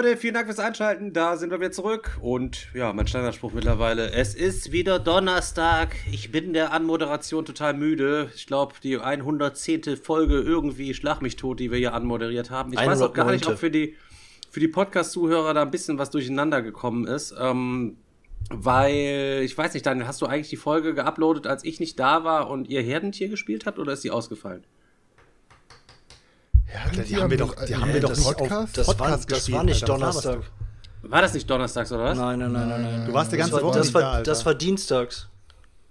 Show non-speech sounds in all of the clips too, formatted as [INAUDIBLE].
Leute, vielen Dank fürs Einschalten. Da sind wir wieder zurück. Und ja, mein Standardspruch mittlerweile. Es ist wieder Donnerstag. Ich bin der Anmoderation total müde. Ich glaube, die 110. Folge irgendwie schlag mich tot, die wir hier anmoderiert haben. Ich weiß auch gar nicht, 109.. ob für die, für die Podcast-Zuhörer da ein bisschen was durcheinander gekommen ist. Ähm, weil, ich weiß nicht, dann hast du eigentlich die Folge geuploadet, als ich nicht da war und ihr Herdentier gespielt habt oder ist die ausgefallen? Ja, die haben wir doch- die haben wir doch das nicht Podcast. Das, war, Podcast das gespielt, war nicht Donnerstag. War das nicht donnerstags oder was? Nein, nein, nein, nein, nein. Du warst die Das ganze war, Woche das, nicht war, da, Alter. das war dienstags.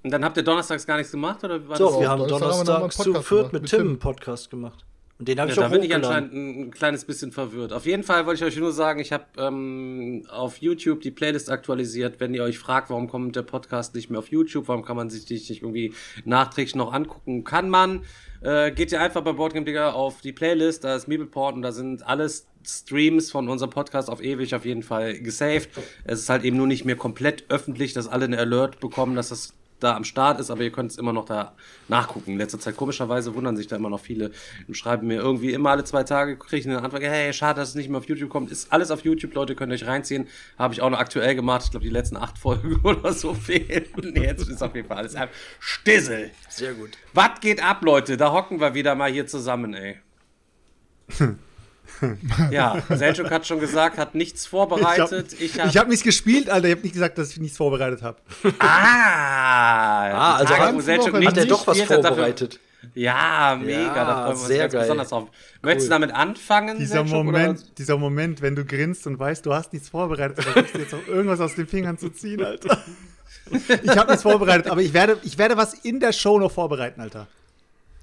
Und dann habt ihr donnerstags gar nichts gemacht oder war So, das? wir haben Donnerstag haben wir noch mal einen Donnerstag zu viert mit mit Tim Tim. einen Podcast gemacht. Und den habe Ja, ich auch da bin ich anscheinend ein, ein kleines bisschen verwirrt. Auf jeden Fall wollte ich euch nur sagen, ich habe ähm, auf YouTube die Playlist aktualisiert. Wenn ihr euch fragt, warum kommt der Podcast nicht mehr auf YouTube, warum kann man sich nicht irgendwie nachträglich noch angucken, kann man. Äh, geht ihr einfach bei Boardgame Digger auf die Playlist, da ist Meepleport und da sind alles Streams von unserem Podcast auf ewig auf jeden Fall gesaved. Es ist halt eben nur nicht mehr komplett öffentlich, dass alle eine Alert bekommen, dass das da am Start ist, aber ihr könnt es immer noch da nachgucken. In letzter Zeit, komischerweise, wundern sich da immer noch viele und schreiben mir irgendwie immer alle zwei Tage, kriege ich eine Antwort, hey, schade, dass es nicht mehr auf YouTube kommt. Ist alles auf YouTube, Leute, könnt ihr euch reinziehen. Habe ich auch noch aktuell gemacht. Ich glaube, die letzten acht Folgen [LAUGHS] oder so fehlen. nee, jetzt ist auf jeden Fall alles ab. Stissel. Sehr gut. Was geht ab, Leute? Da hocken wir wieder mal hier zusammen, ey. [LAUGHS] [LAUGHS] ja, Selchuk hat schon gesagt, hat nichts vorbereitet. Ich habe habe hab nichts gespielt, Alter. Ich habe nicht gesagt, dass ich nichts vorbereitet habe. Ah, [LAUGHS] Ah, also hat- Woche nicht Hat er doch was vorbereitet? Ja, mega, Ja, da freuen wir uns sehr ganz geil. besonders drauf. Möchtest du damit anfangen, Dieser Selchuk, Moment, dieser Moment, wenn du grinst und weißt, du hast nichts vorbereitet, dann du jetzt auch irgendwas aus den Fingern zu ziehen, Alter. [LAUGHS] Ich habe nichts vorbereitet, aber ich werde, ich werde was in der Show noch vorbereiten, Alter.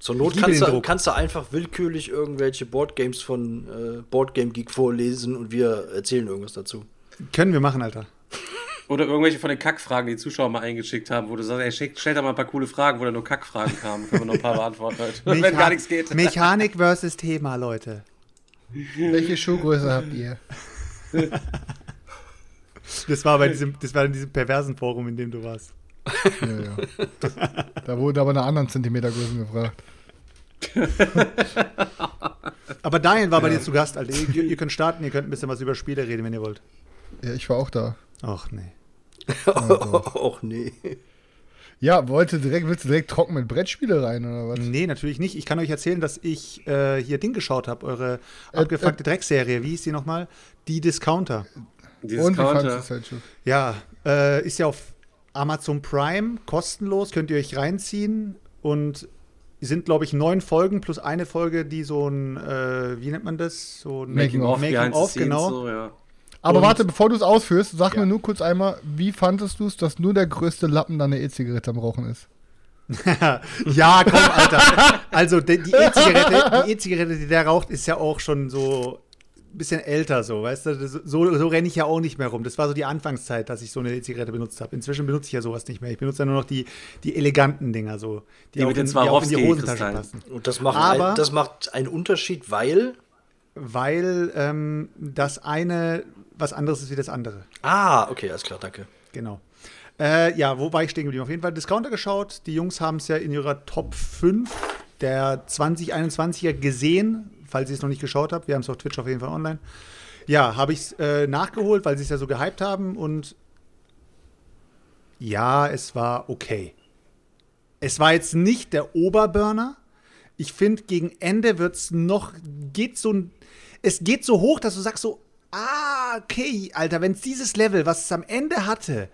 Zur Not kannst du, kannst du einfach willkürlich irgendwelche Boardgames von äh, Boardgame Geek vorlesen und wir erzählen irgendwas dazu. Können wir machen, Alter. Oder irgendwelche von den Kackfragen, die die Zuschauer mal eingeschickt haben, wo du sagst, ey, schick, stell da mal ein paar coole Fragen, wo da nur Kackfragen kamen. Können wir noch ein paar beantworten heute. [LAUGHS] Wenn Mecha- gar nichts geht. Mechanik versus Thema, Leute. Welche Schuhgröße habt ihr? Das war bei diesem, das war in diesem perversen Forum, in dem du warst. Ja, ja. Da wurde aber nach anderen Zentimetergrößen gefragt. [LAUGHS] Aber Daniel war bei dir zu Gast, Alter. Ihr, ihr könnt starten, ihr könnt ein bisschen was über Spiele reden, wenn ihr wollt. Ja, ich war auch da. Ach nee. Och nee. Ja, wollte direkt, willst du direkt trocken mit Brettspiele rein oder was? Nee, natürlich nicht. Ich kann euch erzählen, dass ich äh, hier Ding geschaut habe, eure abgefuckte Dreckserie. Wie hieß die nochmal? Die Discounter. Dieses Und halt schon? Ja, äh, ist ja auf Amazon Prime kostenlos, könnt ihr euch reinziehen und sind, glaube ich, neun Folgen plus eine Folge, die so ein, äh, wie nennt man das? So ein Making of, Making the of, genau. So, ja. Aber Und- warte, bevor du es ausführst, sag Ja. mir nur kurz einmal, wie fandest du es, dass nur der größte Lappen deine E-Zigarette am Rauchen ist? [LAUGHS] ja, komm, Alter. Also die die E-Zigarette, die E-Zigarette, die der raucht, ist ja auch schon so bisschen älter, so, weißt du? Das, so so renne ich ja auch nicht mehr rum. Das war so die Anfangszeit, dass ich so eine E-Zigarette benutzt habe. Inzwischen benutze ich ja sowas nicht mehr. Ich benutze ja nur noch die, die eleganten Dinger, so. Die auch mit den in, die auch in die. Hosentasche passen. Und das macht, Aber- ein, das macht einen Unterschied, weil. Weil ähm, das eine was anderes ist wie das andere. Ah, okay, alles klar, danke. Genau. Äh, ja, wo war ich stehen geblieben? Auf jeden Fall Discounter geschaut. Die Jungs haben es ja in ihrer Top 5 der 2021er gesehen, falls ihr es noch nicht geschaut habt. Wir haben es auf Twitch auf jeden Fall online. Ja, habe ich es äh, nachgeholt, weil sie es ja so gehypt haben und ja, es war okay. Es war jetzt nicht der Oberburner. Ich finde, gegen Ende wird es noch, geht so es geht so hoch, dass du sagst so, ah, okay, Alter, wenn es dieses Level, was es am Ende hatte,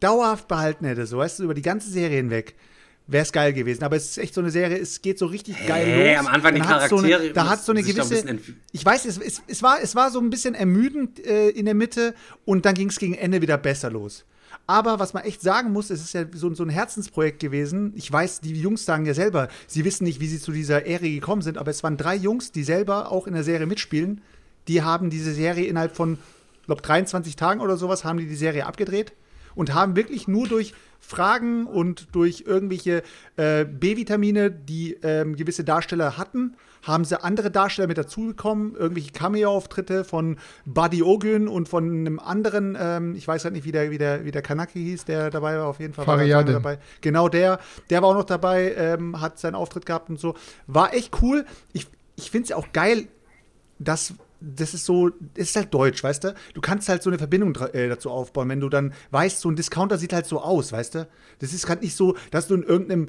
dauerhaft behalten hätte, so weißt du, über die ganze Serie hinweg, wäre es geil gewesen. Aber es ist echt so eine Serie, es geht so richtig geil Hey, los. am Anfang die hat's so eine, Charaktere Da hat so eine gewisse, ich weiß, es, es, es, war, es war so ein bisschen ermüdend äh, in der Mitte und dann ging es gegen Ende wieder besser los. Aber was man echt sagen muss, es ist ja so, so ein Herzensprojekt gewesen. Ich weiß, die Jungs sagen ja selber, sie wissen nicht, wie sie zu dieser Ehre gekommen sind, aber es waren drei Jungs, die selber auch in der Serie mitspielen. Die haben diese Serie innerhalb von glaube 23 Tagen oder sowas haben die die Serie abgedreht und haben wirklich nur durch Fragen und durch irgendwelche äh, B-Vitamine, die ähm, gewisse Darsteller hatten, haben sie andere Darsteller mit dazugekommen, irgendwelche Cameo-Auftritte von Buddy Ogün und von einem anderen, ähm, ich weiß halt nicht, wie der, wie der, wie der Kanaki hieß, der dabei war, auf jeden Fall war er dabei. Genau der, der war auch noch dabei, ähm, hat seinen Auftritt gehabt und so. War echt cool. Ich, ich finde es auch geil, dass das ist so, es ist halt deutsch, weißt du? Du kannst halt so eine Verbindung äh, dazu aufbauen, wenn du dann weißt, so ein Discounter sieht halt so aus, weißt du? Das ist gerade nicht so, dass du in irgendeinem,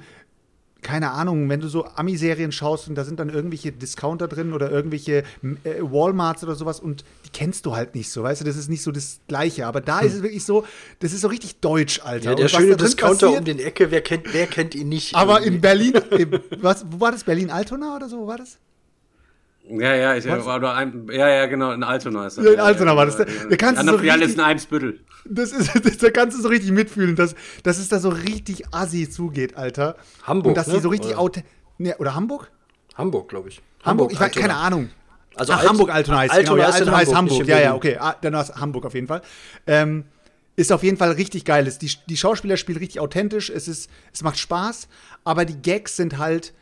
keine Ahnung, wenn du so Ami-Serien schaust und da sind dann irgendwelche Discounter drin oder irgendwelche äh, Walmarts oder sowas und die kennst du halt nicht so, weißt du? Das ist nicht so das Gleiche. Aber da ist es wirklich so, das ist so richtig deutsch, Alter. Ja, der schöne Discounter passiert- um den Ecke, wer kennt, wer kennt ihn nicht? Aber irgendwie? in Berlin, äh, was, wo war das? Berlin-Altona oder so, wo war das? Ja, ja, ich, Was? oder ein, ja, ja, genau, in Altona ist das. Ja, in Altona war das. Da kannst du so Filiale ist richtig- in Eimsbüttel. Das ist, [LAUGHS] das, da kannst du so richtig mitfühlen, dass, dass es da so richtig assi zugeht, Alter. Hamburg, Und dass die ne? so richtig Oder? authentisch. Ne, oder Hamburg? Hamburg, glaube ich. Hamburg? Ich weiß, keine Ahnung. Also Ach, Alt- Hamburg Altona heißt Altona genau, ja, Altona heißt Hamburg, Hamburg. Ja, ja, okay. Ah, dann war es Hamburg auf jeden Fall. Ähm, ist auf jeden Fall richtig geil. Die, die Schauspieler spielen richtig authentisch. Es, ist, es macht Spaß, aber die Gags sind halt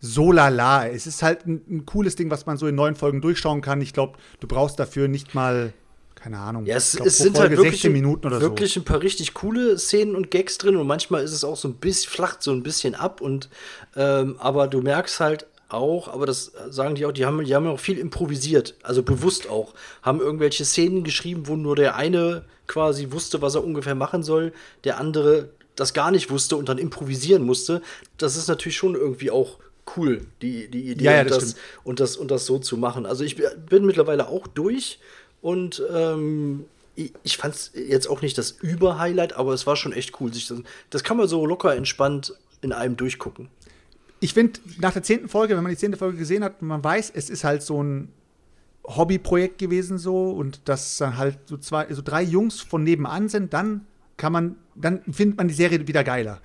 so lala. Es ist halt ein, ein cooles Ding, was man so in neun Folgen durchschauen kann. Ich glaube, du brauchst dafür nicht mal, keine Ahnung, Ja, es, glaub, es sind halt Folge wirklich, 16 Minuten oder wirklich ein paar richtig coole Szenen und Gags drin und manchmal ist es auch so ein bisschen, flacht so ein bisschen ab und ähm, aber du merkst halt auch, aber das sagen die auch, die haben, die haben auch viel improvisiert, also bewusst auch, haben irgendwelche Szenen geschrieben, wo nur der eine quasi wusste, was er ungefähr machen soll, der andere das gar nicht wusste und dann improvisieren musste. Das ist natürlich schon irgendwie auch cool, die, die Idee Ja, ja, und, das das, stimmt. und, das, und das so zu machen. Also ich bin mittlerweile auch durch und ähm, ich, fand es jetzt auch nicht das Über-Highlight, aber es war schon echt cool. Sich das, das kann man so locker entspannt in einem durchgucken. ich finde, nach der zehnten Folge, wenn man die zehnte Folge gesehen hat, man weiß, es ist halt so ein Hobbyprojekt gewesen so und dass dann halt so zwei, so drei Jungs von nebenan sind, dann kann man, dann findet man die Serie wieder geiler.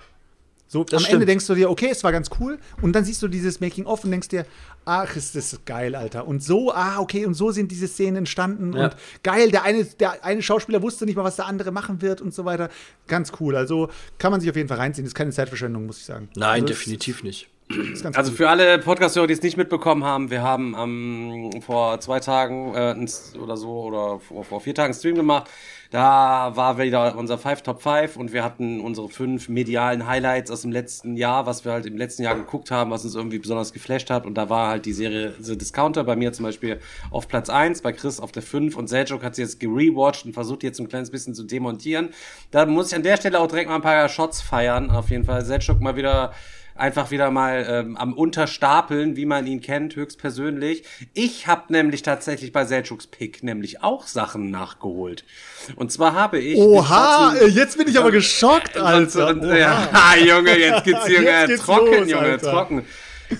So, am Das Ende stimmt. denkst du dir, okay, es war ganz cool. Und dann siehst du dieses Making-of und denkst dir, ach, ist das geil, Alter. Und so, ah, okay, und so sind diese Szenen entstanden. Ja. Und geil, der eine, der eine Schauspieler wusste nicht mal, was der andere machen wird und so weiter. Ganz cool. Also kann man sich auf jeden Fall reinziehen. Ist keine Zeitverschwendung, muss ich sagen. Nein, also, definitiv nicht. Also cool. für alle Podcast-Hörer, die es nicht mitbekommen haben, wir haben am vor zwei Tagen äh, oder so oder vor, vor vier Tagen Stream gemacht. Da war wieder unser Five Top 5 und wir hatten unsere fünf medialen Highlights aus dem letzten Jahr, was wir halt im letzten Jahr geguckt haben, was uns irgendwie besonders geflasht hat. Und da war halt die Serie The Discounter bei mir zum Beispiel auf Platz 1, bei Chris auf der 5 und Seljuk hat sie jetzt gerewatcht und versucht jetzt ein kleines bisschen zu demontieren. Da muss ich an der Stelle auch direkt mal ein paar Shots feiern. Auf jeden Fall Seljuk mal wieder einfach wieder mal ähm, am Unterstapeln, wie man ihn kennt, höchstpersönlich. Ich habe nämlich tatsächlich bei Selçuks Pick nämlich auch Sachen nachgeholt. Und zwar habe ich Oha, schwarzen- äh, jetzt bin ich aber geschockt, Alter. und, und, ja, [LAUGHS] Junge, jetzt geht's Junge, Jetzt geht's trocken, los, Junge, Alter. trocken.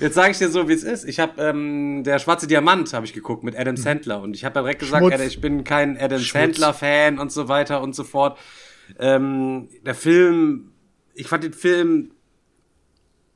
Jetzt sage ich dir so, wie es ist. Ich habe ähm, der schwarze Diamant habe ich geguckt mit Adam Sandler und ich habe direkt gesagt. Alter, ich bin kein Adam Sandler Fan und so weiter und so fort. Ähm, der Film, ich fand den Film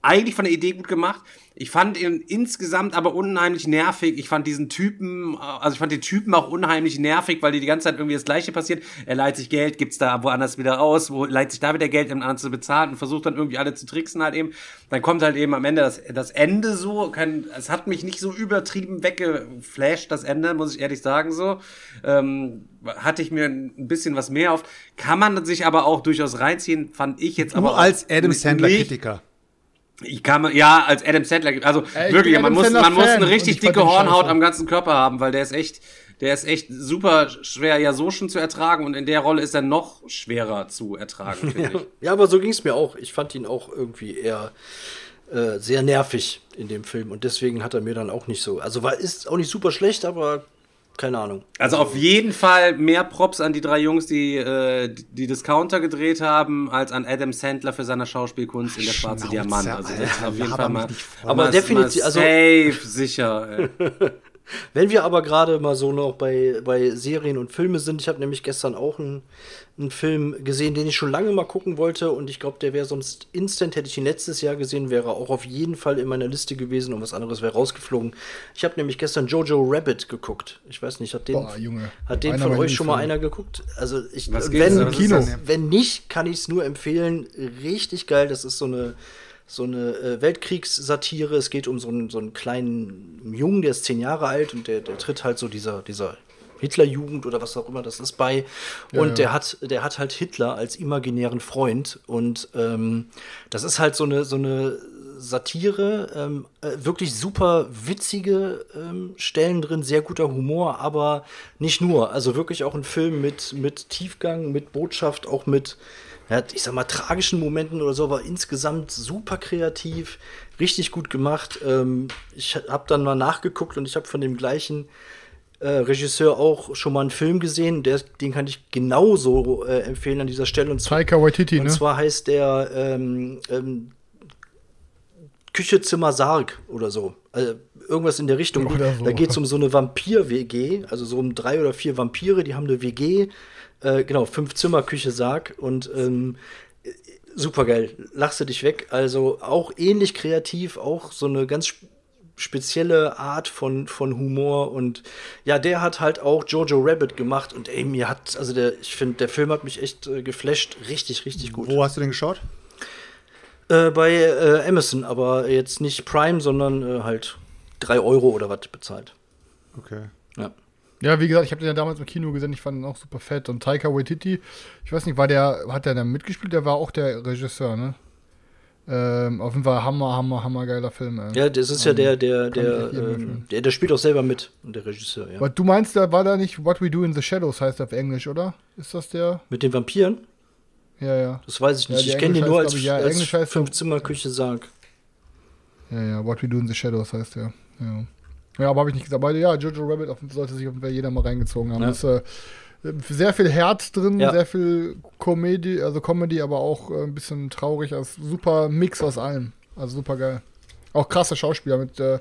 eigentlich von der Idee gut gemacht. Ich fand ihn insgesamt aber unheimlich nervig. Ich fand diesen Typen, äh, also ich fand den Typen auch unheimlich nervig, weil die die ganze Zeit irgendwie das Gleiche passiert. Er leiht sich Geld, gibt's da woanders wieder aus, wo leiht sich da wieder Geld, um anderen zu bezahlen und versucht dann irgendwie alle zu tricksen halt eben. Dann kommt halt eben am Ende das, das Ende so. Kein, es hat mich nicht so übertrieben weggeflasht, das Ende, muss ich ehrlich sagen so. Ähm, hatte ich mir ein bisschen was mehr auf. Kann man sich aber auch durchaus reinziehen, fand ich jetzt aber Nur als Adam Sandler-Kritiker. Ich kann ja, als Adam Sandler, also ich wirklich, man muss, Sandler man muss eine richtig dicke Hornhaut am ganzen Körper haben, weil der ist echt, der ist echt super schwer ja so schon zu ertragen und in der Rolle ist er noch schwerer zu ertragen, [LAUGHS] finde ich. Ja, aber so ging es mir auch. Ich fand ihn auch irgendwie eher äh, sehr nervig in dem Film und deswegen hat er mir dann auch nicht so. Also war ist auch nicht super schlecht, aber keine Ahnung. Also auf jeden Fall mehr Props an die drei Jungs, die äh, die Discounter gedreht haben, als an Adam Sandler für seine Schauspielkunst in der Schwarze Schnauze, Diamant. Also das ist auf jeden Fall mal. Aber definitiv- also- safe sicher. [LAUGHS] Wenn wir aber gerade mal so noch bei, bei Serien und Filme sind, ich habe nämlich gestern auch einen, einen Film gesehen, den ich schon lange mal gucken wollte und ich glaube, der wäre sonst instant, hätte ich ihn letztes Jahr gesehen, wäre auch auf jeden Fall in meiner Liste gewesen und was anderes wäre rausgeflogen. Ich habe nämlich gestern Jojo Rabbit geguckt. Ich weiß nicht, hat den, Boah, Junge. hat den von euch schon mal einer geguckt? Also ich, wenn, wenn nicht, kann ich es nur empfehlen. Richtig geil. Das ist so eine, so eine äh, Weltkriegssatire. Es geht um so einen, so einen kleinen Jungen, der ist zehn Jahre alt und der, der tritt halt so dieser, dieser Hitlerjugend oder was auch immer das ist bei. Und ja. der hat, der hat halt Hitler als imaginären Freund. Und ähm, das ist halt so eine, so eine Satire, ähm, äh, wirklich super witzige ähm, Stellen drin, sehr guter Humor, aber nicht nur. Also wirklich auch ein Film mit, mit Tiefgang, mit Botschaft, auch mit, ja, ich sag mal, tragischen Momenten oder so, aber insgesamt super kreativ, richtig gut gemacht. Ähm, ich habe dann mal nachgeguckt und ich habe von dem gleichen äh, Regisseur auch schon mal einen Film gesehen, der, den kann ich genauso äh, empfehlen an dieser Stelle. Und zwar, Taika Waititi, und ne? zwar heißt der ähm, ähm, Küche, Zimmer, Sarg oder so. Also irgendwas in der Richtung. So. Da geht es um so eine Vampir-WG, also so um drei oder vier Vampire, die haben eine WG, äh, genau, fünf Zimmer, Küche, Sarg und ähm, super geil. Lachst du dich weg. Also auch ähnlich kreativ, auch so eine ganz sp- spezielle Art von, von Humor und ja, der hat halt auch Jojo Rabbit gemacht und ey, mir hat, also der, ich finde, der Film hat mich echt äh, geflasht. Richtig, richtig gut. Wo hast du den geschaut? Äh, bei äh, Amazon, aber jetzt nicht Prime, sondern äh, halt 3 Euro oder was bezahlt. Okay. Ja. Ja, wie gesagt, ich habe den ja damals im Kino gesehen, ich fand ihn auch super fett. Und Taika Waititi, ich weiß nicht, war der, hat der da mitgespielt? Der war auch der Regisseur, ne? Ähm, auf jeden Fall Hammer, Hammer, Hammer geiler Film. Ey. Ja, das ist ja der, der, der, ähm, der, der spielt auch selber mit, der Regisseur, ja. Aber du meinst, da war da nicht What We Do in the Shadows heißt der auf Englisch, oder? Ist das der? Mit den Vampiren? Ja, ja. Das weiß ich Ja, nicht. die ich kenne den Englisch nur als, ich, ja, als Englisch heißt so- Fünf-Zimmer-Küche Sarg. Ja, ja, What We Do in the Shadows heißt der. Ja, ja aber habe ich nicht gesagt. Aber ja, Jojo Rabbit sollte sich auf jeden Fall jeder mal reingezogen haben. Ja. Ist, äh, sehr viel Herz drin, Ja. sehr viel Comedy, also Comedy, aber auch äh, ein bisschen traurig. Also super Mix aus allem. Also super geil. Auch krasser Schauspieler mit, äh,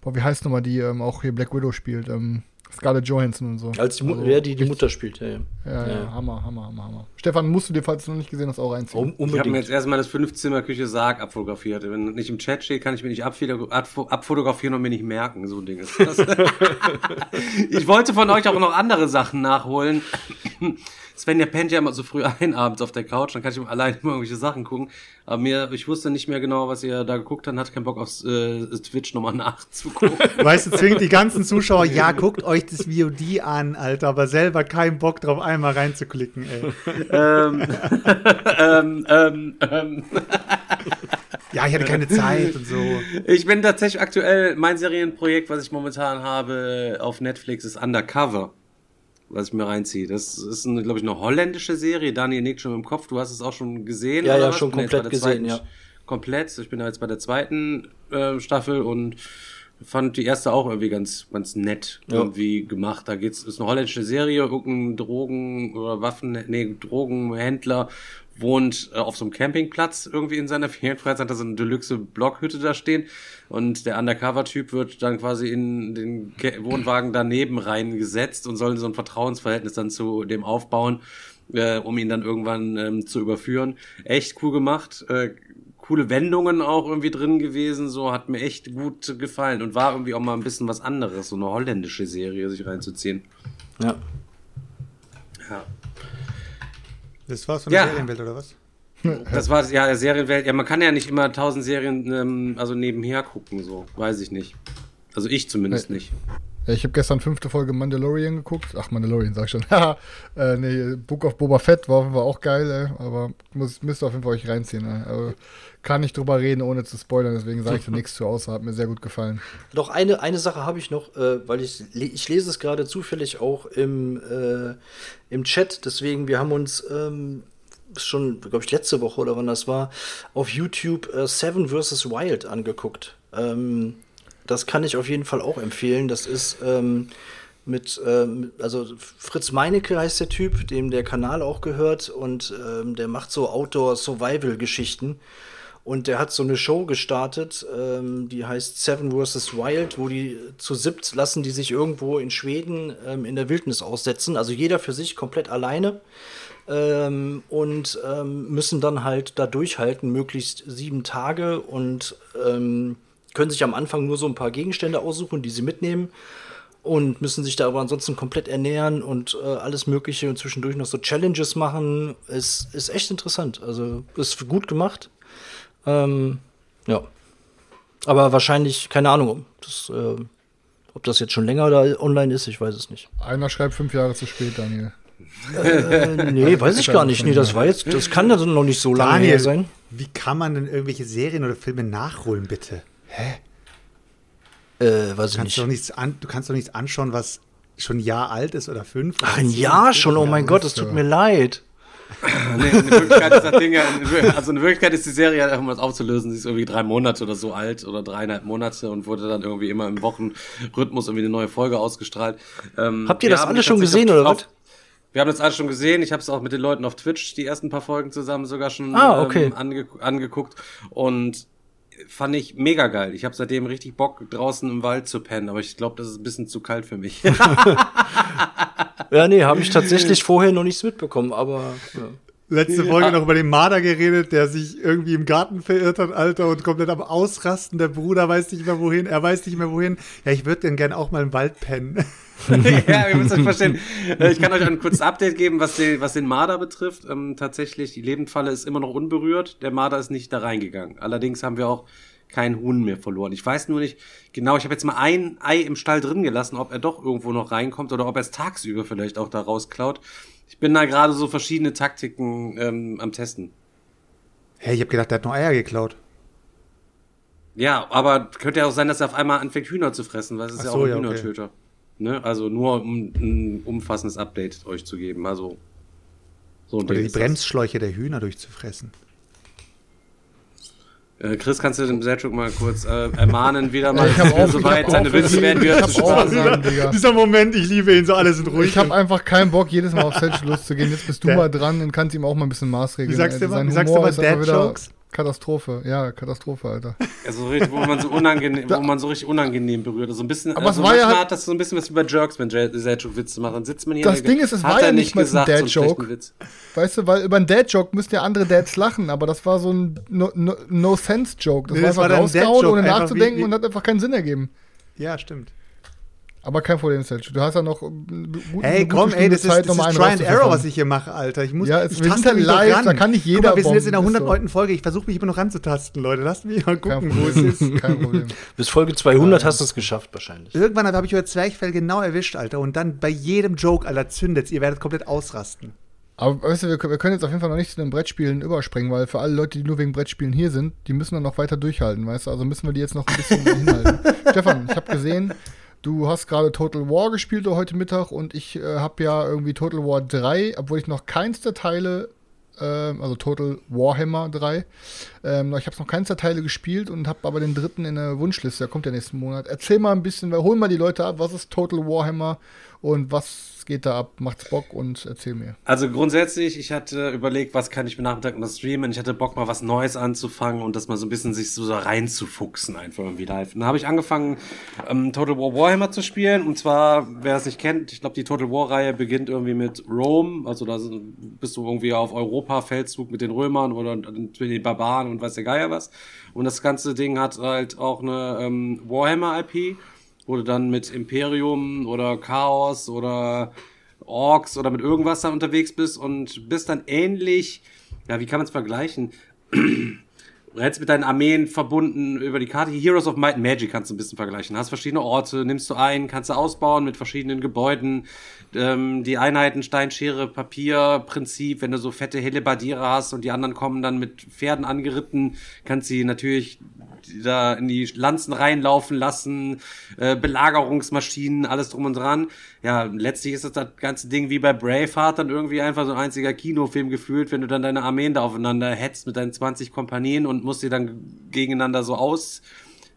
boah, wie heißt nochmal die, ähm, auch hier Black Widow spielt. Ähm, Scarlett Johansson und so. Als die, Mu Also ja, die, die Mutter spielt, ja, ja. Ja, ja, Ja. Hammer, Hammer, Hammer, Hammer. Stefan, musst du dir, falls du noch nicht gesehen hast, auch reinziehen. Um, Ich habe mir unbedingt. jetzt erstmal das Fünfzimmer-Küche Sarg abfotografiert. Wenn nicht im Chat steht, kann ich mir nicht abfoto- abfo- abfotografieren und mir nicht merken. So ein Ding ist das. [LAUGHS] ich wollte von euch auch noch andere Sachen nachholen. Sven, der pennt ja immer so früh [LAUGHS] ein abends auf der Couch, dann kann ich ihm allein immer irgendwelche Sachen gucken. Aber mir, ich wusste nicht mehr genau, was ihr da geguckt habt, hatte keinen Bock aufs äh, Twitch nochmal [LAUGHS] nachzugucken. Weißt du, zwingt die ganzen [LAUGHS] Zuschauer, ja, guckt euch das VOD an, Alter, aber selber keinen Bock drauf, einmal reinzuklicken, ey. ähm, ähm, ähm, ähm. Ja, ich hatte keine Zeit und so. Ich bin tatsächlich aktuell, mein Serienprojekt, was ich momentan habe auf Netflix, ist Undercover. Was ich mir reinziehe. Das ist, glaube ich, eine holländische Serie. Daniel nickt schon im Kopf. Du hast es auch schon gesehen. Ja, ja, was? schon komplett gesehen, zweiten- ja. Komplett. Ich bin da jetzt bei der zweiten äh, Staffel und fand die erste auch irgendwie ganz, ganz nett Ja. irgendwie gemacht. Da geht's, ist eine holländische Serie, irgendein Drogen- oder Waffen, nee, Drogenhändler wohnt äh, auf so einem Campingplatz irgendwie in seiner [LAUGHS] Ferienfreizeit, hat da so eine deluxe Blockhütte da stehen und der Undercover-Typ wird dann quasi in den Ke Wohnwagen daneben reingesetzt und soll so ein Vertrauensverhältnis dann zu dem aufbauen, äh, um ihn dann irgendwann ähm, zu überführen. Echt cool gemacht, äh, coole Wendungen auch irgendwie drin gewesen, so hat mir echt gut gefallen und war irgendwie auch mal ein bisschen was anderes, so eine holländische Serie sich reinzuziehen. Ja. Ja. Das war's von Ja. der Serienwelt, oder was? Das war ja der Serienwelt. Ja, man kann ja nicht immer tausend Serien ähm, also nebenher gucken, so weiß ich nicht. Also ich zumindest Nee. nicht. Ja, ich habe gestern fünfte Folge Mandalorian geguckt. Ach, Mandalorian, sag ich schon. [LAUGHS] Äh, nee, Book of Boba Fett war, war auch geil, ey. aber muss, müsst ihr auf jeden Fall euch reinziehen. Ey. Aber kann nicht drüber reden, ohne zu spoilern, deswegen sage ich da [LAUGHS] nichts zu außer. Hat mir sehr gut gefallen. Doch eine, eine Sache habe ich noch, äh, weil ich, ich lese es gerade zufällig auch im, äh, im Chat. Deswegen, wir haben uns ähm, schon, glaube ich, letzte Woche oder wann das war, auf YouTube äh, Seven vs. Wild angeguckt. Ähm, das kann ich auf jeden Fall auch empfehlen. Das ist ähm, mit, ähm, also Fritz Meinecke heißt der Typ, dem der Kanal auch gehört und ähm, der macht so Outdoor-Survival-Geschichten. Und der hat so eine Show gestartet, ähm, die heißt Seven vs. Wild, wo die zu siebt lassen die sich irgendwo in Schweden ähm, in der Wildnis aussetzen. Also jeder für sich komplett alleine. Ähm, und ähm, müssen dann halt da durchhalten, möglichst sieben Tage und ähm, können sich am Anfang nur so ein paar Gegenstände aussuchen, die sie mitnehmen und müssen sich da aber ansonsten komplett ernähren und äh, alles Mögliche und zwischendurch noch so Challenges machen. Es ist echt interessant. Also ist gut gemacht. Ähm, ja. Aber wahrscheinlich, keine Ahnung, das, äh, ob das jetzt schon länger da online ist, ich weiß es nicht. Einer schreibt fünf Jahre zu spät, Daniel. Äh, nee, [LAUGHS] weiß ich gar nicht. Nee, das war jetzt, das kann ja noch nicht so lange her Daniel, sein. wie kann man denn irgendwelche Serien oder Filme nachholen, bitte? Äh, weiß ich Du kannst, nicht. doch nichts an, du kannst doch nichts anschauen, was schon ein Jahr alt ist oder fünf. Ach, ein. Jahr schon, oh mein Gott, es tut mir leid. [LAUGHS] Nee, in Wirklichkeit ist das Ding ja, also in Wirklichkeit ist die Serie ja, um das aufzulösen, sie ist irgendwie drei Monate oder so alt oder dreieinhalb Monate und wurde dann irgendwie immer im Wochenrhythmus irgendwie eine neue Folge ausgestrahlt. Ähm, Habt ihr das haben alle die schon gesehen, auf, oder was? Wir haben das alles schon gesehen. Ich habe es auch mit den Leuten auf Twitch die ersten paar Folgen zusammen sogar schon Ah, okay. ähm, ange angeguckt und fand ich mega geil. Ich habe seitdem richtig Bock draußen im Wald zu pennen, aber ich glaube, das ist ein bisschen zu kalt für mich. [LAUGHS] Ja, nee, habe ich tatsächlich vorher noch nichts mitbekommen, aber ja. Letzte Folge noch über den Marder geredet, der sich irgendwie im Garten verirrt hat, Alter, und komplett am Ausrasten. Der Bruder weiß nicht mehr wohin, er weiß nicht mehr wohin. Ja, ich würde denn gern auch mal im Wald pennen. [LAUGHS] ja, ihr müsst euch verstehen. Äh, Ich kann euch ein kurzes Update geben, was den, was den Marder betrifft. Ähm, tatsächlich, die Lebendfalle ist immer noch unberührt. Der Marder ist nicht da reingegangen. Allerdings haben wir auch kein Huhn mehr verloren. Ich weiß nur nicht genau, ich habe jetzt mal ein Ei im Stall drin gelassen, ob er doch irgendwo noch reinkommt oder ob er es tagsüber vielleicht auch da rausklaut. Ich bin da gerade so verschiedene Taktiken ähm, am Testen. Hey, ich habe gedacht, der hat noch Eier geklaut. Ja, aber könnte ja auch sein, dass er auf einmal anfängt, Hühner zu fressen, weil es ist Ach ja so, auch ein ja, okay. Ne? Also nur um ein umfassendes Update euch zu geben. Also so Oder die ist das. Bremsschläuche der Hühner durchzufressen. Äh, Chris, kannst du dem Selchuk mal kurz äh, ermahnen, wieder mal [LAUGHS] auch- soweit seine Witze werden wieder ich zu Spaß haben. Dieser Moment, ich liebe ihn, so alle sind ruhig. Ich habe einfach keinen Bock, jedes Mal auf Selch loszugehen. Jetzt bist du Der- mal dran und kannst ihm auch mal ein bisschen maßregeln. Wie sagst du Alter. immer- wie sagst du immer Dad-Jokes? Katastrophe. Ja, Katastrophe, Alter. Also richtig, wo man so unangenehm, wo man so richtig unangenehm berührt. Also ein bisschen, Aber also es war ja halt- hat das so ein bisschen was wie bei Jerks, wenn Selchuk Witze macht. Dann sitzt man hier Das Ding ist, es war ja nicht mal ein so einen Dad-Joke. Weißt du, weil über einen Dad-Joke müssten ja andere Dads lachen, aber das war so ein No- No- No-Sense-Joke. das Nee, war das war einfach ein rausgehauen, ohne nachzudenken wie- wie- und hat einfach keinen Sinn ergeben. ja, stimmt. Aber kein Problem, Selch. Du hast ja noch äh, gute, Hey, eine gute komm, ey, das ist, Zeit, das noch mal ist Try and Error, was ich hier mache, Alter. Ich muss, Ja, es- ich wir sind halt live, ran. da kann nicht Guck jeder mal, wir sind jetzt in der bomben, ist 109. Folge. Ich versuche mich immer noch ranzutasten, Leute. Lasst mich mal Kein gucken, wo es ist. Kein Problem. [LAUGHS] Bis Folge 200 hast du es geschafft, wahrscheinlich. Irgendwann habe ich euer Zwerchfell genau erwischt, Alter. Und dann bei jedem Joke, Alter, zündet's. Ihr werdet komplett ausrasten. Aber weißt du, wir, können- wir können jetzt auf jeden Fall noch nicht zu den Brettspielen überspringen, weil für alle Leute, die nur wegen Brettspielen hier sind, die müssen dann noch weiter durchhalten, weißt du? Also müssen wir die jetzt noch ein bisschen [LAUGHS] hinhalten. Stefan, ich habe gesehen, du hast gerade Total War gespielt heute Mittag und ich äh, habe ja irgendwie Total War 3, obwohl ich noch keins der Teile, ähm, also Total Warhammer 3, ähm, ich habe noch keins der Teile gespielt und habe aber den dritten in der Wunschliste, der kommt ja nächsten Monat. Erzähl mal ein bisschen, weil hol mal die Leute ab, was ist Total Warhammer und was geht da ab, macht's Bock und erzähl mir. Also grundsätzlich, ich hatte überlegt, was kann ich mir Nachmittag noch streamen. Ich hatte Bock, mal was Neues anzufangen und das mal so ein bisschen sich so, so reinzufuchsen einfach irgendwie live. Und dann habe ich angefangen, ähm, Total War Warhammer zu spielen. Und zwar, wer es nicht kennt, ich glaube, die Total War-Reihe beginnt irgendwie mit Rome. Also da bist du irgendwie auf Europa-Feldzug mit den Römern oder mit den Barbaren und weiß der Geier was. Und das ganze Ding hat halt auch eine ähm, Warhammer-IP wo du dann mit Imperium oder Chaos oder Orks oder mit irgendwas da unterwegs bist und bist dann ähnlich, ja, wie kann man es vergleichen? Rennst mit deinen Armeen verbunden über die Karte. Heroes of Might and Magic kannst du ein bisschen vergleichen. Hast verschiedene Orte, nimmst du ein, kannst du ausbauen mit verschiedenen Gebäuden. Ähm, die Einheiten Stein, Schere, Papier, Prinzip, wenn du so fette Hellebardiere hast und die anderen kommen dann mit Pferden angeritten, kannst sie natürlich da in die Lanzen reinlaufen lassen, äh, Belagerungsmaschinen, alles drum und dran. Ja, letztlich ist das, das ganze Ding wie bei Braveheart dann irgendwie einfach so ein einziger Kinofilm gefühlt, wenn du dann deine Armeen da aufeinander hetzt mit deinen 20 Kompanien und musst sie dann gegeneinander so aus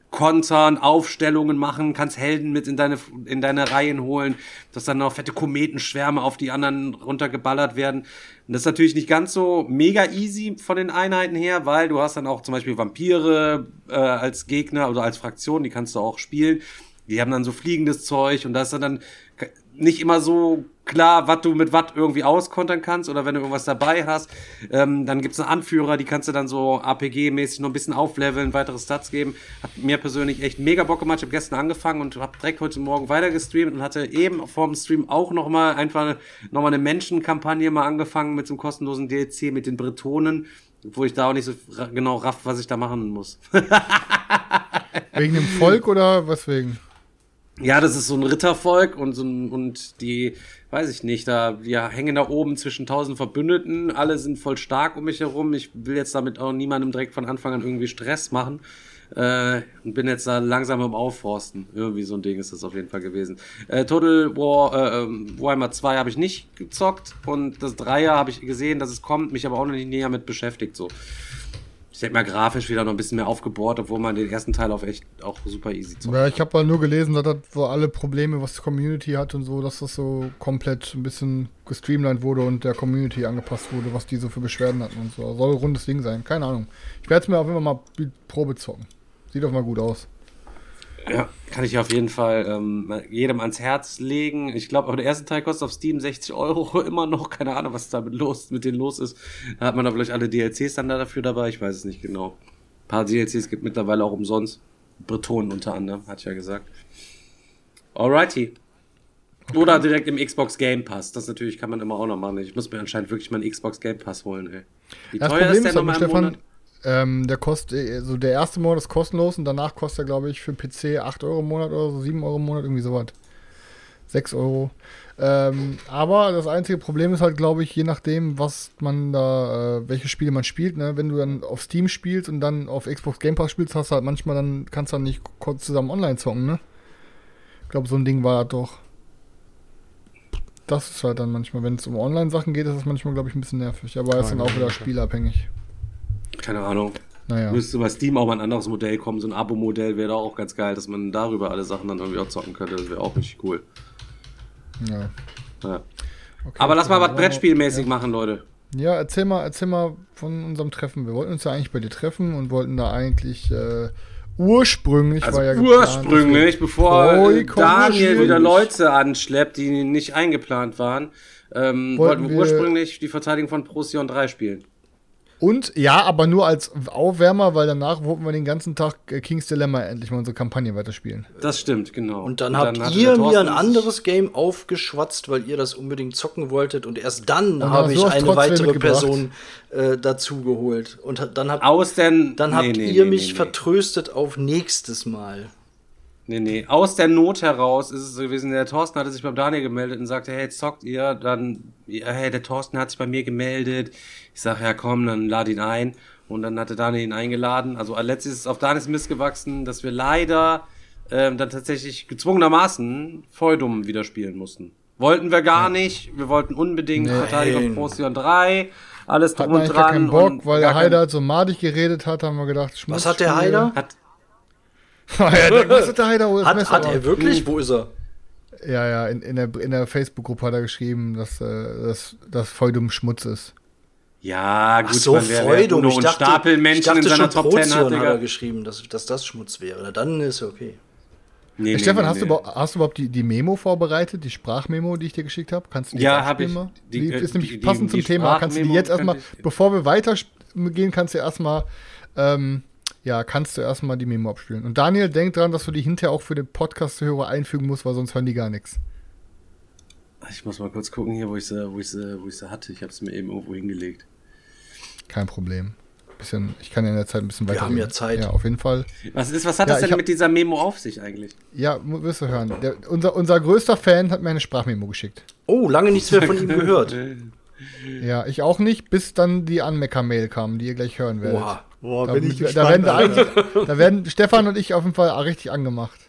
kontern, Aufstellungen machen, kannst Helden mit in deine, in deine Reihen holen, dass dann noch fette Kometenschwärme auf die anderen runtergeballert werden. Und das ist natürlich nicht ganz so mega easy von den Einheiten her, weil du hast dann auch zum Beispiel Vampire äh, als Gegner oder als Fraktion, die kannst du auch spielen. Die haben dann so fliegendes Zeug und da ist dann nicht immer so klar, was du mit was irgendwie auskontern kannst oder wenn du irgendwas dabei hast. Ähm, dann gibt's einen Anführer, die kannst du dann so APG-mäßig noch ein bisschen aufleveln, weitere Stats geben. Hat mir persönlich echt mega Bock gemacht. Ich habe gestern angefangen und habe direkt heute Morgen weiter gestreamt und hatte eben vorm Stream auch noch mal einfach noch mal eine Menschenkampagne mal angefangen mit so einem kostenlosen DLC mit den Bretonen, wo ich da auch nicht so genau raff, was ich da machen muss. [LAUGHS] Wegen dem Volk oder was wegen? Ja, das ist so ein Rittervolk und so ein, und die, weiß ich nicht, da, wir hängen da oben zwischen tausend Verbündeten, alle sind voll stark um mich herum. Ich will jetzt damit auch niemandem direkt von Anfang an irgendwie Stress machen. Äh, und bin jetzt da langsam im Aufforsten. Irgendwie so ein Ding ist das auf jeden Fall gewesen. Äh, Total War, äh, ähm, Warhammer 2 habe ich nicht gezockt und das Dreier habe ich gesehen, dass es kommt, mich aber auch noch nicht näher mit beschäftigt so ich denke mal, grafisch wieder noch ein bisschen mehr aufgebohrt, obwohl man den ersten Teil auf echt auch super easy zockt. Ja, ich habe halt nur gelesen, dass das wo alle Probleme, was die Community hat und so, dass das so komplett ein bisschen gestreamlined wurde und der Community angepasst wurde, was die so für Beschwerden hatten und so. Soll ein rundes Ding sein, keine Ahnung. Ich werde es mir auf jeden Fall mal Probe zocken. Sieht doch mal gut aus. Ja, kann ich auf jeden Fall ähm, jedem ans Herz legen. Ich glaube, aber der erste Teil kostet auf Steam 60 Euro [LAUGHS] immer noch. Keine Ahnung, was damit los, mit denen los ist. Da hat man da vielleicht alle DLCs dann da dafür dabei. Ich weiß es nicht genau. Ein paar DLCs gibt mittlerweile auch umsonst. Bretonen unter anderem, hatte ich ja gesagt. Alrighty. Okay. Oder direkt im Xbox Game Pass. Das natürlich kann man immer auch noch machen. Ich muss mir anscheinend wirklich mal einen Xbox Game Pass holen, ey. Wie das teuer Problem ist der nochmal im Stefan, Monat? Ähm, der kostet, also der erste Monat ist kostenlos und danach kostet er, glaube ich, für PC 8 Euro im Monat oder so, 7 Euro im Monat, irgendwie sowas. 6 Euro. Ähm, aber das einzige Problem ist halt, glaube ich, je nachdem, was man da, äh, welche Spiele man spielt, ne? Wenn du dann auf Steam spielst und dann auf Xbox Game Pass spielst, hast du halt manchmal dann, kannst du dann nicht kurz zusammen online zocken, ne? Ich glaube, so ein Ding war doch. Das ist halt dann manchmal, wenn es um Online-Sachen geht, ist das manchmal, glaube ich, ein bisschen nervig. Aber er ist dann auch wieder spielabhängig. Keine Ahnung. Naja. Müsste bei Steam auch mal ein anderes Modell kommen. So ein Abo-Modell wäre auch ganz geil, dass man darüber alle Sachen dann irgendwie auch zocken könnte. Das wäre auch richtig cool. Ja. ja. Okay, Aber lass mal was Brettspielmäßig ja. machen, Leute. Ja, erzähl mal, erzähl mal von unserem Treffen. Wir wollten uns ja eigentlich bei dir treffen und wollten da eigentlich äh, ursprünglich also war ja ursprünglich, geplant, bevor äh, Daniel wieder Leute anschleppt, die nicht eingeplant waren, ähm, wollten, wollten wir ursprünglich die Verteidigung von Procyon 3 spielen. Und ja, aber nur als Aufwärmer, weil danach wollten wir den ganzen Tag äh, King's Dilemma endlich mal unsere Kampagne weiterspielen. Das stimmt, genau. Und dann und habt dann ihr mir ein anderes Game aufgeschwatzt, weil ihr das unbedingt zocken wolltet. Und erst dann habe ich eine weitere Person äh, dazu geholt. Und dann habt, Aus den, dann habt nee, ihr nee, mich nee, vertröstet auf nächstes Mal. Nee, nee. Aus der Not heraus ist es so gewesen, der Thorsten hatte sich beim Daniel gemeldet und sagte, hey, jetzt zockt ihr, dann, ja, hey, der Thorsten hat sich bei mir gemeldet. Ich sag, ja komm, dann lad ihn ein. Und dann hatte Daniel ihn eingeladen. Also letztlich ist es auf Daniels Mist gewachsen, dass wir leider ähm, dann tatsächlich gezwungenermaßen Feudum wieder spielen mussten. Wollten wir gar nicht. Wir wollten unbedingt nee. Verteidigung Procyon 3. Alles drum und dran. Keinen Bock, weil der Heider so madig geredet hat, haben wir gedacht, Schmutz Was hat der Heider? Hat, [LAUGHS] was [LAUGHS] hat der Heider? Hat, hat er wirklich? Wo ist er? Ja, ja, in, in der, in der Facebook-Gruppe hat er geschrieben, dass, äh, dass, dass Feudum Schmutz ist. Ja, gut, Ach so, man Feudum. Ich dachte, Stapelmenschen ich dachte in seiner Top 10 hat, hat er geschrieben, dass, dass das Schmutz wäre. Na, dann ist okay. Nee, hey, Stefan, nee, hast, nee. Du, hast du überhaupt die, die Memo vorbereitet, die Sprachmemo, die ich dir geschickt habe? Kannst du die Ja, habe ich. Die, die, ist nämlich die, passend zum Thema. Kannst du die jetzt erstmal, bevor wir weitergehen, kannst du erstmal ähm, ja, kannst du erstmal die Memo abspielen. Und Daniel, denk dran, dass du die hinterher auch für den Podcast-Hörer einfügen musst, weil sonst hören die gar nichts. Ich muss mal kurz gucken hier, wo ich sie, wo ich sie, wo ich sie hatte. Ich habe es mir eben irgendwo hingelegt. Kein Problem. Bisschen, ich kann ja in der Zeit ein bisschen weiter. Wir haben ja Zeit. Ja, auf jeden Fall. Was, ist, was hat ja, das denn hab, mit dieser Memo auf sich eigentlich? Ja, wirst du hören. Der, unser, unser größter Fan hat mir eine Sprachmemo geschickt. Oh, lange nichts mehr von ihm gehört. ja, ich auch nicht, bis dann die Anmecker-Mail kam, die ihr gleich hören werdet. Boah. Boah, da, bin ich da, werden da werden Stefan und ich auf jeden Fall richtig angemacht.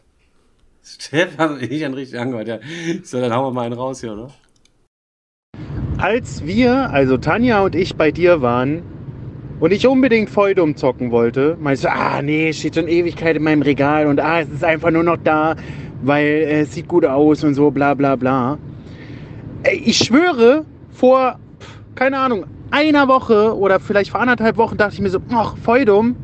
Stefan und ich dann richtig angemacht, ja. So, dann hauen wir mal einen raus hier, oder? Als wir, also Tanja und ich, bei dir waren, und ich unbedingt Feudum zocken wollte, meinst du, ah nee, steht schon Ewigkeit in meinem Regal und ah, es ist einfach nur noch da, weil äh, es sieht gut aus und so, bla bla bla. Ey, ich schwöre, vor, keine Ahnung, einer Woche oder vielleicht vor anderthalb Wochen dachte ich mir so, ach, Feudum,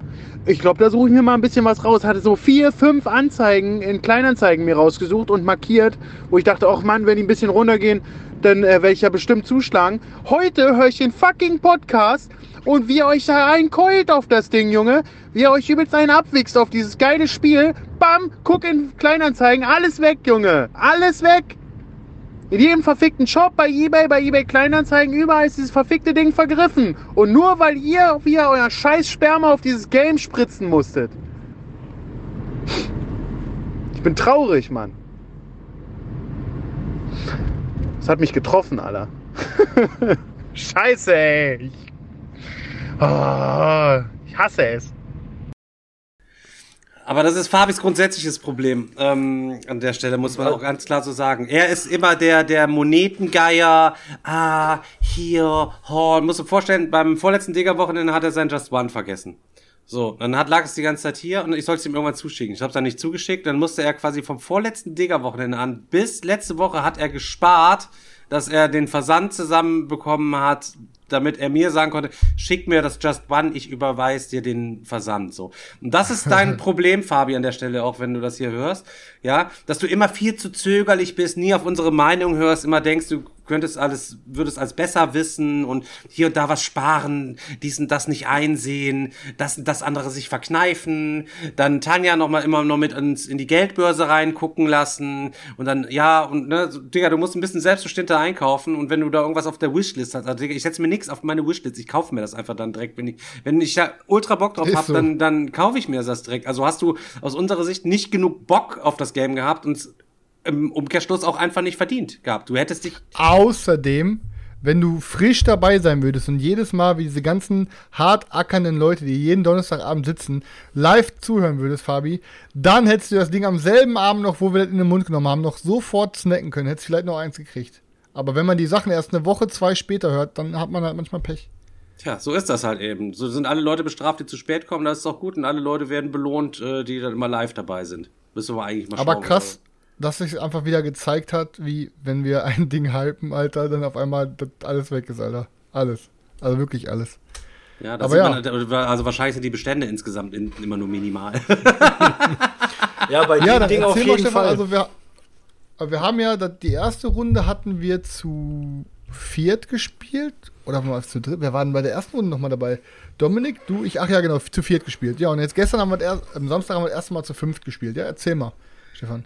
ich glaube, da suche ich mir mal ein bisschen was raus. Hatte so vier, fünf Anzeigen in Kleinanzeigen mir rausgesucht und markiert, wo ich dachte, ach Mann, wenn die ein bisschen runtergehen, dann äh, werde ich ja bestimmt zuschlagen. Heute höre ich den fucking Podcast und wie ihr euch da reinkeult auf das Ding, Junge. Wie ihr euch übelst einen abwichst auf dieses geile Spiel. Bam, guck in Kleinanzeigen, alles weg, Junge. Alles weg. In jedem verfickten Shop, bei Ebay, bei Ebay Kleinanzeigen, überall ist dieses verfickte Ding vergriffen. Und nur weil ihr wieder euer scheiß Sperma auf dieses Game spritzen musstet. Ich bin traurig, Mann. Das hat mich getroffen, Alter. [LAUGHS] Scheiße, ey. Ich, oh, ich hasse es. Aber das ist Fabis grundsätzliches Problem. Ähm, an der Stelle muss man auch ganz klar so sagen. Er ist immer der, der Monetengeier. Ah, hier, Horn. Muss du vorstellen, beim vorletzten Digger-Wochenende hat er sein Just One vergessen. So, dann hat, lag es die ganze Zeit hier und ich sollte es ihm irgendwann zuschicken. Ich habe es dann nicht zugeschickt. Dann musste er quasi vom vorletzten Digger-Wochenende an bis letzte Woche hat er gespart, dass er den Versand zusammenbekommen hat, damit er mir sagen konnte, schick mir das Just One, ich überweise dir den Versand, so. Und das ist dein [LAUGHS] Problem, Fabi, an der Stelle, auch wenn du das hier hörst, ja, dass du immer viel zu zögerlich bist, nie auf unsere Meinung hörst, immer denkst, du könntest alles, würdest als besser wissen und hier und da was sparen, dies und das nicht einsehen, das und das andere sich verkneifen, dann Tanja noch mal immer noch mit uns in die Geldbörse reingucken lassen und dann, ja, und ne, Digga, du musst ein bisschen selbstbestimmter einkaufen und wenn du da irgendwas auf der Wishlist hast, also Digga, ich setze mir nichts auf meine Wishlist, ich kaufe mir das einfach dann direkt, wenn ich, wenn ich da ultra Bock drauf Ist hab, so. dann, dann kaufe ich mir das direkt. Also hast du aus unserer Sicht nicht genug Bock auf das Game gehabt und im Umkehrschluss auch einfach nicht verdient gehabt. Du hättest dich Außerdem, wenn du frisch dabei sein würdest und jedes Mal wie diese ganzen hart ackernden Leute, die jeden Donnerstagabend sitzen, live zuhören würdest, Fabi, dann hättest du das Ding am selben Abend noch, wo wir das in den Mund genommen haben, noch sofort snacken können. Hättest vielleicht noch eins gekriegt. Aber wenn man die Sachen erst eine Woche, zwei später hört, dann hat man halt manchmal Pech. Tja, so ist das halt eben. So sind alle Leute bestraft, die zu spät kommen, das ist auch gut. Und alle Leute werden belohnt, äh, die dann immer live dabei sind. Müssen wir eigentlich mal Aber schauen. krass, dass sich einfach wieder gezeigt hat, wie wenn wir [LAUGHS] ein Ding hypen, Alter, dann auf einmal das alles weg ist, Alter. Alles. Also wirklich alles. Ja, das Aber ja. sieht Man, also wahrscheinlich sind die Bestände insgesamt in, immer nur minimal. [LAUGHS] Ja, bei Ja, dem dann Ding auf erzähl mal, jeden Stefan, Fall. also wir, aber wir haben ja, die erste Runde hatten wir zu viert gespielt. Oder waren wir zu dritt? Wer war denn bei der ersten Runde nochmal dabei? Dominik, du, ich, ach ja, genau, zu viert gespielt. Ja, und jetzt gestern haben wir das erst, am Samstag haben wir das erste Mal zu fünft gespielt. Ja, erzähl mal, Stefan.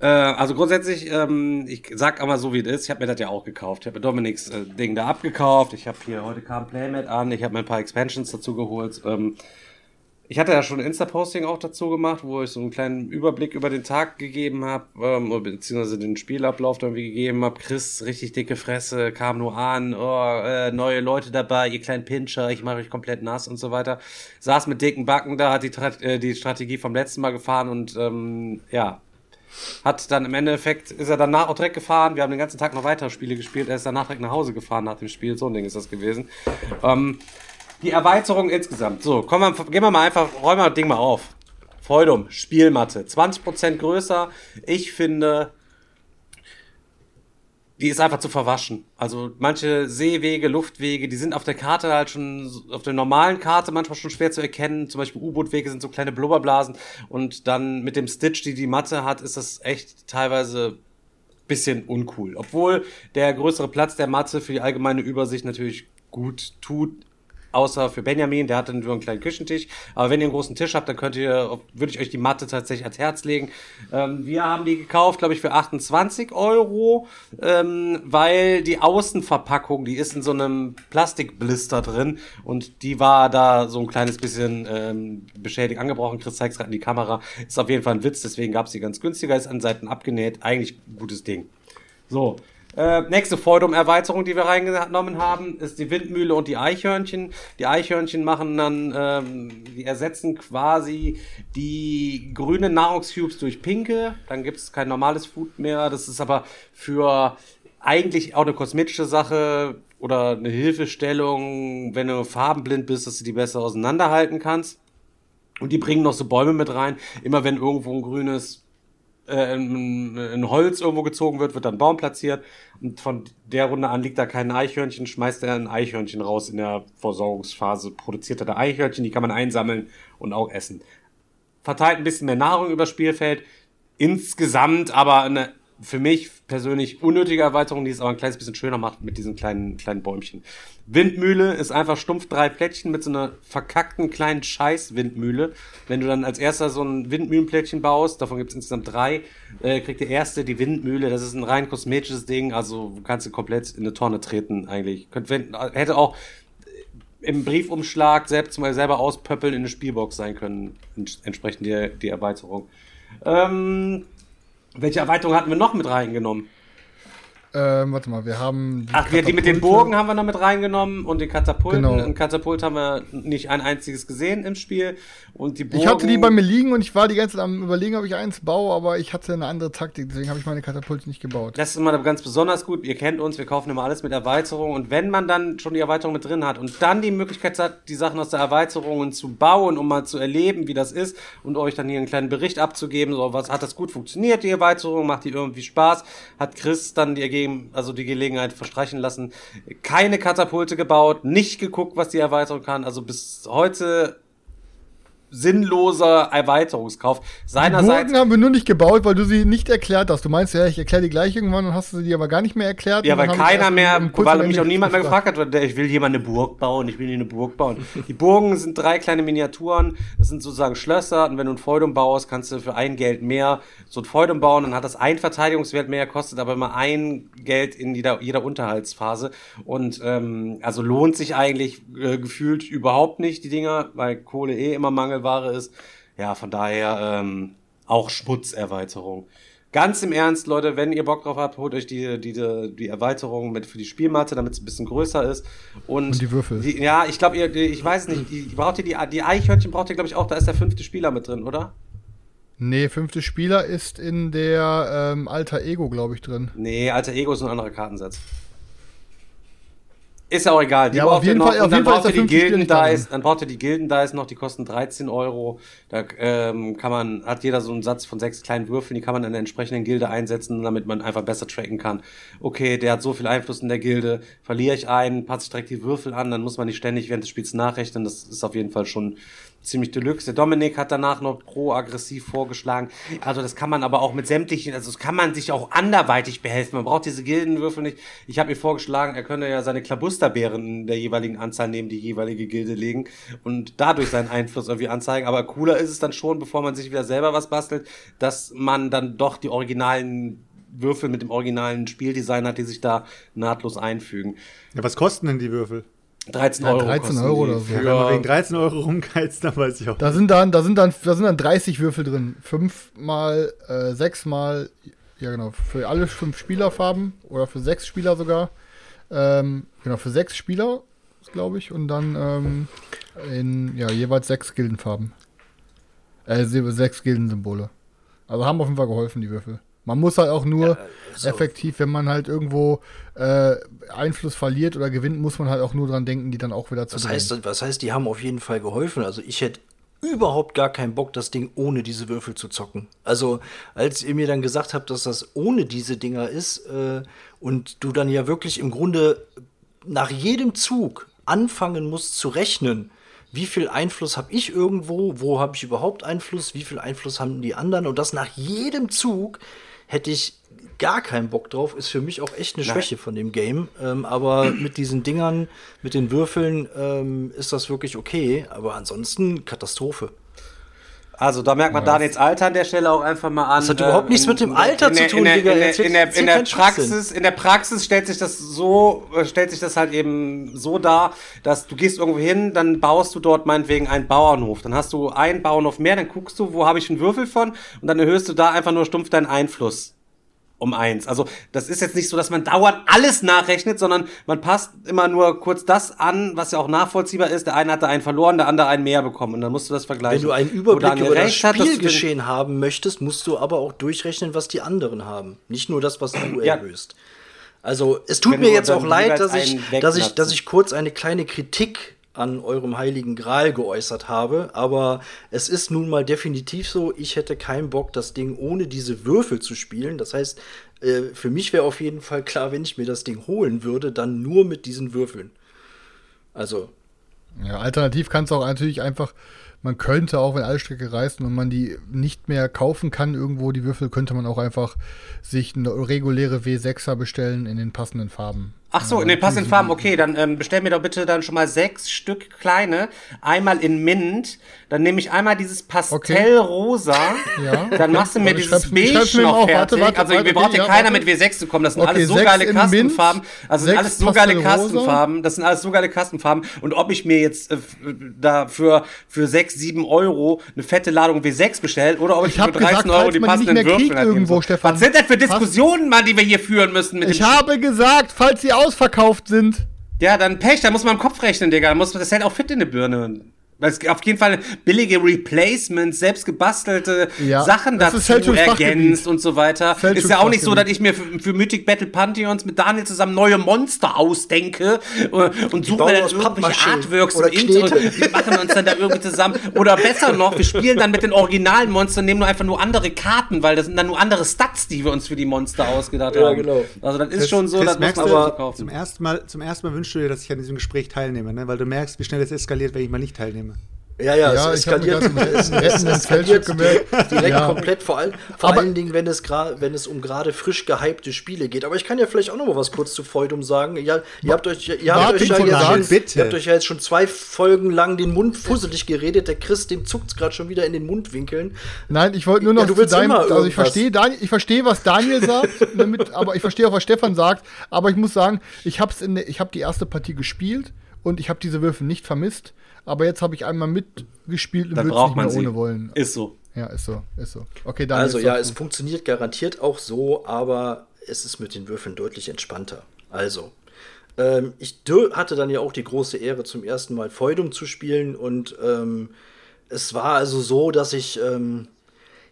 Äh, also grundsätzlich, ähm, ich sag aber so wie es ist, ich habe mir das ja auch gekauft. Ich habe Dominiks äh, Ding da abgekauft. Ich habe hier, heute kam Playmat an, ich habe mir ein paar Expansions dazu geholt. Ähm, ich hatte ja schon ein Insta-Posting auch dazu gemacht, wo ich so einen kleinen Überblick über den Tag gegeben habe, ähm, beziehungsweise den Spielablauf dann wie gegeben habe. Chris, richtig dicke Fresse, kam nur an, oh, äh, neue Leute dabei, ihr kleinen Pinscher, ich mache euch komplett nass und so weiter. Saß mit dicken Backen da, hat die, äh, die Strategie vom letzten Mal gefahren und ähm, ja, hat dann im Endeffekt, ist er danach auch direkt gefahren. Wir haben den ganzen Tag noch weitere Spiele gespielt. Er ist danach direkt nach Hause gefahren nach dem Spiel. So ein Ding ist das gewesen. Ähm, die Erweiterung insgesamt. So, kommen wir, gehen wir mal einfach, räumen wir das Ding mal auf. Freudum, Spielmatte. 20% größer. Ich finde, die ist einfach zu verwaschen. Also manche Seewege, Luftwege, die sind auf der Karte halt schon, auf der normalen Karte manchmal schon schwer zu erkennen. Zum Beispiel U-Boot-Wege sind so kleine Blubberblasen. Und dann mit dem Stitch, die die Matte hat, ist das echt teilweise bisschen uncool. Obwohl der größere Platz der Matte für die allgemeine Übersicht natürlich gut tut. Außer für Benjamin, der hat dann nur einen kleinen Küchentisch. Aber wenn ihr einen großen Tisch habt, dann könnt ihr, würde ich euch die Matte tatsächlich ans Herz legen. Ähm, wir haben die gekauft, glaube ich, für 28 Euro, ähm, weil die Außenverpackung, die ist in so einem Plastikblister drin und die war da so ein kleines bisschen ähm, beschädigt angebrochen. Chris zeigt gerade in die Kamera. Ist auf jeden Fall ein Witz, deswegen gab es die ganz günstiger, ist an Seiten abgenäht. Eigentlich ein gutes Ding. So. Äh, nächste Feudum-Erweiterung, die wir reingenommen haben, ist die Windmühle und die Eichhörnchen. Die Eichhörnchen machen dann, ähm, die ersetzen quasi die grünen Nahrungscubes durch pinke. Dann gibt es kein normales Food mehr. Das ist aber für eigentlich auch eine kosmetische Sache. oder eine Hilfestellung, wenn du farbenblind bist, dass du die besser auseinanderhalten kannst. Und die bringen noch so Bäume mit rein. Immer wenn irgendwo ein grünes äh, ein, ein Holz irgendwo gezogen wird, wird dann Baum platziert. Und von der Runde an liegt da kein Eichhörnchen, schmeißt er ein Eichhörnchen raus in der Versorgungsphase, produziert er da Eichhörnchen, die kann man einsammeln und auch essen. Verteilt ein bisschen mehr Nahrung übers Spielfeld. Insgesamt aber eine für mich persönlich unnötige Erweiterung, die es aber ein kleines bisschen schöner macht mit diesen kleinen, kleinen Bäumchen. Windmühle ist einfach stumpf drei Plättchen mit so einer verkackten kleinen Scheiß-Windmühle. Wenn du dann als erster so ein Windmühlenplättchen baust, davon gibt es insgesamt drei, äh, kriegt der erste die Windmühle. Das ist ein rein kosmetisches Ding, also kannst du komplett in eine Tonne treten eigentlich. Könnt, wenn, hätte auch im Briefumschlag selbst mal selber auspöppeln in eine Spielbox sein können, entsprechend die, die Erweiterung. Ähm, welche Erweiterung hatten wir noch mit reingenommen? Ähm, warte mal, wir haben. Die Ach, wir, die mit den Burgen haben wir noch mit reingenommen und die Katapulten. Genau. Ein Katapult haben wir nicht ein einziges gesehen im Spiel. Und die Burgen. Ich hatte die bei mir liegen und ich war die ganze Zeit am überlegen, ob ich eins baue, aber ich hatte eine andere Taktik, deswegen habe ich meine Katapulte nicht gebaut. Das ist immer ganz besonders gut. Ihr kennt uns, wir kaufen immer alles mit Erweiterung. Und wenn man dann schon die Erweiterung mit drin hat und dann die Möglichkeit hat, die Sachen aus der Erweiterung zu bauen, um mal zu erleben, wie das ist und euch dann hier einen kleinen Bericht abzugeben, so was hat das gut funktioniert, die Erweiterung, macht die irgendwie Spaß, hat Chris dann die ergeben, also die Gelegenheit verstreichen lassen, keine Katapulte gebaut, nicht geguckt, was die Erweiterung kann, also bis heute sinnloser Erweiterungskauf. Die Seinerseits Burgen haben wir nur nicht gebaut, weil du sie nicht erklärt hast. Du meinst ja, ich erkläre die gleich irgendwann und hast du sie aber gar nicht mehr erklärt. Ja, weil keiner mehr, weil mich auch niemand mehr gefragt. hat, ich will hier mal eine Burg bauen, ich will hier eine Burg bauen. Die Burgen sind drei kleine Miniaturen, das sind sozusagen Schlösser und wenn du ein Feudum baust, kannst du für ein Geld mehr so ein Feudum bauen, dann hat das ein Verteidigungswert mehr, kostet aber immer ein Geld in jeder, jeder Unterhaltsphase und ähm, also lohnt sich eigentlich äh, gefühlt überhaupt nicht, die Dinger, weil Kohle eh immer Mangelware ist. Ja, von daher ähm, auch Schmutzerweiterung. Ganz im Ernst, Leute, wenn ihr Bock drauf habt, holt euch die, die, die, die Erweiterung mit für die Spielmatte, damit es ein bisschen größer ist. Und, Und die Würfel. ja, ich glaube, ihr, ich weiß nicht, die, braucht ihr die, die Eichhörnchen braucht ihr, glaube ich, auch, da ist der fünfte Spieler mit drin, oder? Nee, fünfte Spieler ist in der ähm, Alter Ego, glaube ich, drin. Nee, alter Ego ist ein anderer Kartensatz. Ist ja auch egal. Die Ja, aber auf jeden noch. Fall- auf jeden Fall braucht ist ihr der die fünfte Spieler Gilden nicht da Dice, dann braucht ihr die Gilden Dice noch, die kosten 13 Euro. Da ähm, kann man, hat jeder so einen Satz von sechs kleinen Würfeln, die kann man in der entsprechenden Gilde einsetzen, damit man einfach besser tracken kann. Okay, der hat so viel Einfluss in der Gilde, verliere ich einen, passe ich direkt die Würfel an, dann muss man nicht ständig während des Spiels nachrechnen. Das ist auf jeden Fall schon ziemlich deluxe. Der Dominik hat danach noch pro-aggressiv vorgeschlagen. Also das kann man aber auch mit sämtlichen, also das kann man sich auch anderweitig behelfen. Man braucht diese Gildenwürfel nicht. Ich habe mir vorgeschlagen, er könnte ja seine Klabusterbeeren in der jeweiligen Anzahl neben die jeweilige Gilde legen und dadurch seinen Einfluss irgendwie anzeigen. Aber cooler ist es dann schon, bevor man sich wieder selber was bastelt, dass man dann doch die originalen Würfel mit dem originalen Spieldesign hat, die sich da nahtlos einfügen. Ja, was kosten denn die Würfel? 13 Ja, Euro. 13 kosten Euro die oder so. für- Wenn man wegen 13 Euro rumgeizt, dann weiß ich auch. Da sind dann, da sind dann, da sind dann 30 Würfel drin. Fünf mal, äh, sechs mal, ja genau, für alle fünf Spielerfarben oder für sechs Spieler sogar. Ähm, genau, für sechs Spieler, glaube ich, und dann ähm, in ja, jeweils sechs Gildenfarben. Äh, sechs Gildensymbole. Also haben auf jeden Fall geholfen, die Würfel. Man muss halt auch nur effektiv, wenn man halt irgendwo äh, Einfluss verliert oder gewinnt, muss man halt auch nur dran denken, die dann auch wieder zu Was drehen. heißt, was heißt, die haben auf jeden Fall geholfen? Also ich hätte überhaupt gar keinen Bock, das Ding ohne diese Würfel zu zocken. Also als ihr mir dann gesagt habt, dass das ohne diese Dinger ist äh, und du dann ja wirklich im Grunde nach jedem Zug anfangen musst zu rechnen, wie viel Einfluss habe ich irgendwo, wo habe ich überhaupt Einfluss, wie viel Einfluss haben die anderen und das nach jedem Zug hätte ich gar keinen Bock drauf, ist für mich auch echt eine Schwäche von dem Game. Ähm, aber [CLEARS THROAT] mit diesen Dingern, mit den Würfeln ähm, ist das wirklich okay, aber ansonsten Katastrophe. Also da merkt man Daniels Alter an der Stelle auch einfach mal an. Das hat überhaupt nichts mit dem Alter zu tun, Digga. In der, in in. Praxis, in der Praxis stellt sich das so, stellt sich das halt eben so dar, dass du gehst irgendwo hin, dann baust du dort meinetwegen einen Bauernhof. Dann hast du einen Bauernhof mehr, dann guckst du, wo habe ich einen Würfel von und dann erhöhst du da einfach nur stumpf deinen Einfluss um eins. Also das ist jetzt nicht so, dass man dauernd alles nachrechnet, sondern man passt immer nur kurz das an, was ja auch nachvollziehbar ist. Der eine hatte einen verloren, der andere einen mehr bekommen und dann musst du das vergleichen. Wenn du einen Überblick über das Spielgeschehen haben möchtest, musst du aber auch durchrechnen, was die anderen haben. Nicht nur das, was du Ja. erhöhst. Also es tut Wenn mir jetzt auch leid, dass ich, dass ich, dass ich kurz eine kleine Kritik an eurem heiligen Gral geäußert habe, aber es ist nun mal definitiv so, ich hätte keinen Bock, das Ding ohne diese Würfel zu spielen. Das heißt, äh, für mich wäre auf jeden Fall klar, wenn ich mir das Ding holen würde, dann nur mit diesen Würfeln. Also, Ja, alternativ kann es auch natürlich einfach, man könnte auch, wenn alle Stricke reißen und man die nicht mehr kaufen kann, irgendwo die Würfel, könnte man auch einfach sich eine reguläre W6er bestellen in den passenden Farben. Ach so, in den passenden Farben, okay, dann ähm, bestell mir doch bitte dann schon mal sechs Stück kleine, einmal in Mint, dann nehme ich einmal dieses Pastellrosa, Ja. dann machst du mir dieses Beige noch. Warte, fertig. warte, also warte, wir braucht ja okay, keiner mit W6 zu kommen, das sind Okay, alles so sechs geile Kastenfarben, also sind sechs alles so geile. Kastenfarben, das sind alles so geile Kastenfarben und ob ich mir jetzt äh, da für, für 6, 7 Euro eine fette Ladung W6 bestelle oder ob ich, Ich für 13 gesagt, Euro die passenden Würfel halt irgendwo. Stefan. Was sind denn für Diskussionen, Mann, die wir hier führen müssen Ich habe gesagt, falls sie ausverkauft sind. Ja, dann Pech, da muss man im Kopf rechnen, Digga. Da muss man das hält auch fit in die Birne. Weil es auf jeden Fall billige Replacements, selbst gebastelte Ja, Sachen das dazu ergänzt und so weiter. Feldschul's ist ja auch nicht so, dass ich mir für, für Mythic Battle Pantheons mit Daniel zusammen neue Monster ausdenke äh, und suche bauen mir dann irgendwelche Artworks oder im Internet und [LAUGHS] wir machen uns dann da irgendwie zusammen. Oder besser noch, wir spielen dann mit den originalen Monstern, nehmen nur einfach nur andere Karten, weil das sind dann nur andere Stats, die wir uns für die Monster ausgedacht Ja, haben. genau. Also das ist schon so, Chris, das muss merkst man du, aber Zum kaufen. ersten, Mal, zum ersten Mal wünschst du dir, dass ich an diesem Gespräch teilnehme, ne? weil du merkst, wie schnell es eskaliert, wenn ich mal nicht teilnehme. Ja, ja, Ja, es hab eskaliert, es, es rettenden eskaliert direkt Ja. komplett, vor, allem, vor Aber- allen Dingen, wenn es, wenn es um gerade frisch gehypte Spiele geht. Aber ich kann ja vielleicht auch noch mal was kurz zu Feudum sagen. Ja, ihr habt euch, ihr habt euch, ja jetzt bitte. ihr habt euch ja jetzt schon zwei Folgen lang den Mund fusselig geredet. Der Chris, dem zuckt's gerade schon wieder in den Mundwinkeln. Nein, ich wollte nur noch Ja, du zu willst deinem, immer also ich verstehe Daniel, ich verstehe, was Daniel sagt, [LAUGHS] ne, mit, aber ich verstehe auch, was Stefan sagt, aber ich muss sagen, ich habe die erste Partie gespielt und ich habe diese Würfel nicht vermisst, aber jetzt habe ich einmal mitgespielt und Dann würde es braucht nicht man mehr sie. ohne wollen. Ist so. Ja, ist so, ist so. Okay, Daniel. Also ist ja, es funktioniert garantiert auch so, aber es ist mit den Würfeln deutlich entspannter. Also, ähm, ich hatte dann ja auch die große Ehre, zum ersten Mal Feudum zu spielen und ähm, es war also so, dass ich, ähm,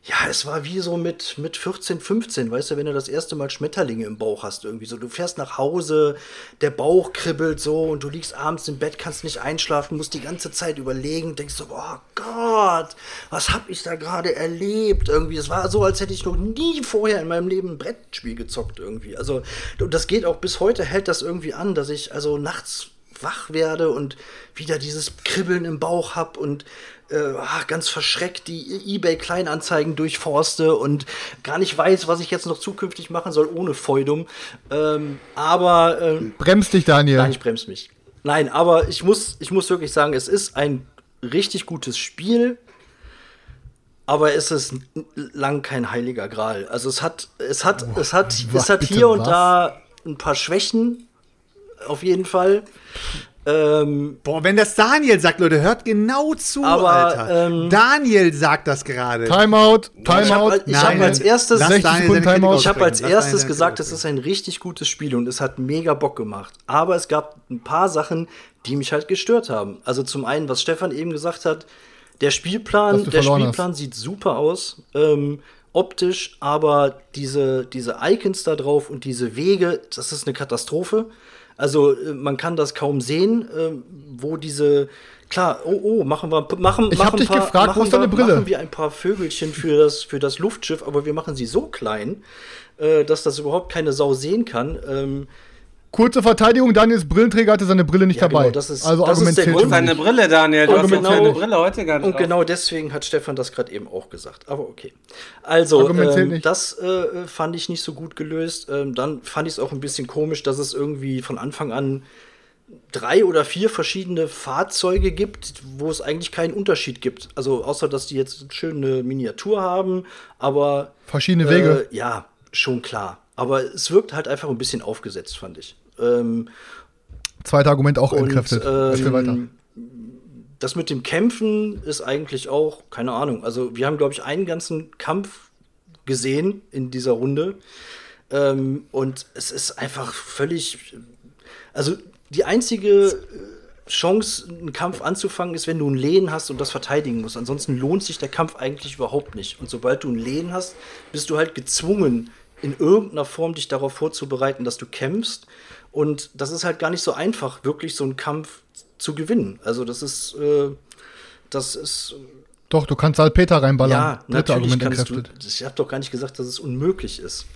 ja, es war wie so mit, mit 14, 15, weißt du, wenn du das erste Mal Schmetterlinge im Bauch hast, irgendwie so. Du fährst nach Hause, der Bauch kribbelt so und du liegst abends im Bett, kannst nicht einschlafen, musst die ganze Zeit überlegen, denkst so, oh Gott, was hab ich da gerade erlebt? Irgendwie, es war so, als hätte ich noch nie vorher in meinem Leben ein Brettspiel gezockt irgendwie. Also, das geht auch bis heute, hält das irgendwie an, dass ich also nachts wach werde und wieder dieses Kribbeln im Bauch hab und äh, ah, ganz verschreckt die eBay-Kleinanzeigen durchforste und gar nicht weiß, was ich jetzt noch zukünftig machen soll ohne Feudum. Ähm, aber ähm, Bremst dich, Daniel. Nein, ich bremse mich. Nein, aber ich muss, ich muss wirklich sagen, es ist ein richtig gutes Spiel, aber es ist lang kein heiliger Gral. Also es hat, es hat, es hat, es hat hier und was? da ein paar Schwächen, auf jeden Fall. Ähm, Boah, wenn das Daniel sagt, Leute, hört genau zu, Aber, Alter. ähm, Daniel sagt das gerade. Timeout, ich Timeout. habe ich hab Nein, als erstes, lass 60 Daniel Sekunden seine Timeout. Kritik Ich habe als. Lass erstes gesagt, es ist ein richtig gutes Spiel und es hat mega Bock gemacht. Aber es gab ein paar Sachen, die mich halt gestört haben. Also zum einen, was Stefan eben gesagt hat, der Spielplan, der Spielplan sieht super aus, ähm, optisch, aber diese, diese Icons da drauf und diese Wege, das ist eine Katastrophe. Also äh, man kann das kaum sehen, ähm, wo diese Klar, oh, oh, machen wir, machen, Ich hab machen dich paar- gefragt, wo ist deine wir- Brille? Machen wir ein paar Vögelchen für das, für das Luftschiff, aber wir machen sie so klein, äh, dass das überhaupt keine Sau sehen kann. Kurze Verteidigung, Daniels Brillenträger hatte seine Brille nicht Ja, dabei. genau, das ist- also das ist der Grund. nicht. Brille, Daniel. Du Und hast genau- deine Brille heute gar nicht. Und auf. genau deswegen hat Stefan das gerade eben auch gesagt. Aber okay. Also, ähm, das äh, fand ich nicht so gut gelöst. Ähm, dann fand ich es auch ein bisschen komisch, dass es irgendwie von Anfang an drei oder vier verschiedene Fahrzeuge gibt, wo es eigentlich keinen Unterschied gibt. Also außer, dass die jetzt schön eine Miniatur haben, aber Verschiedene Wege. Äh, ja, schon klar. Aber es wirkt halt einfach ein bisschen aufgesetzt, fand ich. Ähm, Zweites Argument auch und, entkräftet. Weiter. ähm, das mit dem Kämpfen ist eigentlich auch, keine Ahnung. Also, wir haben, glaube ich, einen ganzen Kampf gesehen in dieser Runde. Ähm, und es ist einfach völlig. Also, die einzige Chance, einen Kampf anzufangen, ist, wenn du ein Lehen hast und das verteidigen musst. Ansonsten lohnt sich der Kampf eigentlich überhaupt nicht. Und sobald du ein Lehen hast, bist du halt gezwungen, in irgendeiner Form dich darauf vorzubereiten, dass du kämpfst. Und das ist halt gar nicht so einfach, wirklich so einen Kampf zu gewinnen. Also das ist, äh, das ist, Doch, du kannst Salpeter reinballern. ja, Dritte natürlich Argument kannst du. Ich habe doch gar nicht gesagt, dass es unmöglich ist.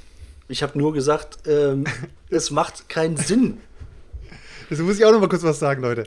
Ich habe nur gesagt, ähm, [LAUGHS] es macht keinen Sinn. Das muss ich auch noch mal kurz was sagen, Leute.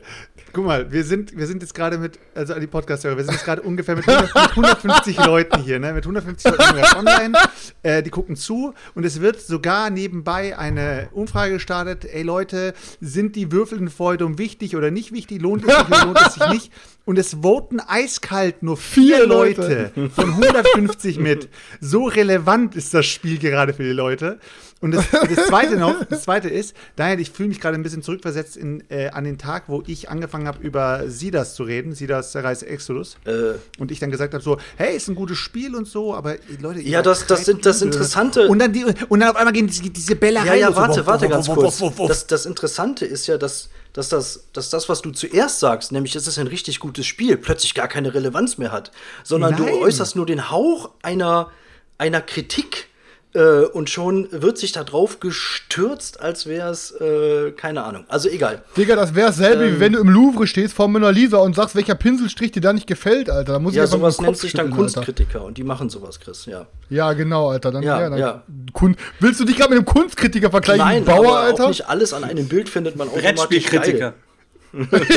Guck mal, wir sind, wir sind jetzt gerade mit, also an die Podcast-Hörer, wir sind jetzt gerade ungefähr mit, 100, mit 150 [LAUGHS] Leuten hier, ne? Mit 150 Leuten online. Äh, die gucken zu und es wird sogar nebenbei eine Umfrage gestartet. Ey Leute, sind die Würfel in Feudum wichtig oder nicht wichtig? Lohnt es sich oder lohnt es sich nicht? Und es voten eiskalt nur vier Vier Leute Leute. von 150 mit. So relevant ist das Spiel gerade für die Leute. Und das, das zweite noch, [LAUGHS] das zweite ist, daher, ich fühle mich gerade ein bisschen zurückversetzt in, äh, an den Tag, wo ich angefangen habe, über Sidas zu reden, Sidas der Reise Exodus. Äh, Und ich dann gesagt habe, so, hey, ist ein gutes Spiel und so, aber Leute, Ja, das- das sind- das Interessante-. Und dann, die, und dann auf einmal gehen diese, diese Bälle Ja, rein. ja, so, warte, wuff, warte ganz kurz. Das, das Interessante ist ja, dass, dass, das, dass das, was du zuerst sagst, nämlich es ist ein richtig gutes Spiel, plötzlich gar keine Relevanz mehr hat, sondern Nein. du äußerst nur den Hauch einer, einer Kritik äh, und schon wird sich da drauf gestürzt, als wäre es, äh, keine Ahnung. Also egal. Digga, das wäre dasselbe, Ähm. wie wenn du im Louvre stehst vor Mona Lisa und sagst, welcher Pinselstrich dir da nicht gefällt, Alter. Da muss Ja, ich sowas nennt sich dann schütteln, Alter. Kunstkritiker und die machen sowas, Chris, ja. Ja, genau, Alter. Dann, Ja, ja, dann, ja. Kun Willst du dich gerade mit einem Kunstkritiker vergleichen? Nein, Bauer, aber Alter? auch nicht alles an einem Bild findet man automatisch Brettspielkritiker. geil.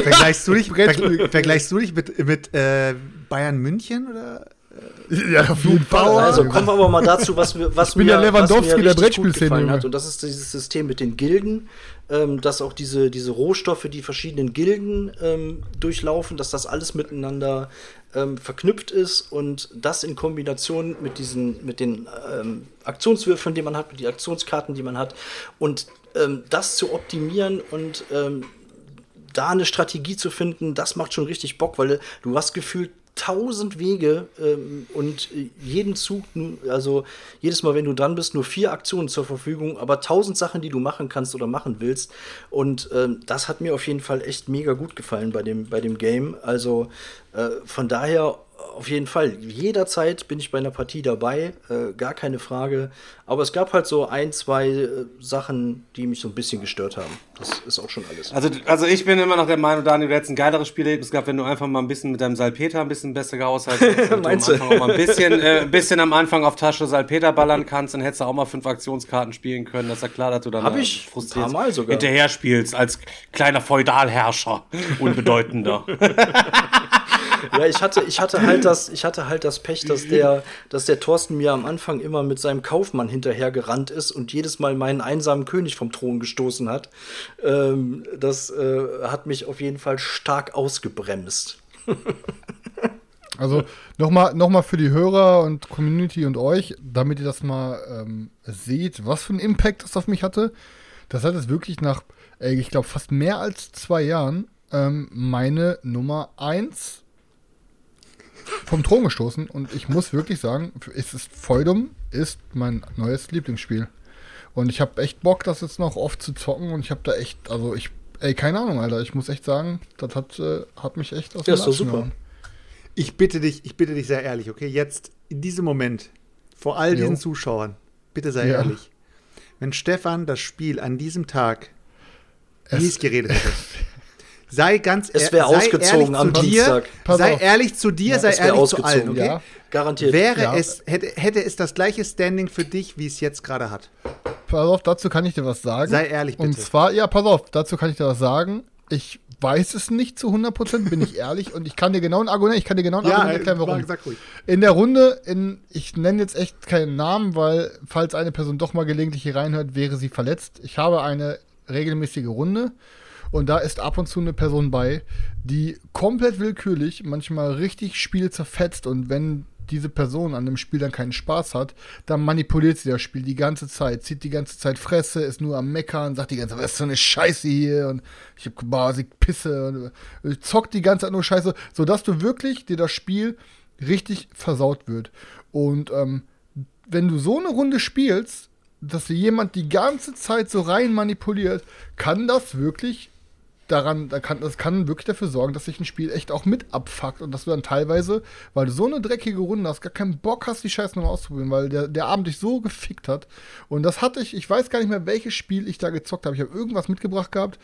Vergleichst du dich, [LAUGHS] vergleichst du dich mit, mit äh, Bayern München oder? Ja, auf jeden Fall. Bauer. Also kommen wir aber mal dazu, was, wir, was bin mir, der Lewandowski was mir der Brettspielszene, hat. Und das ist dieses System mit den Gilden, ähm, dass auch diese, diese Rohstoffe, die verschiedenen Gilden ähm, durchlaufen, dass das alles miteinander ähm, verknüpft ist und das in Kombination mit diesen, mit den ähm, Aktionswürfeln, die man hat, mit den Aktionskarten, die man hat und ähm, das zu optimieren und ähm, da eine Strategie zu finden, das macht schon richtig Bock, weil du hast gefühlt tausend Wege ähm, und äh, jeden Zug, also jedes Mal, wenn du dran bist, nur vier Aktionen zur Verfügung, aber tausend Sachen, die du machen kannst oder machen willst. Und ähm, das hat mir auf jeden Fall echt mega gut gefallen bei dem, bei dem Game. Also äh, von daher auf jeden Fall, jederzeit bin ich bei einer Partie dabei, äh, gar keine Frage. Aber es gab halt so ein, zwei äh, Sachen, die mich so ein bisschen gestört haben. Das ist auch schon alles. Also, also ich bin immer noch der Meinung, Daniel, du hättest ein geileres Spielerlebnis gehabt, wenn du einfach mal ein bisschen mit deinem Salpeter ein bisschen besser gehaushaltet hättest. [LAUGHS] Meinst du? Auch mal ein bisschen, [LAUGHS] äh, ein bisschen am Anfang auf Tasche Salpeter ballern kannst, dann hättest du auch mal fünf Aktionskarten spielen können. Das ist ja klar, dass du dann Hab ich frustriert ein paar Mal sogar. hinterher spielst als kleiner Feudalherrscher. Unbedeutender. [LAUGHS] Ja, ich hatte, ich hatte halt das, ich hatte halt das Pech, dass der, dass der Thorsten mir am Anfang immer mit seinem Kaufmann hinterhergerannt ist und jedes Mal meinen einsamen König vom Thron gestoßen hat. Ähm, das äh, hat mich auf jeden Fall stark ausgebremst. [LAUGHS] Also nochmal noch mal für die Hörer und Community und euch, damit ihr das mal ähm, seht, was für einen Impact das auf mich hatte. Das hat es wirklich nach, ey, ich glaube, fast mehr als zwei Jahren ähm, meine Nummer 1 vom Thron gestoßen. Und ich muss wirklich sagen, es ist Feudum ist mein neues Lieblingsspiel. Und ich habe echt Bock, das jetzt noch oft zu zocken. Und ich habe da echt, also ich, ey, keine Ahnung, Alter. Ich muss echt sagen, das hat, äh, hat mich echt aus Ja, dem ist doch super. Ich bitte dich, ich bitte dich sehr ehrlich, okay? Jetzt, in diesem Moment, vor all diesen Jo. Zuschauern, bitte sei Ja. ehrlich. Wenn Stefan das Spiel an diesem Tag Es- mies geredet hätte, [LAUGHS] sei ganz Es sei ausgezogen ehrlich am zu dir, Dienstag. Sei ehrlich zu dir, sei es wär ehrlich zu allen, ausgezogen, okay? ja. Garantiert. Wäre Ja. es, hätte, hätte es das gleiche Standing für dich, wie es jetzt gerade hat. Pass auf, dazu kann ich dir was sagen. Sei ehrlich, Und bitte. zwar, ja, pass auf, dazu kann ich dir was sagen. Ich weiß es nicht zu 100%, bin ich ehrlich. Und ich kann dir genau ein Argument, ich kann dir genau ein Argument erklären, warum. sag ruhig. In der Runde, in, ich nenne jetzt echt keinen Namen, weil falls eine Person doch mal gelegentlich hier reinhört, wäre sie verletzt. Ich habe eine regelmäßige Runde und da ist ab und zu eine Person bei, die komplett willkürlich manchmal richtig Spiel zerfetzt und wenn diese Person an dem Spiel dann keinen Spaß hat, dann manipuliert sie das Spiel die ganze Zeit, zieht die ganze Zeit Fresse, ist nur am Meckern, sagt die ganze Zeit, was ist so eine Scheiße hier und ich hab quasi Pisse und äh, zockt die ganze Zeit nur Scheiße, sodass du wirklich dir das Spiel richtig versaut wird. Und ähm, wenn du so eine Runde spielst, dass dir jemand die ganze Zeit so rein manipuliert, kann das wirklich daran, da kann, das kann wirklich dafür sorgen, dass sich ein Spiel echt auch mit abfuckt und dass du dann teilweise, weil du so eine dreckige Runde hast, gar keinen Bock hast, die Scheiße nochmal auszuprobieren, weil der, der Abend dich so gefickt hat. Und das hatte ich, ich weiß gar nicht mehr, welches Spiel ich da gezockt habe. Ich habe irgendwas mitgebracht gehabt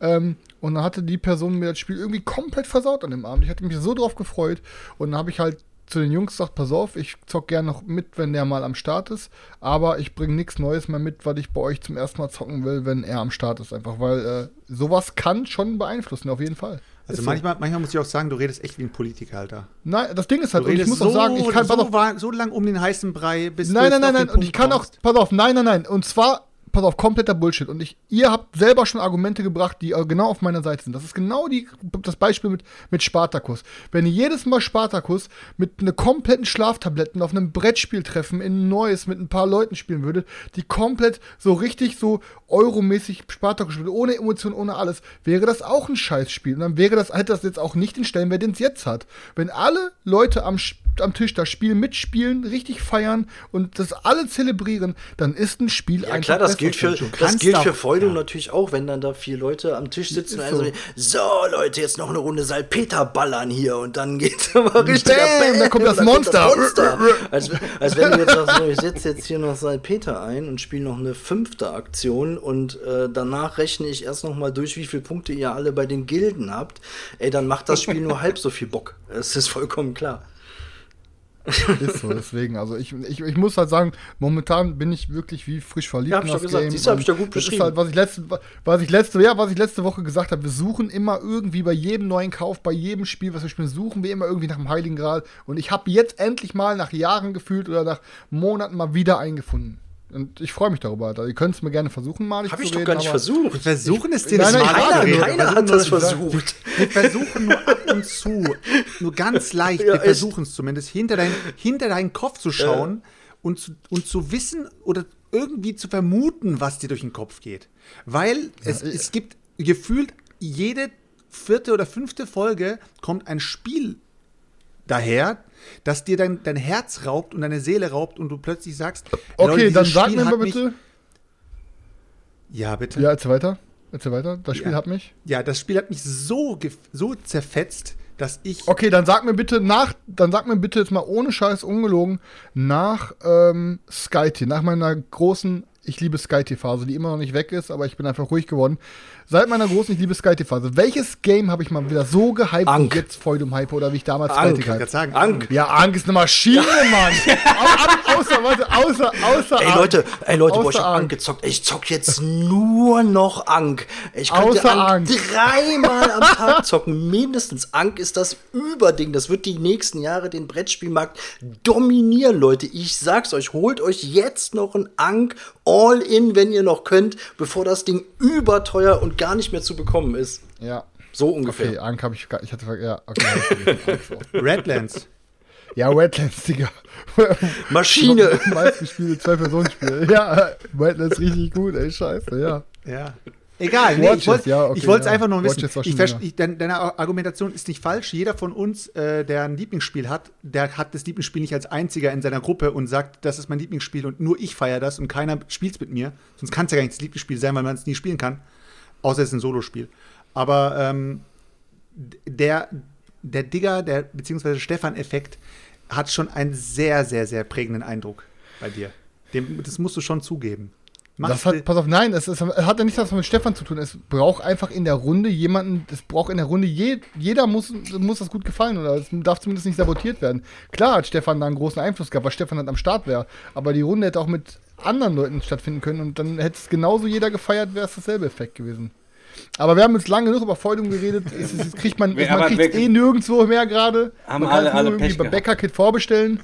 ähm, und dann hatte die Person mir das Spiel irgendwie komplett versaut an dem Abend. Ich hatte mich so drauf gefreut und dann habe ich halt zu den Jungs gesagt, pass auf, ich zock gerne noch mit, wenn der mal am Start ist, aber ich bringe nichts Neues mehr mit, was ich bei euch zum ersten Mal zocken will, wenn er am Start ist, einfach, weil äh, sowas kann schon beeinflussen, auf jeden Fall. Also Ist so. manchmal, manchmal muss ich auch sagen, du redest echt wie ein Politiker, Alter. Nein, das Ding ist halt, Du und ich muss so, auch sagen, ich kann, so, auf, so lang um den heißen Brei, bis nein, du nein, nein, nein, und ich kann auch, kommst. pass auf, nein, nein, nein, und zwar, pass auf, kompletter Bullshit. Und ich, ihr habt selber schon Argumente gebracht, die äh, genau auf meiner Seite sind. Das ist genau die, das Beispiel mit, mit Spartacus. Wenn ihr jedes Mal Spartacus mit einer kompletten Schlaftabletten auf einem Brettspiel treffen, in neues mit ein paar Leuten spielen würdet, die komplett so richtig so euromäßig Spartacus spielen, ohne Emotionen, ohne alles, wäre das auch ein Scheißspiel. Und dann wäre das, hätte das jetzt auch nicht den Stellenwert, den es jetzt hat. Wenn alle Leute am, Sch- am Tisch das Spiel mitspielen, richtig feiern und das alle zelebrieren, dann ist ein Spiel Ja einfach klar, das gilt für, das gilt für Feudum ja. natürlich auch, wenn dann da vier Leute am Tisch sitzen und so. so, so Leute, jetzt noch eine Runde Salpeter ballern hier und dann geht's [LAUGHS] aber richtig. Bam, da [LAUGHS] kommt das Monster. [LAUGHS] als, als wenn du jetzt sagst, so, ich setze jetzt hier noch Salpeter ein und spiele noch eine fünfte Aktion und äh, danach rechne ich erst noch mal durch, wie viele Punkte ihr alle bei den Gilden habt. Ey, dann macht das Spiel nur halb so viel Bock. Das ist vollkommen klar. [LAUGHS] Ist so, deswegen. Also ich, ich, ich muss halt sagen, momentan bin ich wirklich wie frisch verliebt Ja, hab in das gesagt. Game. Siehst hab ich doch gut beschrieben. Ist halt, was ich letzte, was ich letzte, ja, was ich letzte Woche gesagt habe, wir suchen immer irgendwie bei jedem neuen Kauf, bei jedem Spiel, was wir spielen, suchen wir immer irgendwie nach dem Heiligen Gral. Und ich habe jetzt endlich mal nach Jahren gefühlt oder nach Monaten mal wieder eingefunden. Und ich freue mich darüber. Alter. Ihr könnt es mir gerne versuchen, mal Hab zu ich doch gar nicht versucht. Wir versuchen es dir Nein, nicht nein, mal ich Keiner, keiner hat das versucht. [LAUGHS] Wir versuchen nur ab und zu, nur ganz leicht, Ja, wir versuchen es zumindest, hinter, dein, hinter deinen Kopf zu schauen und, zu, und zu wissen oder irgendwie zu vermuten, was dir durch den Kopf geht. Weil es, ich- es gibt gefühlt jede vierte oder fünfte Folge kommt ein Spiel daher, das dir dein, dein Herz raubt und deine Seele raubt und du plötzlich sagst, Okay, Leute, dann sag Spiel mir mal bitte. Ja, bitte. Ja, erzähl weiter. Erzähl weiter. Das Spiel Ja. hat mich. Ja, das Spiel hat mich so, so zerfetzt, dass ich. Okay, dann sag mir bitte nach, dann sag mir bitte jetzt mal ohne Scheiß ungelogen nach ähm, SkyT, nach meiner großen Ich liebe SkyT-Phase, die immer noch nicht weg ist, aber ich bin einfach ruhig geworden. Seit meiner großen Ich liebe SkyT-Phase, welches Game habe ich mal wieder so gehypt Ank. wie jetzt Feudum hype oder wie ich damals Ank. SkyT Ich kann gehypt? sagen, Ank. Ja, Ank ist eine Maschine, Mann. [LAUGHS] Au- au- außer, warte, außer, außer Ey Ank. Leute, ey Leute, boah, ich Außer hab Ank. Ank gezockt. Ich zock jetzt nur noch Ank. Ich könnte Außer Ank, Ank. dreimal am [LAUGHS] Tag zocken. Mindestens. Ank ist das Überding. Das wird die nächsten Jahre den Brettspielmarkt dominieren, Leute. Ich sag's euch, holt euch jetzt noch ein Ank all in, wenn ihr noch könnt, bevor das Ding überteuer und gar nicht mehr zu bekommen ist. Ja. So ungefähr. Okay, Ank habe ich, gar- ich hatte, ja, okay. [LAUGHS] Redlands. Ja, Wetlands, Digga. [LAUGHS] Maschine. [LAUGHS] Meistgespielte Zwei-Personen-Spiel. Ja, Wetlands richtig gut, ey, scheiße, ja. Ja. Egal, nee, ich wollte ja, okay, es ja. einfach nur wissen. Ich ich, dein, deine Argumentation ist nicht falsch. Jeder von uns, äh, der ein Lieblingsspiel hat, der hat das Lieblingsspiel nicht als einziger in seiner Gruppe und sagt, das ist mein Lieblingsspiel und nur ich feiere das und keiner spielt es mit mir. Sonst kann es ja gar nicht das Lieblingsspiel sein, weil man es nie spielen kann. Außer es ist ein Solospiel. Aber ähm, der, der Digger, der beziehungsweise Stefan-Effekt, hat schon einen sehr, sehr, sehr prägenden Eindruck bei dir. Dem, das musst du schon zugeben. Mach Das hat, pass auf, nein, es, ist, es hat ja nichts was mit Stefan zu tun. Es braucht einfach in der Runde jemanden, es braucht in der Runde, je, jeder muss, muss das gut gefallen oder es darf zumindest nicht sabotiert werden. Klar hat Stefan da einen großen Einfluss gehabt, weil Stefan halt am Start wäre, aber die Runde hätte auch mit anderen Leuten stattfinden können und dann hätte es genauso jeder gefeiert, wäre es dasselbe Effekt gewesen. Aber wir haben jetzt lange genug über Feudum geredet. Es, es, kriegt man [LAUGHS] man kriegt eh nirgendwo mehr gerade. Haben Man kann alle- es nur alle irgendwie Pech bei. Bäcker-Kit vorbestellen.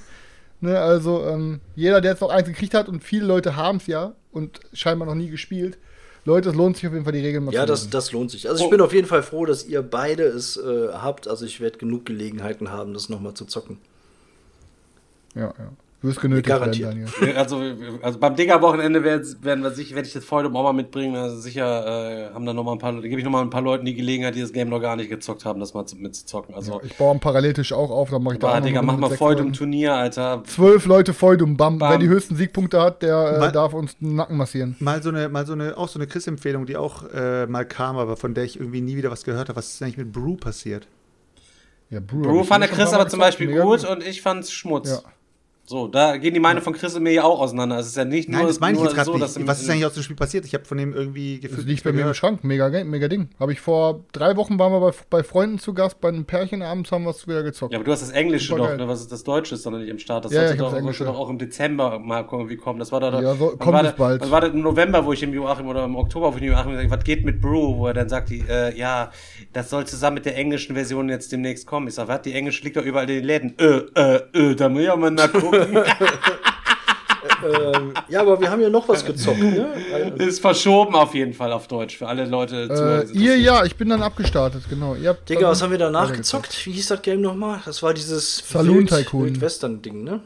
Ne, also ähm, jeder, der jetzt noch eins gekriegt hat und viele Leute haben es ja und scheinbar noch nie gespielt. Leute, es lohnt sich auf jeden Fall die Regeln mal Ja, zu das, lesen. das lohnt sich. Also ich bin auf jeden Fall froh, dass ihr beide es äh, habt. Also ich werde genug Gelegenheiten haben, das nochmal zu zocken. Ja, ja. Du wirst genötigt werden, Garantiert. Daniel. Also, also beim Digger-Wochenende werden, werden wir sicher, werde ich das Freudum auch mal mitbringen. Also sicher äh, haben da noch mal ein paar, da gebe ich noch mal ein paar Leuten die Gelegenheit, die das Game noch gar nicht gezockt haben, das mal zu, mitzuzocken. Also, Ich baue einen Paralleltisch auch auf, dann mache ich da Digga, eine mach mal Leuten. Turnier, Alter. Zwölf Leute Feudum, bam. Bam. Wer die höchsten Siegpunkte hat, der äh, Mal- darf uns den Nacken massieren. Mal so eine, mal so eine, auch so eine Chris-Empfehlung, die auch äh, mal kam, aber von der ich irgendwie nie wieder was gehört habe. Was ist eigentlich mit Brew passiert? Ja, Brew, Brew fand der Chris aber zum Beispiel gut und ich fand's Schmutz. Ja. So, da gehen die Meinungen von Chris und mir ja auch auseinander. Es ist ja nicht Nein, nur, das meine ich jetzt gerade so, nicht. Was ist eigentlich aus dem Spiel passiert? Ich habe von dem irgendwie Das gefühlt liegt bei mir im Schrank. Mega, Ga- mega Ding. Habe ich vor drei Wochen waren wir bei, bei Freunden zu Gast, bei einem Pärchen abends haben wir es wieder gezockt. Ja, aber du hast das Englische Super doch, ne? Was ist das Deutsche ist doch noch nicht im Start. Das Ja, ja, sollte hab's doch, Englische. sollte doch auch im Dezember mal irgendwie kommen. Das war doch Ja, so- kommt war das- bald. wann war das im November, wo ich im Joachim oder im Oktober, wo ich im Joachim gesagt was geht mit Brew, wo er dann sagt, die, äh, ja, das soll zusammen mit der englischen Version jetzt demnächst kommen. Ich sag, was, die englische liegt doch überall in den Läden. Äh, äh, äh, da muss ich ja mal nachgucken. Ähm, ja, aber wir haben ja noch was gezockt, ne? Also, ist verschoben auf jeden Fall auf Deutsch für alle Leute. Äh, die ihr ja, ich bin dann abgestartet, genau. Ihr habt Digga, was haben wir danach gezockt? Wie hieß das Game nochmal? Das war dieses Saloon Tycoon. Western-Ding, ne?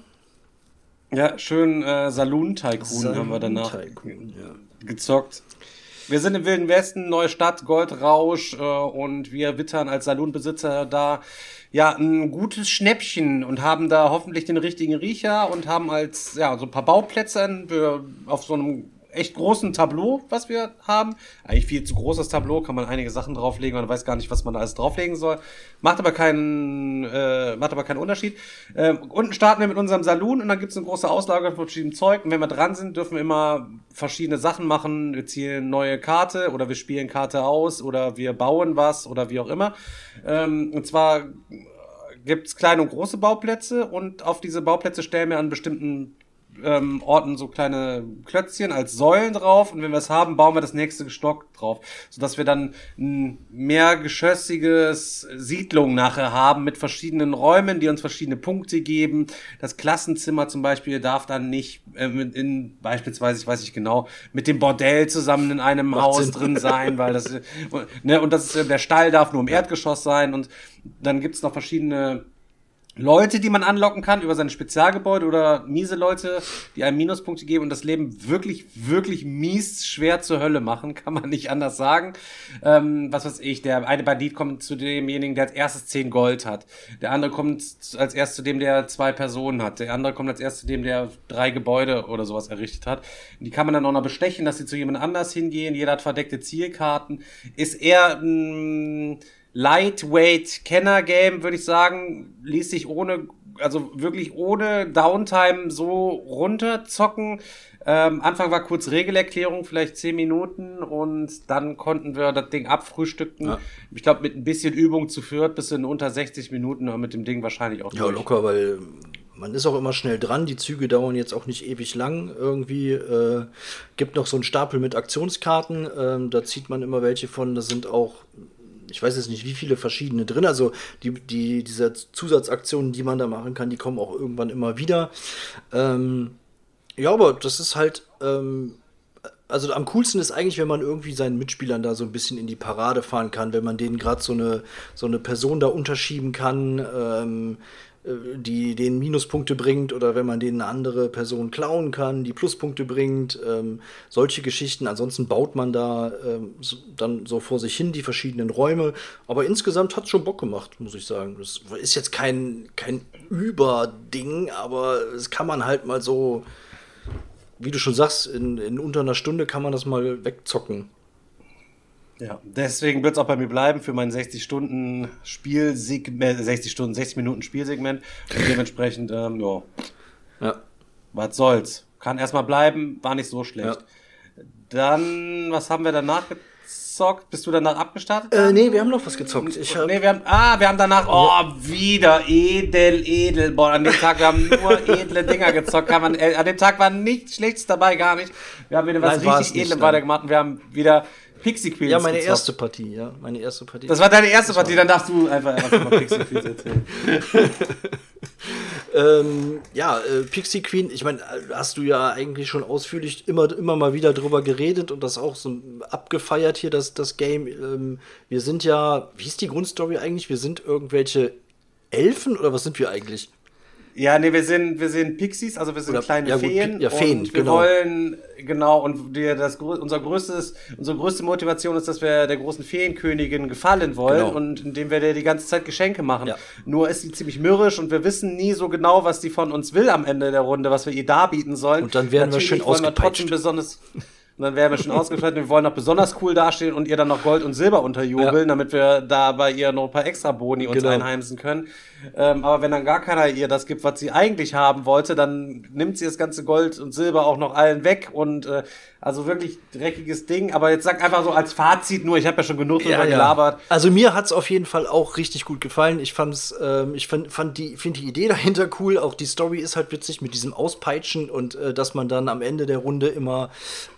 Ja, schön äh, Saloon Tycoon haben wir danach Tycoon, ja. gezockt. Wir sind im Wilden Westen, neue Stadt, Goldrausch äh, und wir wittern als Saloonbesitzer da ja ein gutes Schnäppchen und haben da hoffentlich den richtigen Riecher und haben als ja so ein paar Bauplätze auf so einem echt großen Tableau, was wir haben. Eigentlich viel zu großes Tableau, kann man einige Sachen drauflegen, man weiß gar nicht, was man da alles drauflegen soll. Macht aber keinen, äh, macht aber keinen Unterschied. Ähm, unten starten wir mit unserem Saloon und dann gibt's eine große Auslage von verschiedenem Zeug. Und wenn wir dran sind, dürfen wir immer verschiedene Sachen machen. Wir zielen neue Karte oder wir spielen Karte aus oder wir bauen was oder wie auch immer. Ähm, und zwar gibt's kleine und große Bauplätze und auf diese Bauplätze stellen wir an bestimmten ähm, Orten so kleine Klötzchen als Säulen drauf und wenn wir es haben, bauen wir das nächste Stock drauf, sodass wir dann ein mehrgeschossiges Siedlung nachher haben mit verschiedenen Räumen, die uns verschiedene Punkte geben. Das Klassenzimmer zum Beispiel darf dann nicht äh, in beispielsweise, ich weiß nicht genau, mit dem Bordell zusammen in einem Haus Sinn. drin sein, weil das [LAUGHS] ne, und das ist, der Stall darf nur im Erdgeschoss sein und dann gibt's noch verschiedene Leute, die man anlocken kann über seine Spezialgebäude oder miese Leute, die einem Minuspunkte geben und das Leben wirklich, wirklich mies schwer zur Hölle machen, [LAUGHS] kann man nicht anders sagen. Ähm, was weiß ich, der eine Bandit kommt zu demjenigen, der als erstes 10 Gold hat. Der andere kommt als erstes zu dem, der zwei Personen hat. Der andere kommt als erstes zu dem, der drei Gebäude oder sowas errichtet hat. Und die kann man dann auch noch bestechen, dass sie zu jemand anders hingehen. Jeder hat verdeckte Zielkarten. Ist eher mh, Lightweight Kenner-Game, würde ich sagen, ließ sich ohne, also wirklich ohne Downtime so runterzocken. Ähm, Anfang war kurz Regelerklärung, vielleicht 10 Minuten und dann konnten wir das Ding abfrühstücken. Ja. Ich glaube, mit ein bisschen Übung zu viert bis in unter 60 Minuten mit dem Ding wahrscheinlich auch Ja, durch. locker, weil man ist auch immer schnell dran. Die Züge dauern jetzt auch nicht ewig lang. Irgendwie äh, gibt noch so einen Stapel mit Aktionskarten. Ähm, da zieht man immer welche von. Da sind auch, ich weiß jetzt nicht, wie viele verschiedene drin. Also die, die, diese Zusatzaktionen, die man da machen kann, die kommen auch irgendwann immer wieder. Ähm, ja, aber das ist halt. Ähm, also am coolsten ist eigentlich, wenn man irgendwie seinen Mitspielern da so ein bisschen in die Parade fahren kann, wenn man denen gerade so eine, so eine Person da unterschieben kann, ähm, äh, die denen Minuspunkte bringt oder wenn man denen eine andere Person klauen kann, die Pluspunkte bringt, ähm, solche Geschichten. Ansonsten baut man da ähm, so, dann so vor sich hin die verschiedenen Räume. Aber insgesamt hat schon Bock gemacht, muss ich sagen. Das ist jetzt kein, kein Überding, aber es kann man halt mal so wie du schon sagst, in, in unter einer Stunde kann man das mal wegzocken. Ja, deswegen wird es auch bei mir bleiben für mein 60 Stunden Spielsegment, 60 Stunden, 60 Minuten Spielsegment. Und dementsprechend, ähm, ja, Ja. was soll's. Kann erstmal bleiben, war nicht so schlecht. Dann, was haben wir danach gezockt? Bist du danach abgestartet? Äh, nee, wir haben noch was gezockt. Ich hab, nee, wir haben, ah, wir haben danach, oh, wieder edel, edel. Boah, an dem Tag, wir haben nur [LAUGHS] edle Dinger gezockt. Kann man, äh, an dem Tag war nichts Schlechtes dabei, gar nicht. Wir haben wieder was Nein, richtig nein. weitergemacht und wir haben wieder Pixie Queens ja, meine gezockt. erste Partie, ja. Meine erste Partie. Das war deine erste Partie, dann darfst du einfach, einfach mal Pixie Queens [LAUGHS] erzählen. [LAUGHS] Ähm, ja, äh, Pixie Queen, ich meine, hast du ja eigentlich schon ausführlich immer, immer mal wieder drüber geredet und das auch so abgefeiert hier, das, das Game. Ähm, wir sind ja, wie ist die Grundstory eigentlich? Wir sind irgendwelche Elfen oder was sind wir eigentlich? Ja, nee, wir sind, wir sind Pixies, also wir sind Oder- kleine ja, gut, Feen. ja, Feen, und wir genau. wollen, genau, und wir, das, unser größtes, unsere größte Motivation ist, dass wir der großen Feenkönigin gefallen wollen Genau. und indem wir dir die ganze Zeit Geschenke machen. Ja. Nur ist sie ziemlich mürrisch und wir wissen nie so genau, was die von uns will am Ende der Runde, was wir ihr darbieten sollen. Und dann werden wir Natürlich schön wollen wir ausgepeitscht. trotzdem besonders, und dann werden wir schon ausgefallen. Wir wollen noch besonders cool dastehen und ihr dann noch Gold und Silber unterjubeln, damit wir da bei ihr noch ein paar extra Boni uns Genau. einheimsen können. Ähm, aber wenn dann gar keiner ihr das gibt, was sie eigentlich haben wollte, dann nimmt sie das ganze Gold und Silber auch noch allen weg und äh, also wirklich dreckiges Ding. Aber jetzt sag einfach so als Fazit nur, ich habe ja schon genug drüber gelabert. Also mir hat's auf jeden Fall auch richtig gut gefallen. Ich fand's, ähm, ich fand, fand die, finde die Idee [LAUGHS] dahinter cool. Auch die Story ist halt witzig mit diesem Auspeitschen und äh, dass man dann am Ende der Runde immer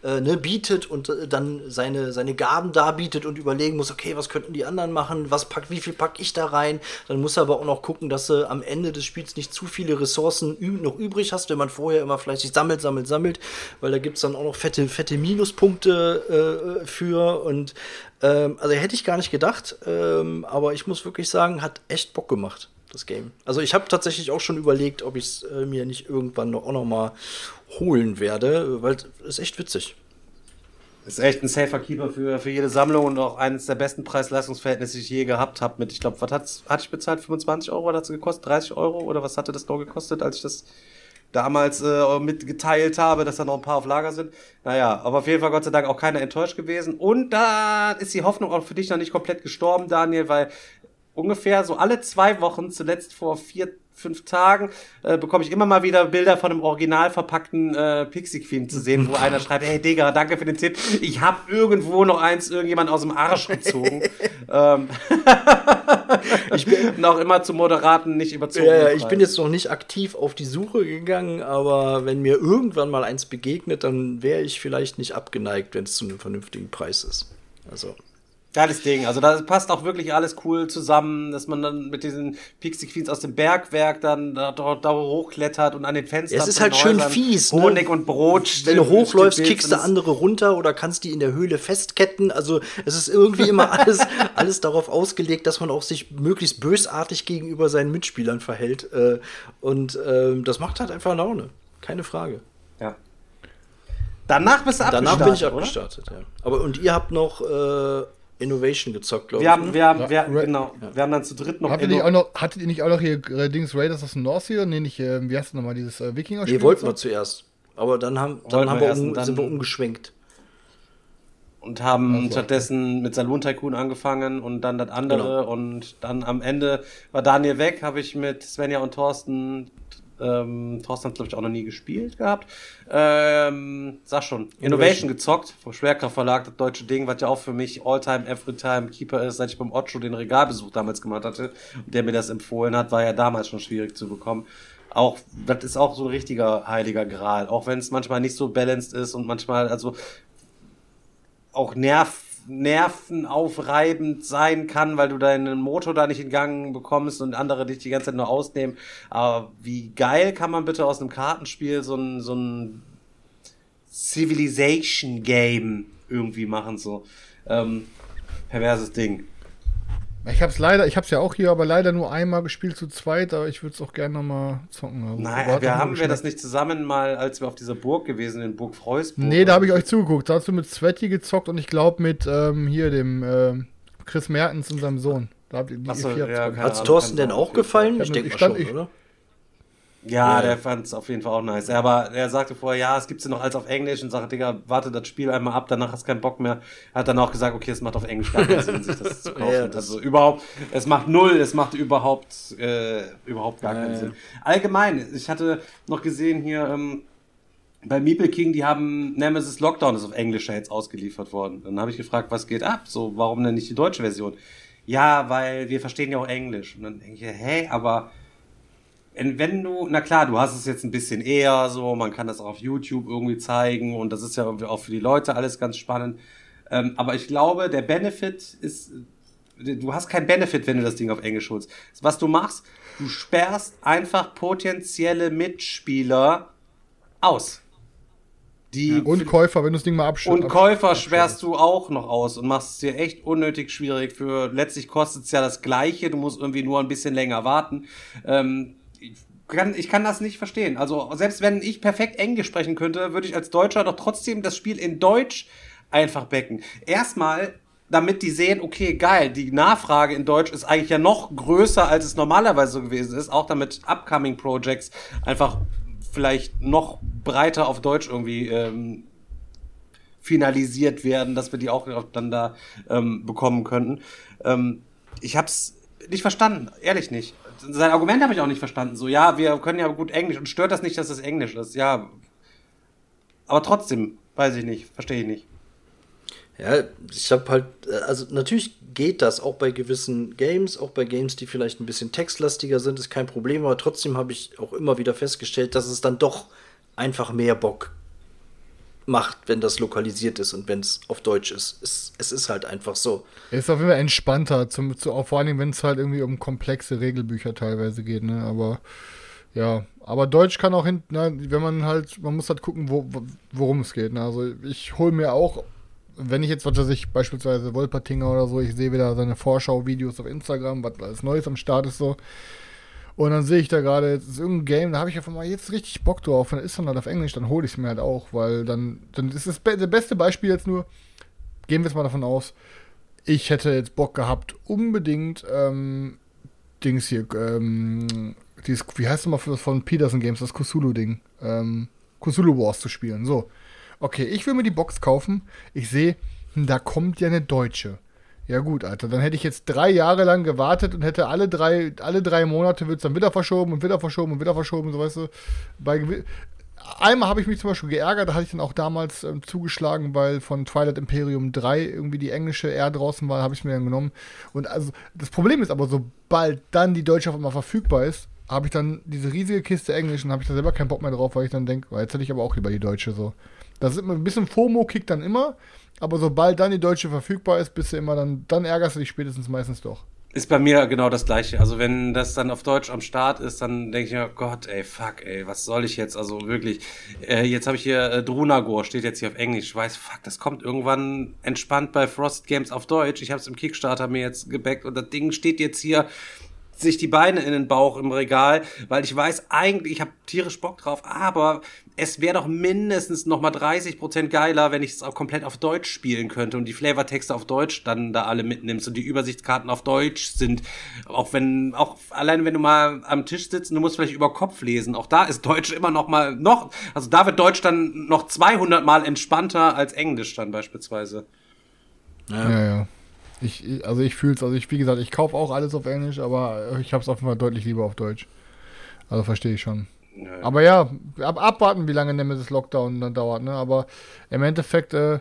äh, ne, bietet und äh, dann seine, seine Gaben darbietet und überlegen muss, okay, was könnten die anderen machen, was packt, wie viel pack ich da rein. Dann muss er aber auch noch gucken, dass du am Ende des Spiels nicht zu viele Ressourcen noch übrig hast, wenn man vorher immer fleißig sammelt, sammelt, sammelt, weil da gibt's dann auch noch fette, fette Minuspunkte äh, für und ähm, also hätte ich gar nicht gedacht, ähm, aber ich muss wirklich sagen, hat echt Bock gemacht, das Game. Also ich habe tatsächlich auch schon überlegt, ob ich es äh, mir nicht irgendwann noch, auch noch mal holen werde, weil es ist echt witzig. Ist echt ein safer Keeper für, für jede Sammlung und auch eines der besten Preis-Leistungsverhältnisse, die ich je gehabt habe. Mit, ich glaube, was hat's, hatte ich bezahlt? 25 Euro hat es gekostet? 30 Euro? Oder was hatte das noch gekostet, als ich das damals äh, mitgeteilt habe, dass da noch ein paar auf Lager sind? Naja, aber auf jeden Fall Gott sei Dank auch keiner enttäuscht gewesen. Und da ist die Hoffnung auch für dich noch nicht komplett gestorben, Daniel, weil ungefähr so alle zwei Wochen, zuletzt vor vier, fünf Tagen, äh, bekomme ich immer mal wieder Bilder von einem original verpackten äh, Pixie Queen zu sehen, wo einer schreibt, hey Digga, danke für den Tipp. Ich habe irgendwo noch eins irgendjemand aus dem Arsch gezogen. [LAUGHS] ähm, [LAUGHS] ich bin noch immer zu moderaten, nicht überzogen. Ja, ich bin jetzt noch nicht aktiv auf die Suche gegangen, aber wenn mir irgendwann mal eins begegnet, dann wäre ich vielleicht nicht abgeneigt, wenn es zu einem vernünftigen Preis ist. Also. Geiles Ding. Also da passt auch wirklich alles cool zusammen, dass man dann mit diesen Pixie Queens aus dem Bergwerk dann da, da, da hochklettert und an den Fenstern. Ja, es ist halt schön Häusern fies, ne? Honig und Brot. Wenn du hochläufst, kickst du andere runter oder kannst die in der Höhle festketten. Also es ist irgendwie immer [LAUGHS] alles, alles darauf ausgelegt, dass man auch sich möglichst bösartig gegenüber seinen Mitspielern verhält. Äh, Und ähm, das macht halt einfach Laune. Keine Frage. Ja. Danach bist du Danach abgestartet, bin ich oder? abgestartet, ja. Aber und ihr habt noch äh, Innovation gezockt, glaube ich. haben, ne? wir haben, Ja, wir, Ra- genau, wir haben dann zu dritt noch. Habt ihr nicht auch noch, hattet ihr nicht auch noch hier äh, Dings Raiders of the North hier? Nee, nicht, äh, wie heißt das nochmal, dieses äh, Wikinger-Spiel? Nee, wollten wir zuerst. Aber dann, haben, dann, Wollten haben wir um, dann- sind wir umgeschwenkt. und haben Also. stattdessen mit Saloon Tycoon angefangen und dann das andere Genau. und dann am Ende war Daniel weg, habe ich mit Svenja und Thorsten ähm, Thorsten hat glaube ich auch noch nie gespielt gehabt. Ähm, sag schon, Innovation, gezockt vom Schwerkraft Verlag, das deutsche Ding, was ja auch für mich Alltime Everytime Keeper ist, seit ich beim Ocho den Regalbesuch damals gemacht hatte und der mir das empfohlen hat, war ja damals schon schwierig zu bekommen. Auch das ist auch so ein richtiger heiliger Gral, auch wenn es manchmal nicht so balanced ist und manchmal also auch nerv, nervenaufreibend sein kann, weil du deinen Motor da nicht in Gang bekommst und andere dich die ganze Zeit nur ausnehmen. Aber wie geil kann man bitte aus einem Kartenspiel so ein, so ein Civilization Game irgendwie machen, so. Ähm, perverses Ding. Ich hab's leider, ich hab's ja auch hier, aber leider nur einmal gespielt zu zweit, aber ich würde es auch gerne nochmal zocken. Also, aber Nein, wir haben wir das nicht zusammen mal, als wir auf dieser Burg gewesen in Burg Freusburg. Nee, da habe ich euch zugeguckt. Da hast du mit Sweaty gezockt und ich glaube mit ähm, hier dem ähm, Chris Mertens und seinem Sohn. Da habt ihr die Ach so, ihr vier habt's ja, Hat's Thorsten denn auch gefallen? Ich denke ich mal stand- schon, ich- oder? Ja, der fand es auf jeden Fall auch nice. Aber er sagte vorher, ja, es gibt's ja noch als auf Englisch und sagte, Digga, warte das Spiel einmal ab, danach hast keinen Bock mehr. Er hat dann auch gesagt, okay, es macht auf Englisch gar keinen Sinn, sich das zu [LAUGHS] kaufen. Ja, das- also überhaupt, es macht null, es macht überhaupt, äh, überhaupt gar keinen Ja, Sinn. Allgemein, ich hatte noch gesehen hier, ähm, bei Meeple King, die haben Nemesis Lockdown ist auf Englisch ja jetzt ausgeliefert worden. Dann habe ich gefragt, was geht ab? So, warum denn nicht die deutsche Version? Ja, weil wir verstehen ja auch Englisch. Und dann denke ich, hä, aber wenn du, na klar, du hast es jetzt ein bisschen eher so, man kann das auch auf YouTube irgendwie zeigen und das ist ja irgendwie auch für die Leute alles ganz spannend. Ähm, aber ich glaube, der Benefit ist, du hast keinen Benefit, wenn du das Ding auf Englisch holst. Was du machst, du sperrst einfach potenzielle Mitspieler aus. Die Und Käufer, wenn du das Ding mal abschützt. und Käufer sperrst du auch noch aus und machst es dir echt unnötig schwierig. Für letztlich kostet es ja das Gleiche. Du musst irgendwie nur ein bisschen länger warten. Ähm, kann, ich kann das nicht verstehen. Also selbst wenn ich perfekt Englisch sprechen könnte, würde ich als Deutscher doch trotzdem das Spiel in Deutsch einfach becken. Erstmal, damit die sehen, okay, geil, die Nachfrage in Deutsch ist eigentlich ja noch größer, als es normalerweise so gewesen ist. Auch damit Upcoming Projects einfach vielleicht noch breiter auf Deutsch irgendwie ähm, finalisiert werden, dass wir die auch dann da ähm, bekommen könnten. Ähm, ich hab's nicht verstanden, ehrlich nicht. Sein Argument habe ich auch nicht verstanden. So, ja, wir können ja gut Englisch und stört das nicht, dass es Englisch ist. Ja, aber trotzdem, weiß ich nicht, verstehe ich nicht. Ja, ich habe halt, also natürlich geht das auch bei gewissen Games, auch bei Games, die vielleicht ein bisschen textlastiger sind, ist kein Problem, aber trotzdem habe ich auch immer wieder festgestellt, dass es dann doch einfach mehr Bock macht, wenn das lokalisiert ist und wenn es auf Deutsch ist. Es, es ist halt einfach so. Es ist auf jeden Fall entspannter, zum, zu, vor allem, wenn es halt irgendwie um komplexe Regelbücher teilweise geht, ne? Aber ja, aber Deutsch kann auch hinten, ne, wenn man halt, man muss halt gucken, wo, worum es geht. Ne? Also ich hole mir auch wenn ich jetzt, was weiß ich, beispielsweise Wolpertinger oder so, ich sehe wieder seine Vorschau-Videos auf Instagram, was alles Neues am Start ist so. Und dann sehe ich da gerade, jetzt ist irgendein Game, da habe ich einfach mal jetzt richtig Bock drauf. Und dann ist dann halt auf Englisch, dann hole ich es mir halt auch, weil dann, dann ist das, be das beste Beispiel jetzt nur, gehen wir jetzt mal davon aus, ich hätte jetzt Bock gehabt, unbedingt, ähm, Dings hier, ähm, dieses, wie heißt es mal von Peterson Games, das Kusulu-Ding, ähm, Kusulu Wars zu spielen. So okay, ich will mir die Box kaufen. Ich sehe, hm, da kommt ja eine deutsche. Ja gut, Alter, dann hätte ich jetzt drei Jahre lang gewartet und hätte alle drei, alle drei Monate wird es dann wieder verschoben und wieder verschoben und wieder verschoben, so weißt du. Bei, einmal habe ich mich zum Beispiel geärgert, da hatte ich dann auch damals ähm, zugeschlagen, weil von Twilight Imperium 3 irgendwie die englische R draußen war, habe ich mir dann genommen. Und also das Problem ist aber, sobald dann die deutsche auf einmal verfügbar ist, habe ich dann diese riesige Kiste Englisch und habe ich da selber keinen Bock mehr drauf, weil ich dann denke, jetzt hätte ich aber auch lieber die deutsche so. Das ist immer ein bisschen FOMO kickt dann immer, aber sobald dann die deutsche verfügbar ist, bist du immer dann, dann ärgerst du dich spätestens meistens doch. Ist bei mir genau das gleiche. Also wenn das dann auf Deutsch am Start ist, dann denke ich mir, Gott, ey, fuck, ey, was soll ich jetzt? Also wirklich, äh, jetzt habe ich hier äh, Drunagor, steht jetzt hier auf Englisch. Ich weiß, fuck, das kommt irgendwann entspannt bei Frost Games auf Deutsch. Ich habe es im Kickstarter mir jetzt gebackt und das Ding steht jetzt hier sich die Beine in den Bauch im Regal, weil ich weiß eigentlich, ich habe tierisch Bock drauf, aber es wäre doch mindestens noch mal 30 Prozent geiler, wenn ich es auch komplett auf Deutsch spielen könnte und die Flavortexte auf Deutsch dann da alle mitnimmst und die Übersichtskarten auf Deutsch sind. Auch wenn, auch allein wenn du mal am Tisch sitzt, du musst vielleicht über Kopf lesen. Auch da ist Deutsch immer noch mal noch, also da wird Deutsch dann noch 200 mal entspannter als Englisch dann beispielsweise. Ja, ja. ja. Ich, also ich fühle es, also ich, wie gesagt, ich kaufe auch alles auf Englisch, aber ich habe es auf jeden Fall deutlich lieber auf Deutsch. Also verstehe ich schon. Ja. Aber ja, ab, abwarten, wie lange Nemesis Lockdown dann dauert, ne? Aber im Endeffekt, äh,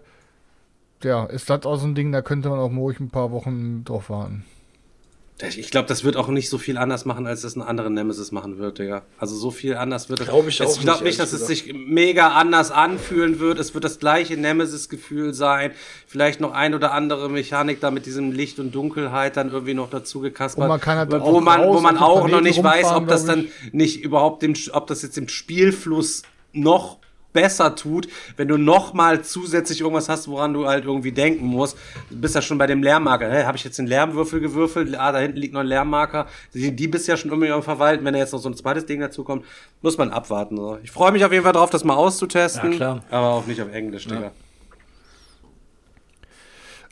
ja, ist das auch so ein Ding, da könnte man auch ruhig ein paar Wochen drauf warten. Ich glaube, das wird auch nicht so viel anders machen, als das ein anderer Nemesis machen wird, Digga. Also so viel anders wird das. Glaube ich auch Ich glaube nicht, dass es sich mega anders anfühlen wird. Es wird das gleiche Nemesis-Gefühl sein. Vielleicht noch ein oder andere Mechanik da mit diesem Licht und Dunkelheit dann irgendwie noch dazu gekaspert. Und man kann halt wo man, wo man auch noch nicht weiß, ob das dann nicht überhaupt dem, ob das jetzt im Spielfluss noch besser tut, wenn du noch mal zusätzlich irgendwas hast, woran du halt irgendwie denken musst. Du bist ja schon bei dem Lärmmarker. Hey, habe ich jetzt den Lärmwürfel gewürfelt? Ah, da hinten liegt noch ein Lärmmarker. Die, die bist ja schon irgendwie am Verwalten. Wenn da jetzt noch so ein zweites Ding dazu kommt, muss man abwarten. So. Ich freue mich auf jeden Fall drauf, das mal auszutesten. Ja, klar. Aber auch nicht auf Englisch, Digga.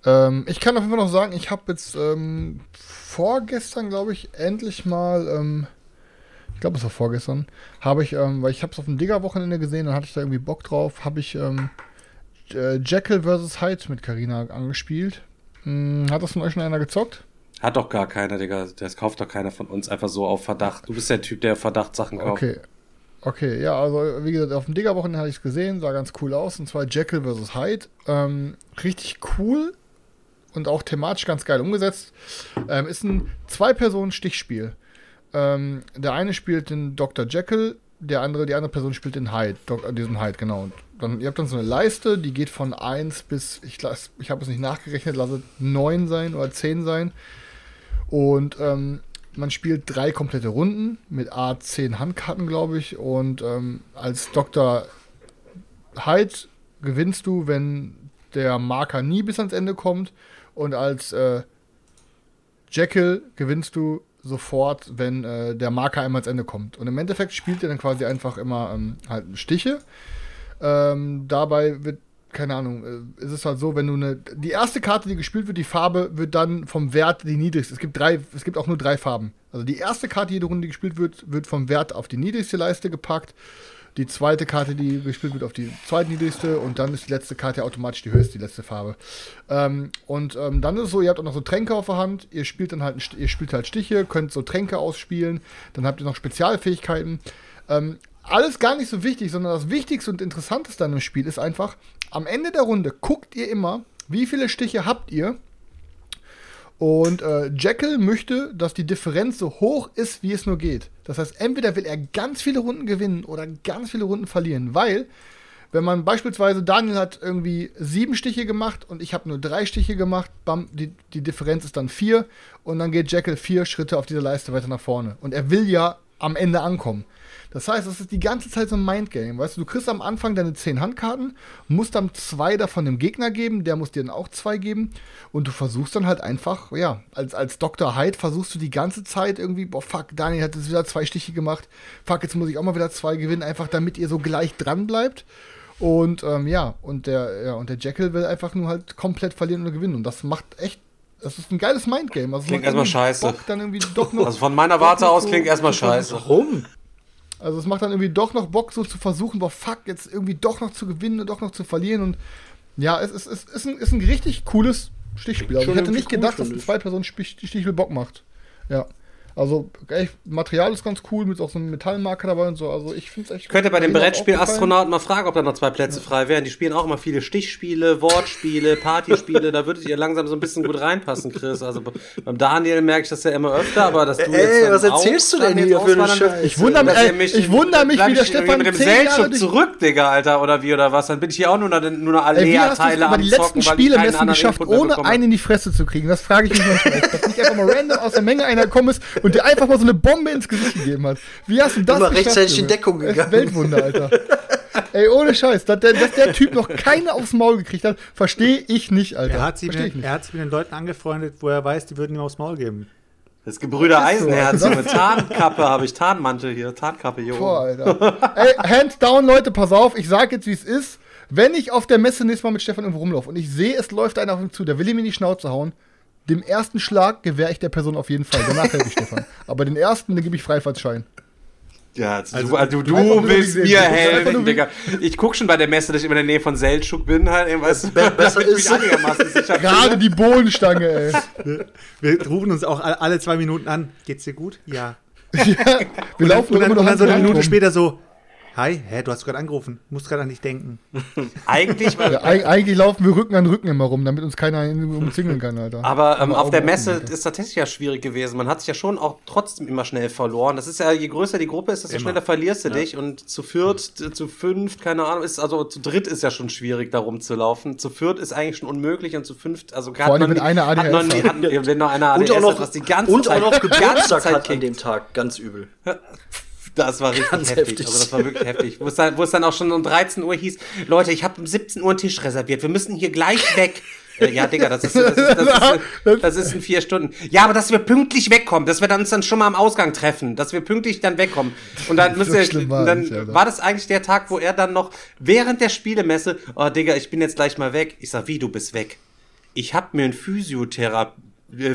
Ähm, ich kann auf jeden Fall noch sagen, ich habe jetzt ähm, vorgestern, glaube ich, endlich mal ähm, ich glaube, es war vorgestern, habe ich, ähm, weil ich habe es auf dem Digger-Wochenende gesehen, dann hatte ich da irgendwie Bock drauf, habe ich ähm, äh, Jekyll vs. Hyde mit Karina angespielt. Hm, hat das von euch schon einer gezockt? Hat doch gar keiner, Digga. Das kauft doch keiner von uns einfach so auf Verdacht. Du bist der Typ, der Verdachtssachen kauft. Okay. Okay, ja, also wie gesagt, auf dem Digger-Wochenende hatte ich es gesehen, sah ganz cool aus. Und zwar Jekyll vs. Hyde. Ähm, richtig cool und auch thematisch ganz geil umgesetzt. Ähm, ist ein Zwei-Personen-Stichspiel. Ähm, der eine spielt den Dr. Jekyll, der andere, die andere Person spielt den Hyde, Dok diesen Hyde, genau. Und dann, ihr habt dann so eine Leiste, die geht von 1 bis, ich, ich habe es nicht nachgerechnet, lasse 9 sein oder 10 sein. Und ähm, man spielt drei komplette Runden mit A10 Handkarten, glaube ich. Und ähm, als Dr. Hyde gewinnst du, wenn der Marker nie bis ans Ende kommt. Und als äh, Jekyll gewinnst du, sofort, wenn äh, der Marker einmal ans Ende kommt. Und im Endeffekt spielt ihr dann quasi einfach immer ähm, halt Stiche. Ähm, dabei wird, keine Ahnung, äh, ist es halt so, wenn du eine. Die erste Karte, die gespielt wird, die Farbe wird dann vom Wert die niedrigste. Es gibt drei, es gibt auch nur drei Farben. Also die erste Karte, jede Runde, die gespielt wird, wird vom Wert auf die niedrigste Leiste gepackt. Die zweite Karte, die gespielt wird, auf die zweitniedrigste und dann ist die letzte Karte automatisch die höchste, die letzte Farbe. Ähm, und ähm, dann ist es so, ihr habt auch noch so Tränke auf der Hand, ihr spielt dann halt, ihr spielt halt Stiche, könnt so Tränke ausspielen, dann habt ihr noch Spezialfähigkeiten. Ähm, alles gar nicht so wichtig, sondern das Wichtigste und Interessanteste an dem Spiel ist einfach, am Ende der Runde guckt ihr immer, wie viele Stiche habt ihr und äh, Jekyll möchte, dass die Differenz so hoch ist, wie es nur geht. Das heißt, entweder will er ganz viele Runden gewinnen oder ganz viele Runden verlieren, weil wenn man beispielsweise Daniel hat irgendwie sieben Stiche gemacht und ich habe nur drei Stiche gemacht, bam, die, die Differenz ist dann vier und dann geht Jekyll vier Schritte auf dieser Leiste weiter nach vorne. Und er will ja am Ende ankommen. Das heißt, das ist die ganze Zeit so ein Mindgame. Weißt du, du kriegst am Anfang deine zehn Handkarten, musst dann zwei davon dem Gegner geben, der muss dir dann auch zwei geben. Und du versuchst dann halt einfach, ja, als, als Dr. Hyde versuchst du die ganze Zeit irgendwie, boah, fuck, Daniel hat jetzt wieder zwei Stiche gemacht. Fuck, jetzt muss ich auch mal wieder zwei gewinnen, einfach damit ihr so gleich dran bleibt. Und ähm, ja, und der, ja, und der Jekyll will einfach nur halt komplett verlieren und gewinnen. Und das macht echt. Das ist ein geiles Mindgame. Also es Klingt erstmal irgendwie scheiße. Bock, dann irgendwie doch noch, Also von meiner Warte aus so klingt erstmal scheiße. Warum? Also es macht dann irgendwie doch noch Bock, so zu versuchen, boah, fuck, jetzt irgendwie doch noch zu gewinnen und doch noch zu verlieren. Und ja, es ist, es ist, ein, ist ein richtig cooles Stichspiel. Also ich hätte nicht cool, gedacht, dass ein ich. Zwei-Personen-Stichspiel Bock macht. Ja. Also, echt, Material ist ganz cool, mit auch so einem Metallmarker dabei und so. Also, ich finde es echt Könnt ihr bei dem Brettspiel. Astronauten mal fragen, ob da noch zwei Plätze frei wären. Die spielen auch immer viele Stichspiele, Wortspiele, Partyspiele. da würdet ihr langsam so ein bisschen gut reinpassen, Chris. Also beim Daniel merke ich das ja immer öfter, aber dass du Ey, jetzt dann was erzählst auch du denn hier für eine Scheiße? Ich wundere mich, ey, ich wundere mich, wie der ich Stefan mit dem durch- zurück, Digga, Alter, oder wie oder was? Dann bin ich hier auch nur eine, nur eine Ey, Alea-Teile am die Zocken, letzten ich Spiele geschafft, ohne einen in die Fresse zu kriegen? Das frage ich mich manchmal. Dass nicht einfach mal random aus der Menge einer gekommen ist und dir einfach mal so eine Bombe ins Gesicht gegeben hat. Wie hast du das Immer geschafft, rechtzeitig in Junge? Deckung Das gegangen. Weltwunder, Alter. Ey, ohne Scheiß, dass der, dass der Typ noch keine aufs Maul gekriegt hat, verstehe ich nicht, Alter. Er hat, sich mit, nicht. er hat sich mit den Leuten angefreundet, wo er weiß, die würden ihm aufs Maul geben. Das Gebrüder. Eisenherz, so eine Tarnkappe habe ich, Tarnmantel hier, Tarnkappe hier Boah, oben. Alter. Ey, hands down, Leute, pass auf, ich sag jetzt, wie es ist. Wenn ich auf der Messe nächstes Mal mit Stefan irgendwo rumlaufe und ich sehe, es läuft einer auf ihn zu, der will ihm in die Schnauze hauen, dem ersten Schlag gewähre ich der Person auf jeden Fall. Danach helfe ich [LAUGHS] Stefan. Aber den ersten, den gebe ich Freifahrtschein. Ja, also, Also, du, also du, willst mir helfen, Digga. Ich guck schon bei der Messe, dass ich immer in der Nähe von Seltschuk bin, halt, ey, weißt du, Be- [LAUGHS] besser ist- mich einigermaßen sicher [LAUGHS] Gerade die Bohnenstange, ey. Wir rufen uns auch alle, zwei Minuten an. Geht's dir gut? Ja. Ja, wir laufen Und dann, und dann so eine Minute rum. später so, hi, hä, du hast gerade angerufen. Musst gerade an dich denken. [LAUGHS] Eigentlich, Ja, eig- eigentlich laufen wir Rücken an Rücken immer rum, damit uns keiner umzingeln kann, Alter. aber ähm, auf der Messe ist tatsächlich ja schwierig gewesen. Man hat sich ja schon auch trotzdem immer schnell verloren. Das ist ja, je größer die Gruppe ist, desto Immer. schneller verlierst du dich. Und zu viert, zu zu fünft, keine Ahnung, ist, also zu dritt ist ja schon schwierig, da rumzulaufen. Zu viert ist eigentlich schon unmöglich und zu fünft, also gerade Vor allem, wenn einer hat noch ADHS hat. hat, wenn noch einer Und ADS auch noch, hat, was die ganze und Zeit, auch noch [LAUGHS] die ganze Geburtstag Zeit hat an dem Tag. Ganz übel. [LAUGHS] Das war richtig Ganz heftig. heftig. Also das war wirklich heftig. Wo es, dann, wo es dann auch schon um 13 Uhr hieß, Leute, ich habe um 17 Uhr einen Tisch reserviert. Wir müssen hier gleich weg. [LAUGHS] Äh, Ja, Digga, das ist, das, ist, das, ist, das ist in vier Stunden. Ja, aber dass wir pünktlich wegkommen, dass wir dann uns dann schon mal am Ausgang treffen, dass wir pünktlich dann wegkommen. Und dann müsst [LAUGHS] So ihr, war dann nicht, war das eigentlich der Tag, wo er dann noch während der Spielemesse, oh Digga, ich bin jetzt gleich mal weg. Ich sag, wie, du bist weg? Ich hab mir einen Physiotherapie äh,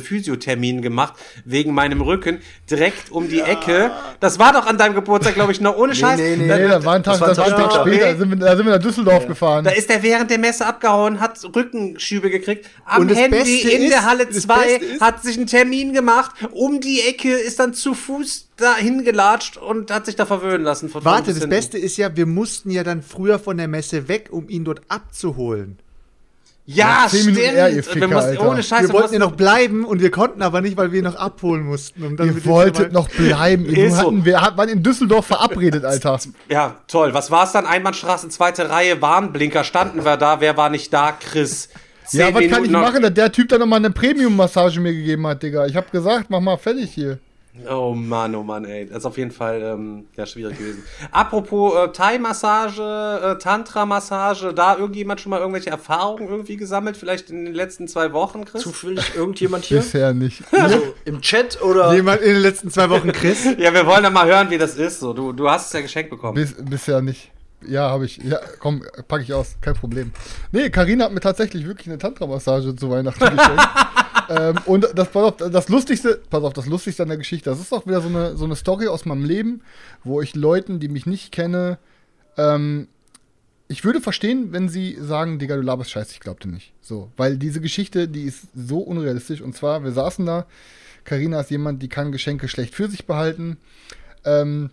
Physiothermin gemacht wegen meinem Rücken direkt um die Ecke. Das war doch an deinem Geburtstag, glaube ich, noch ohne Scheiß. nee, nee. Da- Nee, da war ein Tag, Das war ein Tag Tag später, da sind wir, da sind wir nach Düsseldorf gefahren. Da ist er während der Messe abgehauen, hat Rückenschübe gekriegt, am Handy Beste in ist- der Halle das 2, Beste ist- hat sich einen Termin gemacht, um die Ecke, ist dann zu Fuß dahin gelatscht und hat sich da verwöhnen lassen. Von Warte, das hinten. Beste ist ja, wir mussten ja dann früher von der Messe weg, um ihn dort abzuholen. Ja, Minuten stimmt. eher, ihr wir mussten, ohne Scheiße, wir wollten ja noch bleiben und wir konnten aber nicht, weil wir ihn noch abholen mussten. Um Ihr wolltet noch bleiben. [LAUGHS] So. hatten, wir hat- waren in Düsseldorf verabredet, [LAUGHS] Alter. Ja, toll. Was war's dann? Einbahnstraße, zweite Reihe, Warnblinker, standen wir da. Wer war nicht da? Chris. Ja, was kann Minuten ich noch- machen, dass der Typ dann nochmal eine Premium-Massage mir gegeben hat, Digga? Ich hab gesagt, mach mal fertig hier. Oh Mann, oh Mann, ey. Das ist auf jeden Fall ähm, ja, schwierig gewesen. Apropos äh, Thai-Massage, äh, Tantra-Massage, da irgendjemand schon mal irgendwelche Erfahrungen irgendwie gesammelt? Vielleicht in den letzten zwei Wochen, Chris? Zufällig irgendjemand hier? Bisher nicht. [LAUGHS] Also im Chat oder? Jemand in den letzten zwei Wochen, Chris? [LAUGHS] Ja, wir wollen dann mal hören, wie das ist. So, du, du hast es ja geschenkt bekommen. Bis, bisher nicht. Ja, habe ich. Ja, komm, packe ich aus. Kein Problem. Nee, Karina hat mir tatsächlich wirklich eine Tantra-Massage zu Weihnachten geschenkt. [LAUGHS] ähm, und das, pass auf, das Lustigste, pass auf, das Lustigste an der Geschichte, das ist auch wieder so eine, so eine Story aus meinem Leben, wo ich Leuten, die mich nicht kenne, ähm, ich würde verstehen, wenn sie sagen, Digga, du laberst Scheiße, ich glaub dir nicht. So, weil diese Geschichte, die ist so unrealistisch. Und zwar, wir saßen da, Karina ist jemand, die kann Geschenke schlecht für sich behalten. Ähm,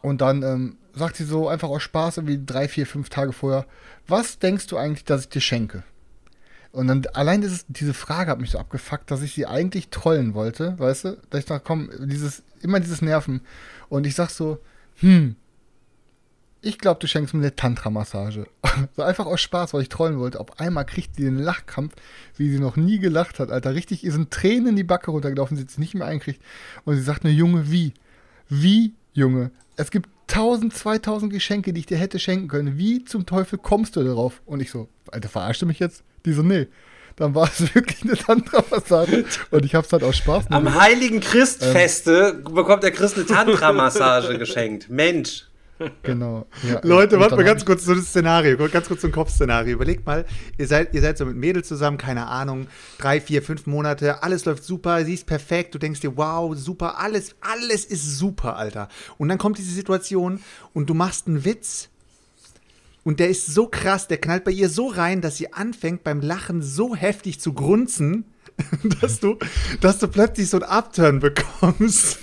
und dann ähm, sagt sie so einfach aus Spaß, irgendwie drei, vier, fünf Tage vorher, was denkst du eigentlich, dass ich dir schenke? Und dann allein dieses, diese Frage hat mich so abgefuckt, dass ich sie eigentlich trollen wollte, weißt du? Dass ich dachte, komm, dieses, immer dieses Nerven. Und ich sag so, hm, ich glaube, du schenkst mir eine Tantra-Massage. [LAUGHS] so einfach aus Spaß, weil ich trollen wollte. Auf einmal kriegt sie den Lachkampf, wie sie noch nie gelacht hat, Alter. Richtig, ihr sind Tränen in die Backe runtergelaufen, sie es nicht mehr einkriegt. Und sie sagt mir, Junge, wie? Wie, Junge? Es gibt 1000, 2000 Geschenke, die ich dir hätte schenken können. Wie zum Teufel kommst du darauf? Und ich so, Alter, verarscht du mich jetzt? Die so, nee. Dann war es [LAUGHS] wirklich eine Tantra-Massage. Und ich hab's halt aus Spaß Am gemacht. Heiligen Christfeste bekommt der Chris eine Tantra-Massage [LAUGHS] geschenkt. Mensch. Genau. Ja, Leute, warte mal ganz kurz so das Szenario, ganz kurz so ein Kopfszenario. Überlegt mal, ihr seid, ihr seid so mit Mädels zusammen, keine Ahnung, drei, vier, fünf Monate, alles läuft super, sie ist perfekt, du denkst dir, wow, super, alles, alles ist super, Alter. Und dann kommt diese Situation und du machst einen Witz und der ist so krass, der knallt bei ihr so rein, dass sie anfängt beim Lachen so heftig zu grunzen, [LAUGHS] dass du, dass du plötzlich so einen Upturn bekommst.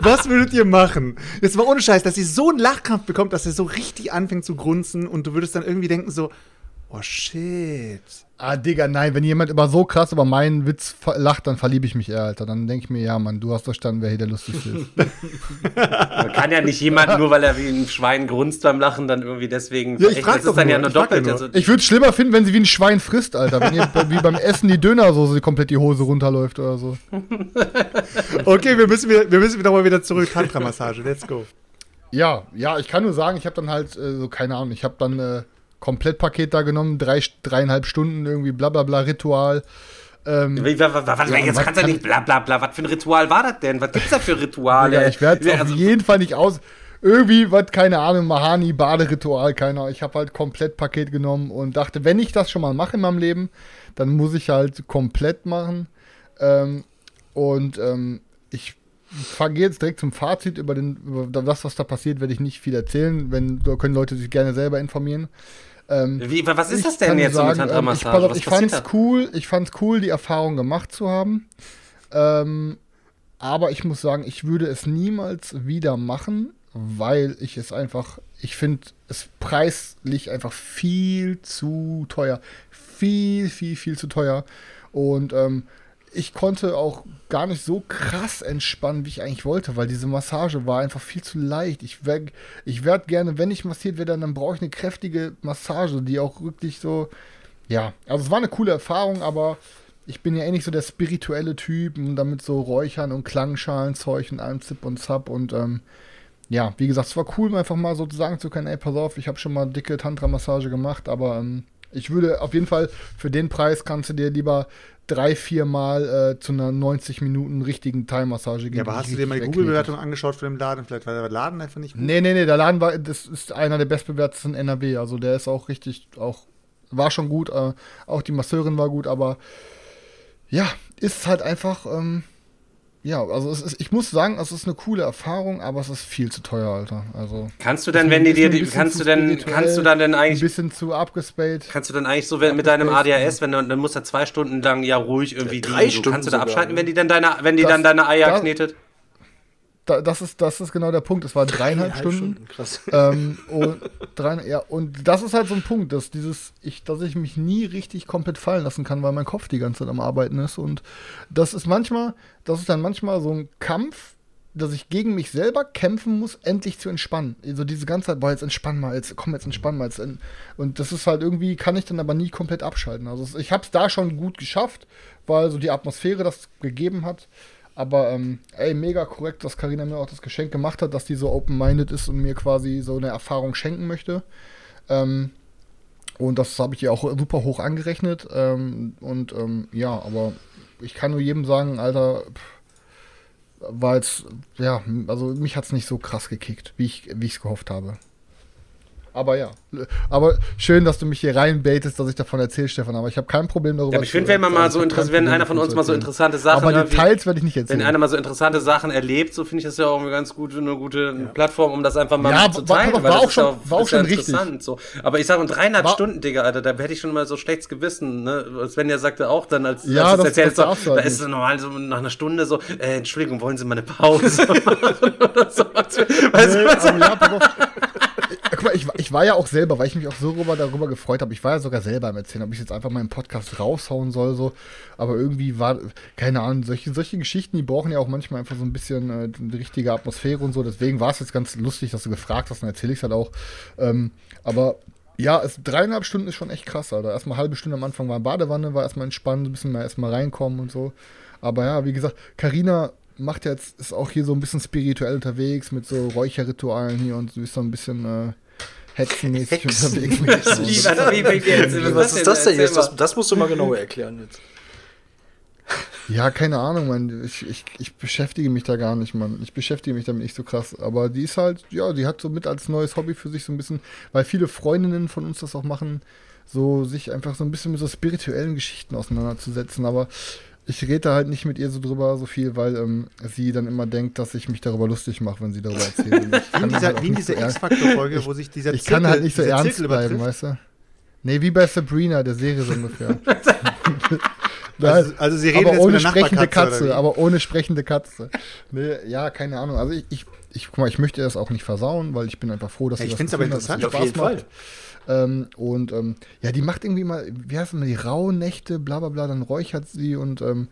Was würdet ihr machen? Jetzt mal ohne Scheiß, dass sie so einen Lachkampf bekommt, dass er so richtig anfängt zu grunzen und du würdest dann irgendwie denken so, oh shit. Ah, Digga, nein, wenn jemand immer so krass über meinen Witz lacht, dann verliebe ich mich eher, Alter. Dann denke ich mir, ja, Mann, du hast verstanden, wer hier der Lustigste ist. [LAUGHS] Man kann ja nicht jemand, nur weil er wie ein Schwein grunzt beim Lachen, dann irgendwie deswegen. Ja, ich Echt, das doch ist dann ja nur, nur ich frag ja doppelt. nur. Also, Ich würde es schlimmer finden, wenn sie wie ein Schwein frisst, Alter. Wenn ihr [LAUGHS] wie beim Essen die Dönersoße komplett die Hose runterläuft oder so. [LAUGHS] Okay, wir müssen wieder, wir müssen wieder mal wieder zurück. Tantra-Massage, let's go. Ja, ja, ich kann nur sagen, ich habe dann halt, äh, so keine Ahnung, ich habe dann äh, Komplettpaket da genommen, drei, dreieinhalb Stunden irgendwie blablabla Ritual. Ähm, wie, wa, wa, wa, Ja, jetzt was kannst du ja nicht bla bla bla. Was für ein Ritual war das denn? Was gibt's da für Rituale? Digga, ich werde Ja, auf also- jeden Fall nicht aus. Irgendwie, was, keine Ahnung, Mahani, Baderitual, keine Ahnung. Ich habe halt Komplettpaket genommen und dachte, wenn ich das schon mal mache in meinem Leben, dann muss ich halt komplett machen. Ähm, und ähm, ich fange jetzt direkt zum Fazit über, den, über das, was da passiert, werde ich nicht viel erzählen. Wenn, da können Leute sich gerne selber informieren. Ähm, Wie, wa- was ist das denn jetzt so sagen, mit ähm, ich, Tantra-Massage? pass auf, Was ich fand's da? cool, ich fand's cool, die Erfahrung gemacht zu haben. Ähm, aber ich muss sagen, ich würde es niemals wieder machen, weil ich es einfach, ich finde es preislich einfach viel zu teuer. Viel, viel, viel zu teuer. Und ähm, ich konnte auch gar nicht so krass entspannen, wie ich eigentlich wollte, weil diese Massage war einfach viel zu leicht. Ich werde ich werd gerne, wenn ich massiert werde, dann brauche ich eine kräftige Massage, die auch wirklich so, ja, also es war eine coole Erfahrung, aber ich bin ja eh nicht so der spirituelle Typ und damit so Räuchern und Klangschalenzeug und allem Zip und Zap und ähm, ja, wie gesagt, es war cool, einfach mal so sagen zu können, ey, pass auf, ich habe schon mal dicke Tantra-Massage gemacht, aber ähm, ich würde auf jeden Fall für den Preis kannst du dir lieber drei, vier Mal äh, zu einer 90 Minuten richtigen Thai-Massage. Ja, aber hast du dir mal die Google-Bewertung angeschaut von dem Laden? Vielleicht war der Laden einfach nicht gut. Nee, nee, nee, der Laden war, das ist einer der bestbewertesten NRW. Also der ist auch richtig, auch, war schon gut, äh, auch die Masseurin war gut, aber ja, ist halt einfach, ähm, ja, also es ist, ich muss sagen, es ist eine coole Erfahrung, aber es ist viel zu teuer, Alter. Also. Kannst du denn, wenn die dir, ein kannst zu du denn, kannst du dann denn Ein eigentlich, bisschen zu abgespaced. kannst du dann eigentlich so wenn, mit deinem ADHS, wenn du, dann musst du zwei Stunden lang ja ruhig irgendwie drei liegen. Stunden kannst du da sogar, abschalten, ne? wenn die dann deine, wenn die Das- dann deine Eier da- knetet? Da, das, ist, das ist genau der Punkt. Es war dreieinhalb Stunden. Krass. [LAUGHS] ähm, und, drei, ja, und das ist halt so ein Punkt, dass dieses, ich, dass ich mich nie richtig komplett fallen lassen kann, weil mein Kopf die ganze Zeit am Arbeiten ist. Und das ist manchmal, das ist dann manchmal so ein Kampf, dass ich gegen mich selber kämpfen muss, endlich zu entspannen. Also diese ganze Zeit, boah, jetzt entspann mal, jetzt komm, jetzt entspann mal. Jetzt en- und das ist halt irgendwie, kann ich dann aber nie komplett abschalten. Also ich habe es da schon gut geschafft, weil so die Atmosphäre das gegeben hat. Aber ähm, ey, mega korrekt, dass Karina mir auch das Geschenk gemacht hat, dass die so open-minded ist und mir quasi so eine Erfahrung schenken möchte. Ähm, und das habe ich ihr auch super hoch angerechnet. Ähm, und ähm, ja, aber ich kann nur jedem sagen, Alter, pff, war jetzt, ja, also mich hat es nicht so krass gekickt, wie ich es gehofft habe. Aber ja. Aber schön, dass du mich hier reinbaitest, dass ich davon erzähle, Stefan. Aber ich habe kein Problem darüber. Ja, ich finde, wenn man mal so interessiert, wenn einer von uns mal so interessante Sachen. Aber Details werde ich nicht erzählen. Wenn einer mal so interessante Sachen erlebt, so finde ich das ja auch eine ganz gute, eine gute ja. Plattform, um das einfach mal ja, zu teilen. War, war, war auch schon, auch, war auch schon richtig. So. Aber ich sage, in dreieinhalb war, Stunden, Digga, Alter, da hätte ich schon mal so schlechtes Gewissen. Ne? Sven ja sagte auch dann, als, ja, als das, erzählt, das so, da ist es normal so nach einer Stunde so, äh, Entschuldigung, wollen Sie mal eine Pause [LAUGHS] machen oder so. [LAUGHS] Weißt du, was? Mal, ich, war ja auch selber, weil ich mich auch so darüber, darüber gefreut habe. Ich war ja sogar selber am Erzählen, ob ich jetzt einfach im Podcast raushauen soll, so. Aber irgendwie war, keine Ahnung, solche, solche Geschichten, die brauchen ja auch manchmal einfach so ein bisschen äh, die richtige Atmosphäre und so. Deswegen war es jetzt ganz lustig, dass du gefragt hast, dann erzähle ich es halt auch. Ähm, aber ja, es, dreieinhalb Stunden ist schon echt krass, Alter. Erstmal halbe Stunde am Anfang war Badewanne, war erstmal entspannt, ein bisschen mehr erstmal reinkommen und so. Aber ja, wie gesagt, Karina macht jetzt, ist auch hier so ein bisschen spirituell unterwegs mit so Räucherritualen hier und so ist so ein bisschen äh, hexenmäßig unterwegs. [LAUGHS] wie, was, wie, wie, wie, was ist das denn jetzt? Das, das musst du mal genauer erklären jetzt. Ja, keine Ahnung, man. Ich, ich, ich beschäftige mich da gar nicht, man. Ich beschäftige mich damit nicht so krass. Aber die ist halt, ja, die hat so mit als neues Hobby für sich so ein bisschen, weil viele Freundinnen von uns das auch machen, so sich einfach so ein bisschen mit so spirituellen Geschichten auseinanderzusetzen. Aber ich rede halt nicht mit ihr so drüber so viel, weil ähm, sie dann immer denkt, dass ich mich darüber lustig mache, wenn sie darüber erzählt. [LAUGHS] wie in dieser, halt diese so X-Factor-Folge, wo sich dieser Ich Zirkel, kann halt nicht so ernst bleiben, weißt du? Nee, wie bei Sabrina, der Serie so ungefähr. [LAUGHS] also, also, sie reden aber jetzt ohne mit sprechende Katze, aber ohne sprechende Katze. Nee, ja, keine Ahnung. Also ich, ich, ich, guck mal, ich möchte das auch nicht versauen, weil ich bin einfach froh, dass ja, ich finde es aber interessant, auf jeden Fall. Ähm, und ähm, ja, die macht irgendwie mal, wie heißt das, die rauen Nächte, bla bla bla, dann räuchert sie und ähm,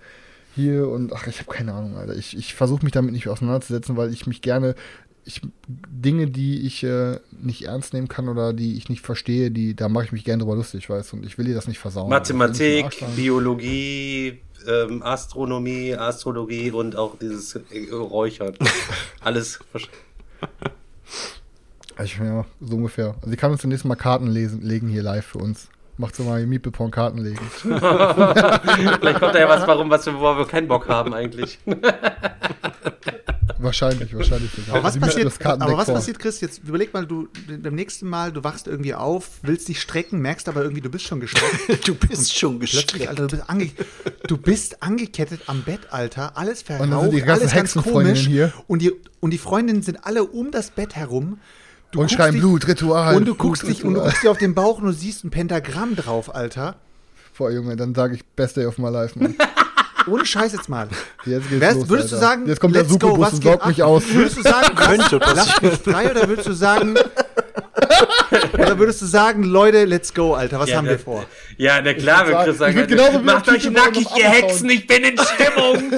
hier und ach, ich habe keine Ahnung, Alter. Ich, ich versuche mich damit nicht auseinanderzusetzen, weil ich mich gerne, ich, Dinge, die ich äh, nicht ernst nehmen kann oder die ich nicht verstehe, die, da mache ich mich gerne drüber lustig, weißt und ich will ihr das nicht versauen. Mathematik, Biologie, ähm, Astronomie, Astrologie und auch dieses Räuchern. [LAUGHS] Alles. Ich, ja, so ungefähr. Also sie kann uns zunächst Mal Karten lesen, legen hier live für uns. Macht so mal Meeple Porn Karten legen. [LAUGHS] Vielleicht kommt da ja was, warum, was wir, wo wir keinen Bock haben eigentlich. [LAUGHS] wahrscheinlich, wahrscheinlich. Aber, was passiert, aber was passiert, Chris? Jetzt überleg mal, du beim nächsten Mal, du wachst irgendwie auf, willst dich strecken, merkst aber irgendwie, du bist schon gestreckt. [LAUGHS] du bist schon gestreckt. Alter, du, bist ange du bist angekettet am Bett, Alter. Alles verraucht, alles ganz komisch. Hier. Und die, und die Freundinnen sind alle um das Bett herum. Du und schreien Blut, Ritual. Und du guckst Blut, dich und du guckst dir auf den Bauch und du siehst ein Pentagramm drauf, Alter. Boah, Junge, dann sage ich Best Day of my life, man. [LAUGHS] Ohne Scheiß jetzt mal. Jetzt geht's Wärst, los, würdest Alter. du sagen, jetzt kommt der Superbus und sorgt mich aus. Würdest du sagen, [LAUGHS] könnte lass mich frei oder würdest du sagen, [LAUGHS] oder würdest du sagen, Leute, let's go, Alter, was ja, haben wir vor? Ja, na klar, wir können sagen, also, macht euch nackig, ihr Hexen, ich bin in Stimmung.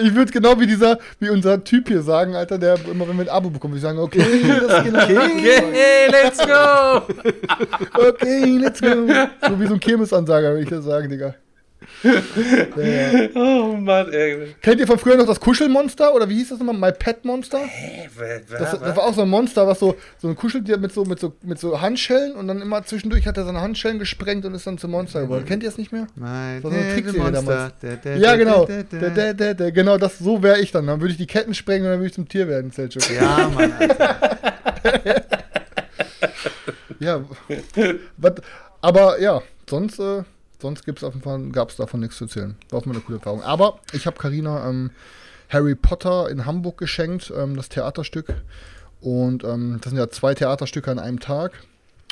Ich würde genau wie dieser, wie unser Typ hier sagen, Alter, der immer, wenn wir ein Abo bekommen, wir sagen, okay, das geht okay. Okay, let's go. okay, let's go. So wie so ein Kirmesansager, würde ich das sagen, Digga. Ja. Oh Mann, ey. Kennt ihr von früher noch das Kuschelmonster? Oder wie hieß das nochmal? My Pet Monster? Hä? Das, das, war auch so ein Monster, was so, so ein Kuscheltier mit so, mit, so, mit so Handschellen und dann immer zwischendurch hat er seine Handschellen gesprengt und ist dann zum Monster geworden. Kennt ihr das nicht mehr? Nein, das war so eine Trickserie damals. Ja, genau. Genau, das, so wäre ich dann. Dann würde ich die Ketten sprengen und dann würde ich zum Tier werden, Selchuk. Ja, Mann, Alter. [LAUGHS] ja. aber ja, sonst. Äh, sonst gibt's auf jeden Fall, gab es davon nichts zu erzählen. War auch mal eine coole Erfahrung. Aber ich habe Karina ähm, Harry Potter in Hamburg geschenkt, ähm, das Theaterstück. Und ähm, das sind ja zwei Theaterstücke an einem Tag.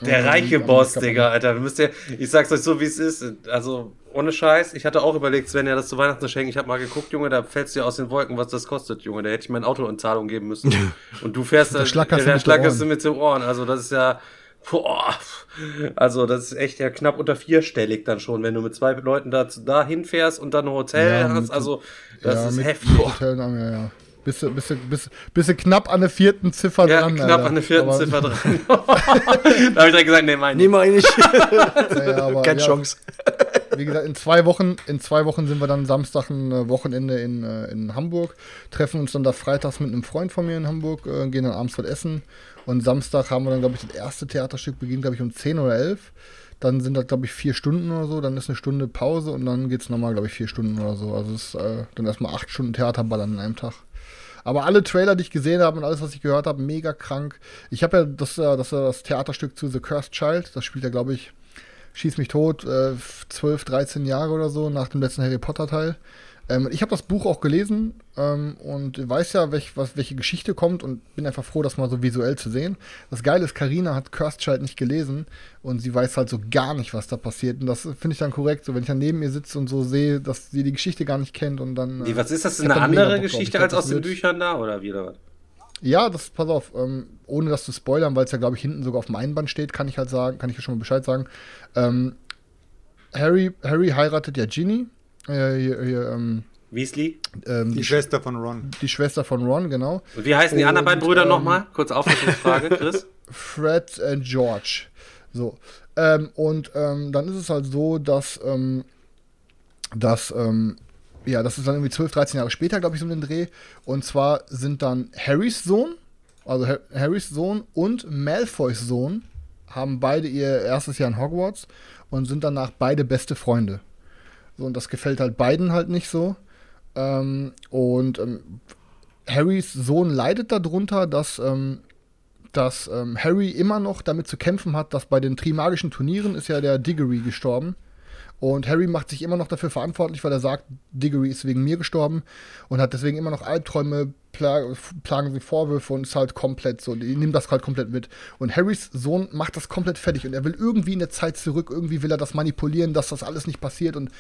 Der reiche Boss, Digga, Alter. Müsst ihr, ich sag's euch so, wie es ist. Also, ohne Scheiß. Ich hatte auch überlegt, Sven, ja das zu Weihnachten schenken. Ich habe mal geguckt, Junge, da fällst du ja aus den Wolken, was das kostet, Junge. Da hätte ich mein Auto in Zahlung geben müssen. [LAUGHS] Und du fährst da, der schlackerst du mit den Ohren. Also, das ist ja, Boah, also das ist echt ja knapp unter vierstellig dann schon, wenn du mit zwei Leuten da, da hinfährst und dann ein Hotel ja, hast. Also das ja, ist mit, heftig. Mit Hotel, ja, ja. Bist du, bist, du, bist, bist du knapp an der vierten Ziffer ja, dran. knapp Alter. an der vierten aber Ziffer dran. [LAUGHS] [LAUGHS] da habe ich direkt gesagt, nee, mein Nee, meine ich. [LAUGHS] ja, aber, Keine Chance. Wie gesagt, in zwei Wochen, in zwei Wochen sind wir dann Samstag ein äh, Wochenende in, äh, in Hamburg, treffen uns dann da freitags mit einem Freund von mir in Hamburg, äh, gehen dann abends was essen. Und Samstag haben wir dann, glaube ich, das erste Theaterstück beginnt, glaube ich, um 10 oder 11. Dann sind das, glaube ich, vier Stunden oder so, dann ist eine Stunde Pause und dann geht es nochmal, glaube ich, vier Stunden oder so. Also es ist äh, dann erstmal acht Stunden Theaterballern an einem Tag. Aber alle Trailer, die ich gesehen habe und alles, was ich gehört habe, mega krank. Ich habe ja das, das, das Theaterstück zu The Cursed Child, das spielt ja, glaube ich, Schieß mich tot, äh, 12, 13 Jahre oder so nach dem letzten Harry Potter Teil. Ähm, ich habe das Buch auch gelesen ähm, und weiß ja, welch, was, welche Geschichte kommt und bin einfach froh, das mal so visuell zu sehen. Das Geile ist, Karina hat Cursed Child nicht gelesen und sie weiß halt so gar nicht, was da passiert. Und das finde ich dann korrekt, so wenn ich dann neben ihr sitze und so sehe, dass sie die Geschichte gar nicht kennt und dann. Wie, was ist das? Eine andere Geschichte glaub, als aus den Büchern da oder wie oder was? Ja, das, pass auf, ähm, ohne das zu spoilern, weil es ja, glaube ich, hinten sogar auf dem Einband steht, kann ich halt sagen, kann ich ja schon mal Bescheid sagen. Ähm, Harry, Harry heiratet ja Ginny, äh, hier, hier, ähm, Weasley? ähm, Die die, Schwester von Ron. die Schwester von Ron, genau. Und wie heißen die anderen beiden Brüder ähm, nochmal? Kurz Auflösungsfrage, [LAUGHS] Chris. Fred und George. So. Ähm, und ähm, dann ist es halt so, dass, ähm, dass ähm, ja, das ist dann irgendwie 12, 13 Jahre später, glaube ich, so um den Dreh. Und zwar sind dann Harrys Sohn, also Ha- Harrys Sohn und Malfoys Sohn haben beide ihr erstes Jahr in Hogwarts und sind danach beide beste Freunde. So, und das gefällt halt beiden halt nicht so. Ähm, und ähm, Harrys Sohn leidet darunter, dass, ähm, dass ähm, Harry immer noch damit zu kämpfen hat, dass bei den Trimagischen Turnieren ist ja der Diggory gestorben. Und Harry macht sich immer noch dafür verantwortlich, weil er sagt, Diggory ist wegen mir gestorben und hat deswegen immer noch Albträume, pla plagen sie Vorwürfe und ist halt komplett so, die nimmt das halt komplett mit. Und Harrys Sohn macht das komplett fertig und er will irgendwie in der Zeit zurück, irgendwie will er das manipulieren, dass das alles nicht passiert und,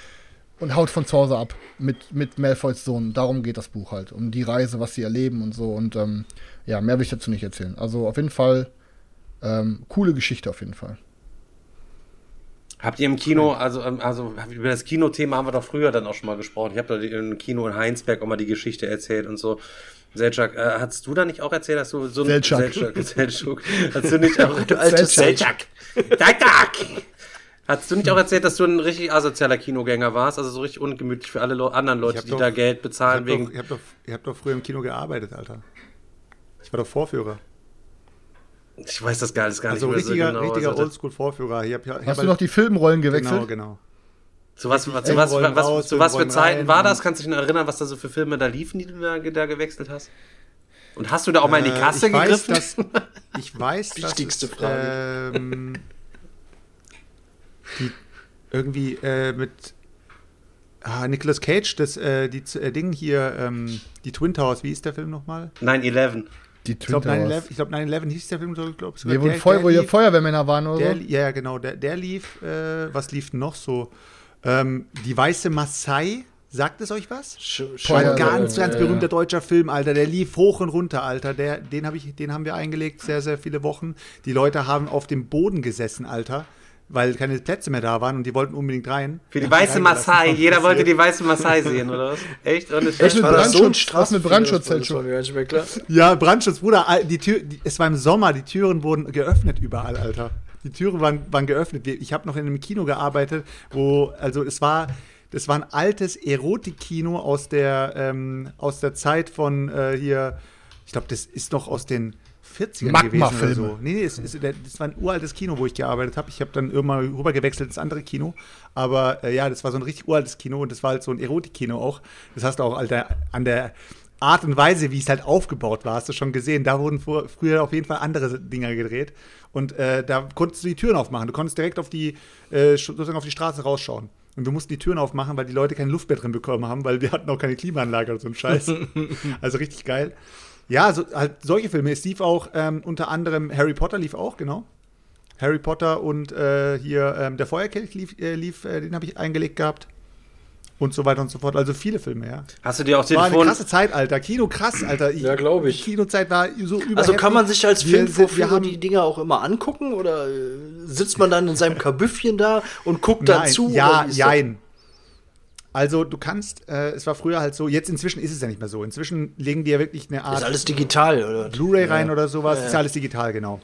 und haut von zu Hause ab mit, mit Malfoys Sohn. Darum geht das Buch halt, um die Reise, was sie erleben und so. Und ähm, ja, mehr will ich dazu nicht erzählen. Also auf jeden Fall ähm, coole Geschichte auf jeden Fall. Habt ihr im Kino, also, ähm, also über das Kinothema haben wir doch früher dann auch schon mal gesprochen. Ich habe da im Kino in Heinsberg auch mal die Geschichte erzählt und so. Selchuk, äh, hast du da nicht auch erzählt, dass du so ein. Selçuk, Selçuk. Hast du nicht [LAUGHS] auch Du alte Selchuk. Selchuk. Hast du nicht auch erzählt, dass du ein richtig asozialer Kinogänger warst, also so richtig ungemütlich für alle Le anderen Leute, die doch- da Geld Ich bezahlen hab, wegen doch, ich, hab doch, ich hab doch früher im Kino gearbeitet, Alter. Ich war doch Vorführer. Ich weiß das gar, das gar Also nicht mehr richtiger, so genau. richtiger also, Oldschool-Vorführer. Ich hab, ich hab Hast du noch die Filmrollen gewechselt? Genau, genau. Zu was, zu was, was, raus, zu was für Zeiten war das? Kannst du dich noch erinnern, was da so für Filme da liefen, die du da, da gewechselt hast? Und hast du da auch mal in die Äh, Kasse ich weiß, gegriffen? dass, ich weiß, Wichtigste dass, Frage. Ähm, die irgendwie äh, mit ah, Nicolas Cage, das äh, die äh, Ding hier, ähm, die Twin Towers, wie hieß der Film nochmal? 9-11. Die Ich glaube Twin 9-11 Towers. ich glaub, 9-11 hieß der Film, so, ich glaube Nee, wo, Feu wo hier Feuerwehrmänner waren oder der, so? Ja, genau, der, der lief, äh, was lief noch so? Ähm, die Weiße Maasai, sagt es euch was? Sch Boah, Ein ja, ganz, ganz ja, berühmter ja. deutscher Film, Alter. Der lief hoch und runter, Alter. Der, den, hab ich, den haben wir eingelegt, sehr, sehr viele Wochen. Die Leute haben auf dem Boden gesessen, Alter, weil keine Plätze mehr da waren und die wollten unbedingt rein. Für die weiße Maasai. Jeder wollte die weiße Maasai sehen, oder was? [LAUGHS] Echt? Und Echt? Scheiß? Mit War das so ein Brandschutz? Mit Brandschutz, mehr klar. Ja, Brandschutz, Bruder. Die Tür, die, es war im Sommer, die Türen wurden geöffnet überall, Alter. Die Türen waren, waren geöffnet. Ich habe noch in einem Kino gearbeitet, wo, also es war, das war ein altes Erotikkino aus der, ähm, aus der Zeit von äh, hier, ich glaube, das ist noch aus den 40ern gewesen oder so. Nee, nee, es, es, das war ein uraltes Kino, wo ich gearbeitet habe. Ich habe dann irgendwann rüber gewechselt ins andere Kino. Aber äh, ja, das war so ein richtig uraltes Kino und das war halt so ein Erotikkino auch. Das hast du auch Alter, an der Art und Weise, wie es halt aufgebaut war, hast du schon gesehen. Da wurden vor, früher auf jeden Fall andere Dinger gedreht. Und äh, da konntest du die Türen aufmachen. Du konntest direkt auf die, äh, sozusagen auf die Straße rausschauen. Und wir mussten die Türen aufmachen, weil die Leute keine Luft mehr drin bekommen haben, weil wir hatten auch keine Klimaanlage oder so ein Scheiß. [LAUGHS] also richtig geil. Ja, so, halt solche Filme. Es lief auch ähm, unter anderem Harry Potter lief auch, genau. Harry Potter und äh, hier ähm, der Feuerkelch lief, äh, lief äh, den habe ich eingelegt gehabt. Und so weiter und so fort. Also viele Filme, ja. Hast du dir auch War eine krasse Zeit, Alter. Kino krass, Alter. Ja, glaub ich. Die Kinozeit war so über. Also kann man sich als Wir sind- wir Filmvorführer haben- die Dinger auch immer angucken oder äh, sitzt man dann in seinem [LAUGHS] Kabüffchen da und guckt Nein, dazu? ja, jein. Also du kannst, äh, es war früher halt so, jetzt inzwischen ist es ja nicht mehr so. Inzwischen legen die ja wirklich eine Ist Art alles digital, oder? Blu-ray rein oder sowas. Ja, Ist ja. ja alles digital, genau.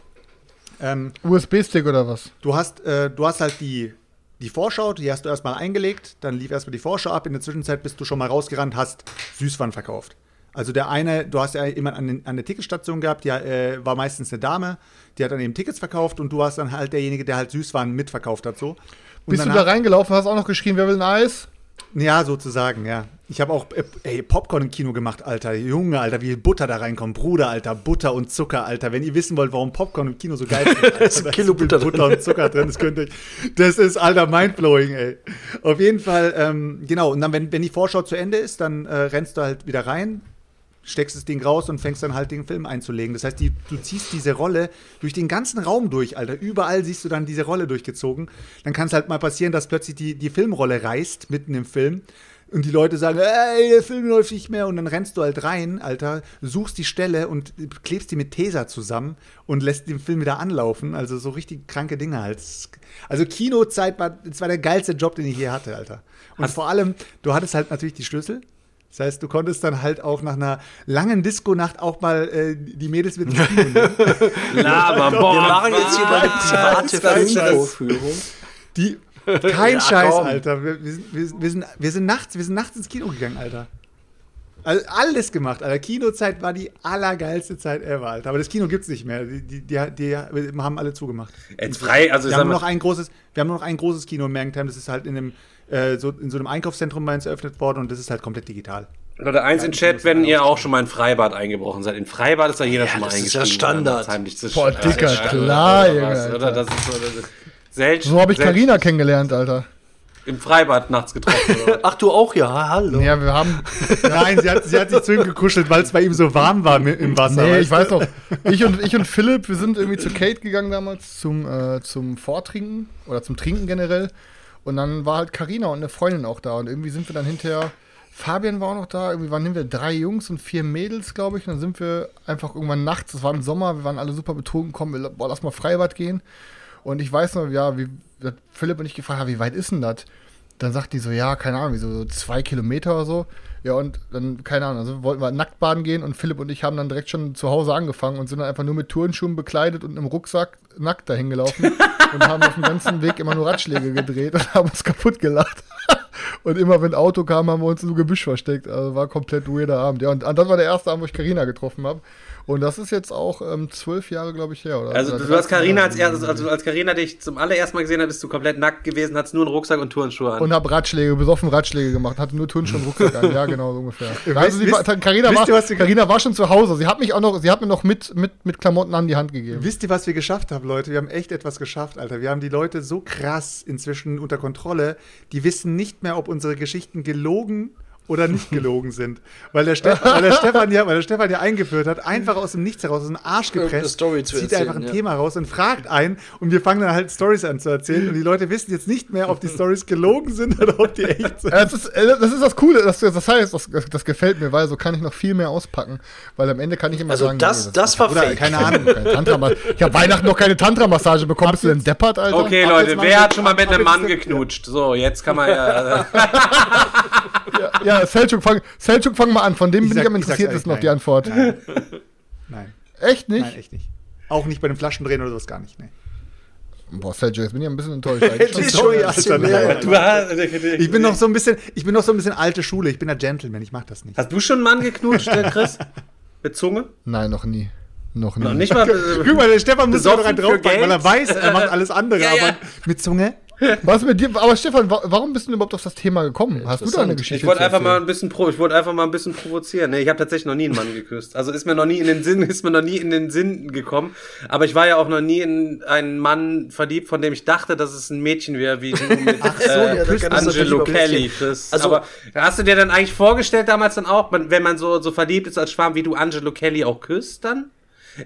Ähm, USB-Stick oder was? du hast, äh, du hast halt die die Vorschau, die hast du erstmal eingelegt, dann lief erstmal die Vorschau ab. In der Zwischenzeit bist du schon mal rausgerannt, hast Süßwaren verkauft. Also der eine, du hast ja jemanden an, den- an der Ticketstation gehabt, die äh, war meistens eine Dame, die hat dann eben Tickets verkauft und du warst dann halt derjenige, der halt Süßwaren mitverkauft hat so. Und Bist du da reingelaufen, hast auch noch geschrien, wer will ein Eis? Ja, sozusagen, ja. Ich habe auch äh, ey, Popcorn im Kino gemacht, Alter. Junge, Alter, wie Butter da reinkommt. Bruder, Alter, Butter und Zucker, Alter. Wenn ihr wissen wollt, warum Popcorn im Kino so geil ist, [LAUGHS] Alter, ist ein Kilo Butter Butter und Zucker drin. Das könnt ihr, das ist, Alter, mindblowing, ey. Auf jeden Fall, ähm, genau. Und dann, wenn, wenn die Vorschau zu Ende ist, dann äh, rennst du halt wieder rein, steckst das Ding raus und fängst dann halt den Film einzulegen. Das heißt, die, du ziehst diese Rolle durch den ganzen Raum durch, Alter. Überall siehst du dann diese Rolle durchgezogen. Dann kann es halt mal passieren, dass plötzlich die, die Filmrolle reißt, mitten im Film. Und die Leute sagen, ey, der Film läuft nicht mehr. Und dann rennst du halt rein, Alter, suchst die Stelle und klebst die mit Tesa zusammen und lässt den Film wieder anlaufen. Also so richtig kranke Dinge halt. Also Kinozeit war, das war der geilste Job, den ich je hatte, Alter. Und vor allem, du hattest halt natürlich die Schlüssel. Das heißt, du konntest dann halt auch nach einer langen Disco-Nacht auch mal äh, die Mädels mit Kino [LAUGHS] nehmen. Laber, Wir boah, machen jetzt hier mal eine private was? Filmvorführung. Die, kein Ja, Scheiß. Alter. Wir, wir, sind- wir, sind, wir, sind nachts, wir sind nachts ins Kino gegangen, Alter. Also alles gemacht, Alter. Kinozeit war die allergeilste Zeit ever, Alter. Aber das Kino gibt's nicht mehr. Die, die, die, die haben alle zugemacht. Jetzt frei, also Wir haben, noch ein großes, wir haben nur noch ein großes Kino in Mergentheim. Das ist halt in, einem, äh, so, in so einem Einkaufszentrum bei uns eröffnet worden und das ist halt komplett digital. Leute, eins in Chat, wenn ihr auch schon mal in Freibad eingebrochen seid. In Freibad ist da jeder schon mal das ist ja eingestiegen. Standard. Boah, Ja, Dicker, ja, klar, Junge, so, habe ich Karina kennengelernt, Alter. Im Freibad nachts getroffen. Oder? [LAUGHS] Ach, du auch, ja, hallo. Ja, wir haben. Nein, sie hat, sie hat sich zu ihm gekuschelt, weil es bei ihm so warm war im Wasser. Nee, ich weiß noch. Ich und, ich und Philipp, wir sind irgendwie zu Kate gegangen damals zum, äh, zum Vortrinken oder zum Trinken generell. Und dann war halt Karina und eine Freundin auch da. Und irgendwie sind wir dann hinterher. Fabian war auch noch da. Irgendwie waren wir drei Jungs und vier Mädels, glaube ich. Und dann sind wir einfach irgendwann nachts, es war im Sommer, wir waren alle super betrunken, komm, wir, boah, lass mal Freibad gehen. Und ich weiß noch, ja, wie Philipp und ich gefragt haben, wie weit ist denn das? Dann sagt die so, ja, keine Ahnung, wie so, zwei Kilometer oder so. Ja, und dann, keine Ahnung, also wollten wir nackt baden gehen und Philipp und ich haben dann direkt schon zu Hause angefangen und sind dann einfach nur mit Turnschuhen bekleidet und im Rucksack nackt dahin gelaufen [LAUGHS] und haben auf dem ganzen Weg immer nur Ratschläge gedreht und haben uns kaputt gelacht. [LAUGHS] Und immer wenn Auto kam, haben wir uns im Gebüsch versteckt. Also war komplett weirder Abend. Ja, und das war der erste Abend, wo ich Karina getroffen habe. Und das ist jetzt auch ähm, zwölf Jahre, glaube ich, her. Oder? Also oder du hast 13 Karina Jahre. als erstes, also als Karina dich zum allerersten Mal gesehen hat, bist du komplett nackt gewesen, hattest nur einen Rucksack und Turnschuhe an. Und habe Ratschläge, besoffen Ratschläge gemacht, hatte nur Turnschuhe und Rucksack an. [LAUGHS] Ja, genau, so ungefähr. Also Carina, war, Carina war schon zu Hause. Sie hat mich auch noch, sie hat mir noch mit, mit, mit Klamotten an die Hand gegeben. Wisst ihr, was wir geschafft haben, Leute? Wir haben echt etwas geschafft, Alter. Wir haben die Leute so krass inzwischen unter Kontrolle, die wissen nicht mehr, ob unsere Geschichten gelogen oder nicht [LAUGHS] gelogen sind. Weil der, Stefan, weil, der Stefan ja, weil der Stefan ja eingeführt hat, einfach aus dem Nichts heraus, aus dem Arsch gepresst, Story zu zieht einfach ein ja. Thema raus und fragt ein und wir fangen dann halt Stories an zu erzählen und die Leute wissen jetzt nicht mehr, ob die Stories gelogen sind oder ob die echt sind. Das ist, äh, das ist das Coole, das, das heißt, das, das gefällt mir, weil so kann ich noch viel mehr auspacken. Weil am Ende kann ich immer Also sagen, das, nee, das war Oder fake. keine [LAUGHS] Ahnung. keine Tantra ich habe Weihnachten noch keine Tantra-Massage bekommen. Bist du denn deppert, Alter? okay, ab Leute, wer hat schon mal mit einem Mann geknutscht? So, jetzt kann man ja. [LAUGHS] Ja, Selchuk, fang, Selchuk, fang mal an. Von dem Ich bin sag- ich am ich sag's interessiert, ehrlich, ist noch nein. die Antwort. [LAUGHS] Nein, Echt nicht? nein, echt nicht. Auch nicht bei den Flaschendrehen oder sowas gar nicht. Nee. Boah, Selchuk, jetzt bin ich ein bisschen enttäuscht. [LAUGHS] Nein. Ich bin noch so ein bisschen, ich bin noch so ein bisschen alte Schule. Ich bin ein Gentleman. Ich mach das nicht. hast du schon einen Mann geknutscht, Chris? [LAUGHS] Mit Zunge? Nein, noch nie. Noch nie. Noch nicht mal. Guck mal, der Stefan muss da rein draufpacken, weil er weiß, er macht alles andere. Ja, ja. Aber mit Zunge? Was mit dir? Aber Stefan, wa warum bist du überhaupt auf das Thema gekommen? Hast du da eine. Geschichte? Ich wollte einfach mal ein bisschen pro, ich wollte einfach mal ein bisschen provozieren. Nee, ich habe tatsächlich noch nie einen Mann geküsst. Also ist mir noch nie in den Sinn, ist mir noch nie in den Sinn gekommen. Aber ich war ja auch noch nie in einen Mann verliebt, von dem ich dachte, dass es ein Mädchen wäre, wie du mit [LAUGHS] Ach so, ja, kann das natürlich Angelo Kelly. Das, Also- aber hast du dir dann eigentlich vorgestellt damals dann auch, wenn man so so verliebt ist als Schwarm, wie du Angelo Kelly auch küsst dann?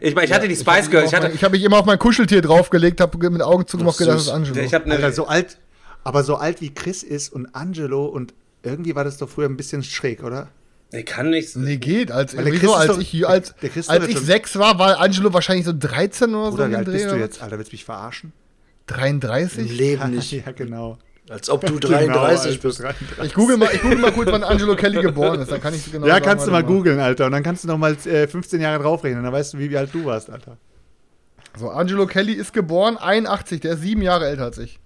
Ich meine, ich hatte die Spice Girls, ich hatte, Ich habe mich immer auf mein Kuscheltier draufgelegt, habe mit Augen zugemacht gedacht, das ist Angelo. ich eine, Alter, so alt, aber so alt wie Chris ist und Angelo und irgendwie war das doch früher ein bisschen schräg, oder? nee, kann nichts. Nee, geht. Als, Weil der Chris ist als doch- ich, als, der Chris ist als ich sechs war, war Angelo wahrscheinlich so 13 oder so. Oder in wie alt Dreh, bist du jetzt, Alter? Willst du mich verarschen? 33? Im Leben nicht. [LAUGHS] Ja, genau. Als ob du [LAUGHS] Genau, 33 Alter, bist. 33. Ich google mal, ich google mal kurz, wann Angelo Kelly [LAUGHS] geboren ist. Dann kann ich genau Ja, sagen, kannst du mal googeln, Alter. Und dann kannst du noch mal äh, 15 Jahre draufrechnen. Dann weißt du, wie, wie alt du warst, Alter. So, Angelo Kelly ist geboren, 81, der ist sieben Jahre älter als ich.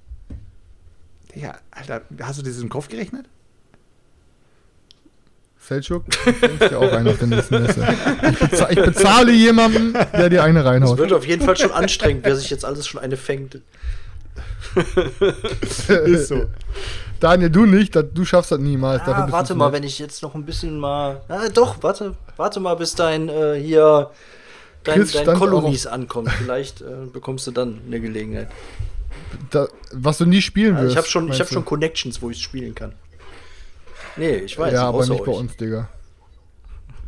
Ja, Alter, hast du das im Kopf gerechnet? Selchuk, fängst dir auch einen auf den nächsten Messer. Ich, beza ich bezahle jemanden, der dir eine Es reinhaut. wird auf jeden Fall schon anstrengend, wer sich jetzt alles schon eine fängt. [LAUGHS] Ist so. Daniel, du nicht, du schaffst das niemals. dafür Ah, warte mal, wenn ich jetzt noch ein bisschen mal. Ah, doch, warte, warte mal, bis dein äh, hier dein, Chris dein Kolonies ankommt. Vielleicht äh, bekommst du dann eine Gelegenheit. Da, was du nie spielen Also wirst. ich habe schon, ich hab schon Connections, wo ich spielen kann. Nee, ich weiß. Ja, aber nicht bei euch. uns, Digga.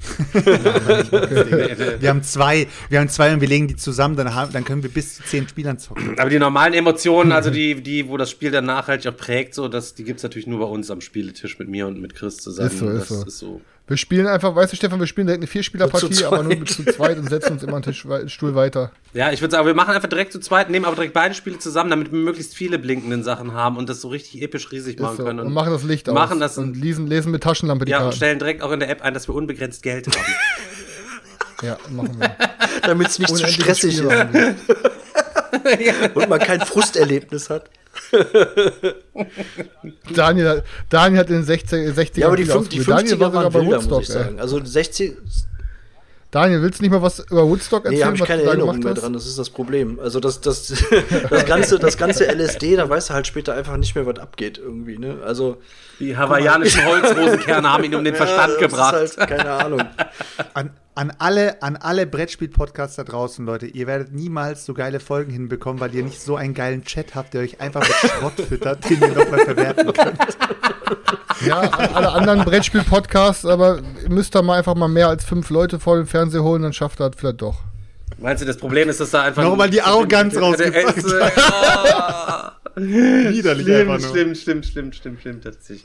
[LAUGHS] Wir haben zwei, wir haben zwei und wir legen die zusammen, dann, haben, dann können wir bis zu zehn Spielern zocken. Aber die normalen Emotionen, also die, [LAUGHS] die, wo das Spiel dann nachhaltig auch prägt, so, das, die gibt's natürlich nur bei uns am Spieletisch mit mir und mit Chris zusammen. Ist so, ist das so. ist so. Wir spielen einfach, weißt du, Stefan, wir spielen direkt eine Vierspielerpartie, Zu aber nur zu zweit und setzen uns immer einen Tisch, Stuhl weiter. Ja, ich würde sagen, wir machen einfach direkt zu zweit, nehmen aber direkt beide Spiele zusammen, damit wir möglichst viele blinkenden Sachen haben und das so richtig episch riesig machen so. können. Und machen das Licht aus. machen das und lesen, lesen mit Taschenlampe die ja, und Karten. stellen direkt auch in der App ein, dass wir unbegrenzt Geld haben. [LAUGHS] Ja, machen wir. Damit es nicht zu Unendliche stressig ist [LAUGHS] und man kein Frusterlebnis hat. [LAUGHS] Daniel, hat- Daniel hat in den 60, 60 Ja, aber die, fünf, die 50er war sogar waren bei wilder, muss Woodstock. ich ey. sagen. Also 60, Daniel, willst du nicht mal was über Woodstock nee, erzählen, habe ich keine Erinnerung mehr dran, das ist das Problem. Also das, das, [LAUGHS] das, ganze, das ganze LSD, da weißt du halt später einfach nicht mehr, was abgeht irgendwie. Ne? Also Die hawaiianischen Holzrosenkerne haben ihn um den [LAUGHS] Verstand ja, das gebracht. Ist halt, keine Ahnung. An, an alle, an alle Brettspiel-Podcasts da draußen, Leute, ihr werdet niemals so geile Folgen hinbekommen, weil ihr nicht so einen geilen Chat habt, der euch einfach mit Schrott füttert, den ihr nochmal verwerten könnt. Ja, an alle anderen Brettspiel-Podcasts, aber ihr müsst da mal einfach mal mehr als fünf Leute vor dem Fernseher holen, dann schafft er das vielleicht doch. Meinst du, das Problem ist, dass da einfach. Nochmal die Arroganz Äh, rausgepackt. äh, oh. Widerlich Stimmt, einfach nur. stimmt, stimmt, stimmt, stimmt, stimmt, tatsächlich.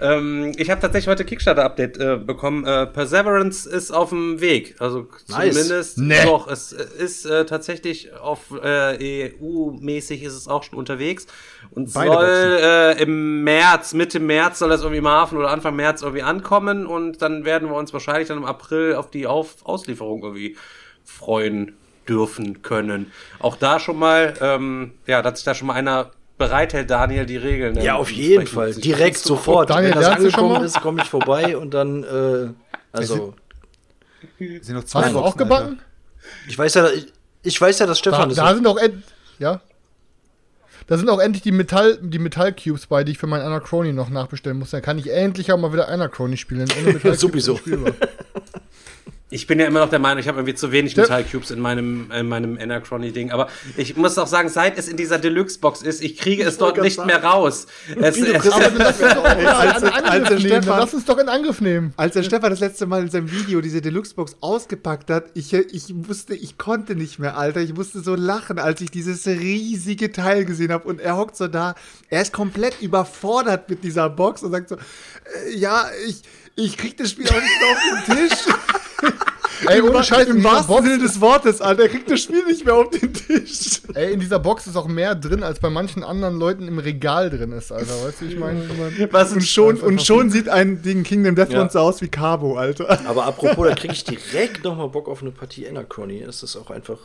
Ähm, ich habe tatsächlich heute Kickstarter-Update äh, bekommen. Äh, Perseverance ist auf dem Weg. Also Nice. zumindest Nee. doch. Es ist äh, tatsächlich auf äh, EU-mäßig ist es auch schon unterwegs und Beide soll äh, im März, Mitte März soll das irgendwie im Hafen oder Anfang März irgendwie ankommen und dann werden wir uns wahrscheinlich dann im April auf die auf Auslieferung irgendwie freuen dürfen können. Auch da schon mal, ähm, ja, dass sich da schon mal einer bereithält, Daniel, die Regeln. Ja, auf jeden Fall. sich Direkt sofort. Daniel, Wenn das lernst du schon angekommen ist, komme ich vorbei und dann, äh, also, Es sind noch zwei Hast du auch gebacken? ich weiß ja, ich, ich weiß ja, dass Da, Stefan da sind auch end ja. Da sind auch endlich die Metall die Metallcubes bei, die ich für meinen Anachrony noch nachbestellen muss. Dann kann ich endlich auch mal wieder Anachrony spielen. [LAUGHS] Sowieso. Ich bin ja immer noch der Meinung, ich habe irgendwie zu wenig Metallcubes in meinem, in meinem Anachrony-Ding. Aber ich muss auch sagen, seit es in dieser Deluxe-Box ist, ich kriege es dort nicht grad mehr raus. Es, Wie, du es, Aber lass uns doch Als- in als der. Stefan- Dann lass uns doch in Angriff nehmen. Als der Stefan das letzte Mal in seinem Video diese Deluxe-Box ausgepackt hat, ich, ich wusste, ich konnte nicht mehr, Alter. Ich musste so lachen, als ich dieses riesige Teil gesehen habe. Und er hockt so da. Er ist komplett überfordert mit dieser Box und sagt so: äh, Ja, ich, ich krieg das Spiel auch nicht auf den Tisch. [LAUGHS] Ey, ohne Scheiß, in Im dieser, wahrsten Box, Sinne des Wortes, Alter. Er kriegt das Spiel nicht mehr auf den Tisch. ey, in dieser Box ist auch mehr drin, als bei manchen anderen Leuten im Regal drin ist, Alter. Weißt du, wie ich meine? was Und schon, und schon sieht ein Ding Kingdom Death Ja. Monster aus wie Cabo, Alter. Aber apropos, da kriege ich direkt nochmal Bock auf eine Partie Anachrony. Es ist auch einfach.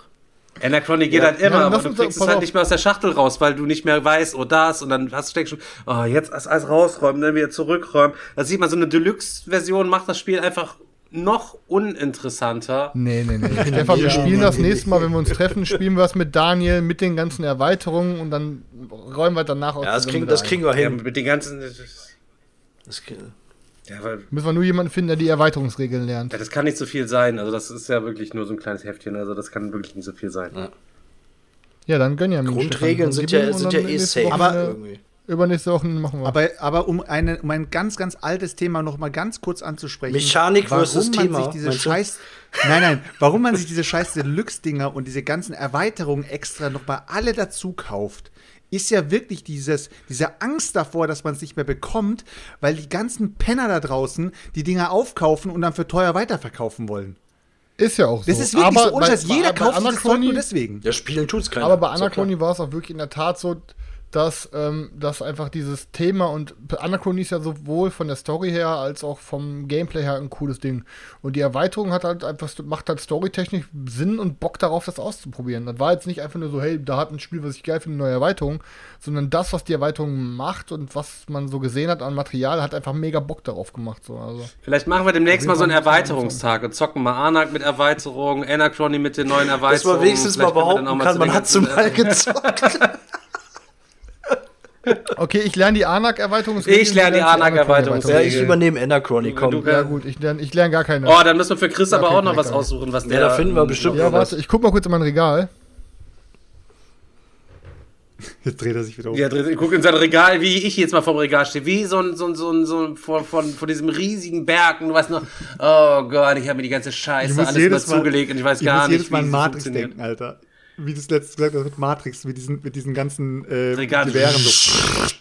Anachrony geht Ja. halt immer, Ja, aber du kriegst es halt auf. nicht mehr aus der Schachtel raus, weil du nicht mehr weißt, oh das, und dann hast du denkst schon, oh, jetzt das alles rausräumen, dann wieder zurückräumen. Da sieht man, so eine Deluxe-Version macht das Spiel einfach noch uninteressanter. Nee, nee, nee. Stefan, wir spielen das nächste Mal, wenn wir uns treffen, spielen wir das mit Daniel, mit den ganzen Erweiterungen und dann räumen wir danach auch Ja, das kriegen, das kriegen wir Ja, hin. mit den ganzen, Das, ja, weil, Müssen wir nur jemanden finden, der die Erweiterungsregeln lernt. ja, das kann nicht so viel sein. Also das ist ja wirklich nur so ein kleines Heftchen, also das kann wirklich nicht so viel sein. Ja. Ja, dann gönn ja mir. Grundregeln sind ja, sind ja eh safe. Aber- irgendwie. Übernächste Woche machen wir. Aber, aber um, eine, um ein ganz, ganz altes Thema noch mal ganz kurz anzusprechen. Mechanik versus warum man Thema, Sich diese du? scheiß, nein, nein, warum man sich diese scheiß Deluxe-Dinger und diese ganzen Erweiterungen extra noch mal alle dazu kauft, ist ja wirklich dieses, diese Angst davor, dass man es nicht mehr bekommt, weil die ganzen Penner da draußen die Dinger aufkaufen und dann für teuer weiterverkaufen wollen. ist ja auch so. Das ist wirklich aber so, ohne bei- Scheiß. Jeder bei- bei kauft dieses Zeug Anachrony- nur deswegen. Ja, spielen tut's keiner. Aber bei klar. Anachrony war es auch wirklich in der Tat so, dass, ähm, dass einfach dieses Thema und Anachronie ist ja sowohl von der Story her als auch vom Gameplay her ein cooles Ding. Und die Erweiterung hat halt einfach, macht halt storytechnisch Sinn und Bock darauf, das auszuprobieren. Das war jetzt nicht einfach nur so, hey, da hat ein Spiel, was ich geil finde, eine neue Erweiterung, sondern das, was die Erweiterung macht und was man so gesehen hat an Material, hat einfach mega Bock darauf gemacht. So. Also, Vielleicht machen wir demnächst mal so einen Erweiterungstag und zocken mal Anak mit Erweiterung, Anachrony mit den neuen Erweiterungen. Dass man wenigstens mal Vielleicht dann behaupten kann, man hat ganzen, zum mal äh, gezockt. [LAUGHS] [LAUGHS] okay, ich lerne die Anak-Erweiterung. Ich lerne die Anak-Erweiterung. ja, ich übernehme Anachrony, komm. Ja, gut, ich lerne ich lern gar keine. Oh, dann müssen wir für Chris Ja, aber okay, auch noch was aussuchen, was Ja, der. da finden wir bestimmt ja, noch was. warte, ich guck mal kurz in mein Regal. Jetzt dreht er sich wieder um. Ja, drin- guck in sein Regal, wie ich jetzt mal vom Regal stehe, wie so ein, so ein, so ein, so ein von, von, von diesem riesigen Berg. Und du weißt noch, oh Gott, ich habe mir die ganze Scheiße alles mal zugelegt und ich weiß ich gar muss nicht, jedes Mal wie es Matrix funktioniert. denken, Alter. Wie du es letztes gesagt hast mit Matrix, mit diesen, mit diesen ganzen äh. Gewehren so.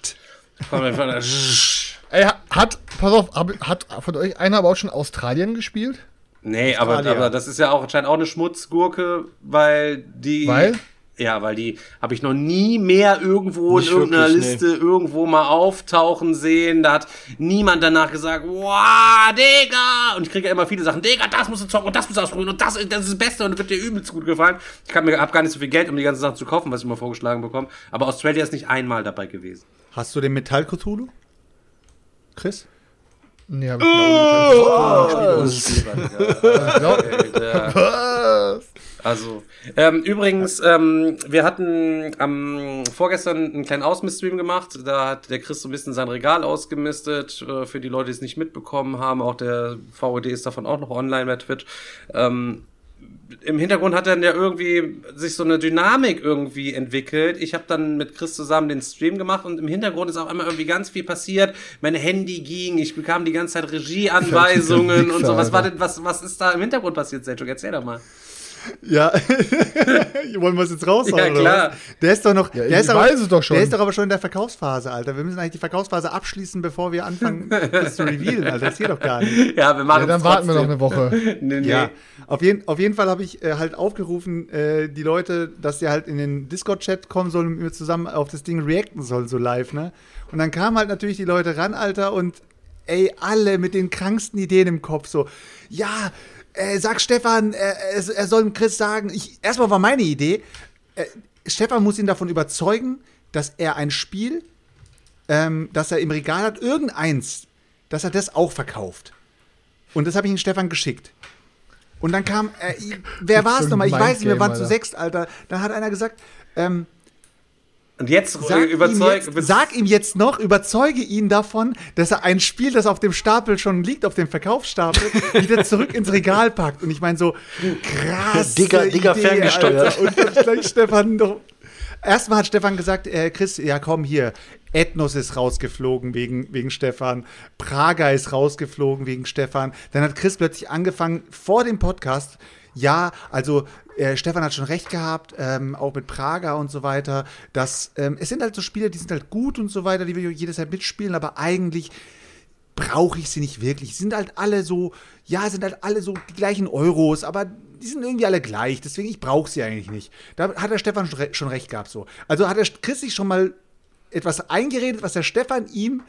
Ey, hat, pass auf, hab, hat von euch einer aber auch schon Australien gespielt? Nee, aber, Australier. aber das ist ja auch anscheinend auch eine Schmutzgurke, weil die. Weil? Ja, weil die habe ich noch nie mehr irgendwo Nicht in irgendeiner wirklich, Liste irgendwo mal auftauchen sehen. Da hat niemand danach gesagt, wow, Digga! Und ich kriege ja immer viele Sachen, Digga, das musst du zocken und das musst du ausprobieren und das, das ist das Beste und wird dir übelst gut gefallen. Ich hab mir hab gar nicht so viel Geld, um die ganzen Sachen zu kaufen, was ich immer vorgeschlagen bekomme. Aber Australia ist nicht einmal dabei gewesen. Hast du den Metall Cthulhu? Chris? Nee, hab ich oh, Was? Also, ähm, übrigens, ähm, wir hatten am vorgestern einen kleinen Ausmiststream gemacht. Da hat der Chris so ein bisschen sein Regal ausgemistet. Äh, für die Leute, die es nicht mitbekommen haben, auch der VOD ist davon auch noch online bei Twitch. Ähm, im Hintergrund hat dann ja irgendwie sich so eine Dynamik irgendwie entwickelt. Ich habe dann mit Chris zusammen den Stream gemacht und im Hintergrund ist auf einmal irgendwie ganz viel passiert. Mein Handy ging, ich bekam die ganze Zeit Regieanweisungen und so. Was war denn, was, was ist da im Hintergrund passiert, Selchuk? Erzähl doch mal. Ja. [LAUGHS] Wollen wir es jetzt raushauen? Ja, klar. Der ist doch noch. Ja, der ich ist aber, weiß es doch schon. Der ist doch aber schon in der Verkaufsphase, Alter. Wir müssen eigentlich die Verkaufsphase abschließen, bevor wir anfangen, [LAUGHS] das zu revealen, Alter. Das geht doch gar nicht. Ja, wir machen Ja, dann warten wir noch eine Woche. Nee, [LAUGHS] nee. Ja, auf jeden, auf jeden Fall habe ich äh, halt aufgerufen, äh, die Leute, dass sie halt in den Discord-Chat kommen sollen und mit mir zusammen auf das Ding reacten sollen, so live, ne? Und dann kamen halt natürlich die Leute ran, Alter, und ey, alle mit den kranksten Ideen im Kopf, so, ja, äh, sag Stefan, äh, er, er soll dem Chris sagen, ich, erstmal war meine Idee, äh, Stefan muss ihn davon überzeugen, dass er ein Spiel, ähm, das er im Regal hat, irgendeins, dass er das auch verkauft. Und das habe ich ihn Stefan geschickt. Und dann kam, äh, [LAUGHS] wer war es nochmal? Ich weiß nicht, wir waren zu sechst, Alter. Dann hat einer gesagt, ähm, Und jetzt sag, ihm überzeugt. jetzt, sag ihm jetzt noch, überzeuge ihn davon, dass er ein Spiel, das auf dem Stapel schon liegt, auf dem Verkaufsstapel, [LAUGHS] wieder zurück ins Regal packt. Und ich meine so, krass. Digga- Digga ferngesteuert. Und dann gleich Stefan doch. Erstmal hat Stefan gesagt, äh, Chris, ja komm hier, Ethnos ist rausgeflogen wegen, wegen Stefan, Praga ist rausgeflogen wegen Stefan. Dann hat Chris plötzlich angefangen vor dem Podcast, ja, also äh, Stefan hat schon recht gehabt, ähm, auch mit Praga und so weiter, dass ähm, es sind halt so Spiele, die sind halt gut und so weiter, die wir jedes Jahr mitspielen, aber eigentlich brauche ich sie nicht wirklich. Sie sind halt alle so, ja, sind halt alle so die gleichen Euros, aber die sind irgendwie alle gleich, deswegen ich brauche sie eigentlich nicht. Da hat der Stefan schon recht gehabt so. Also hat der Chris sich schon mal etwas eingeredet, was der Stefan ihm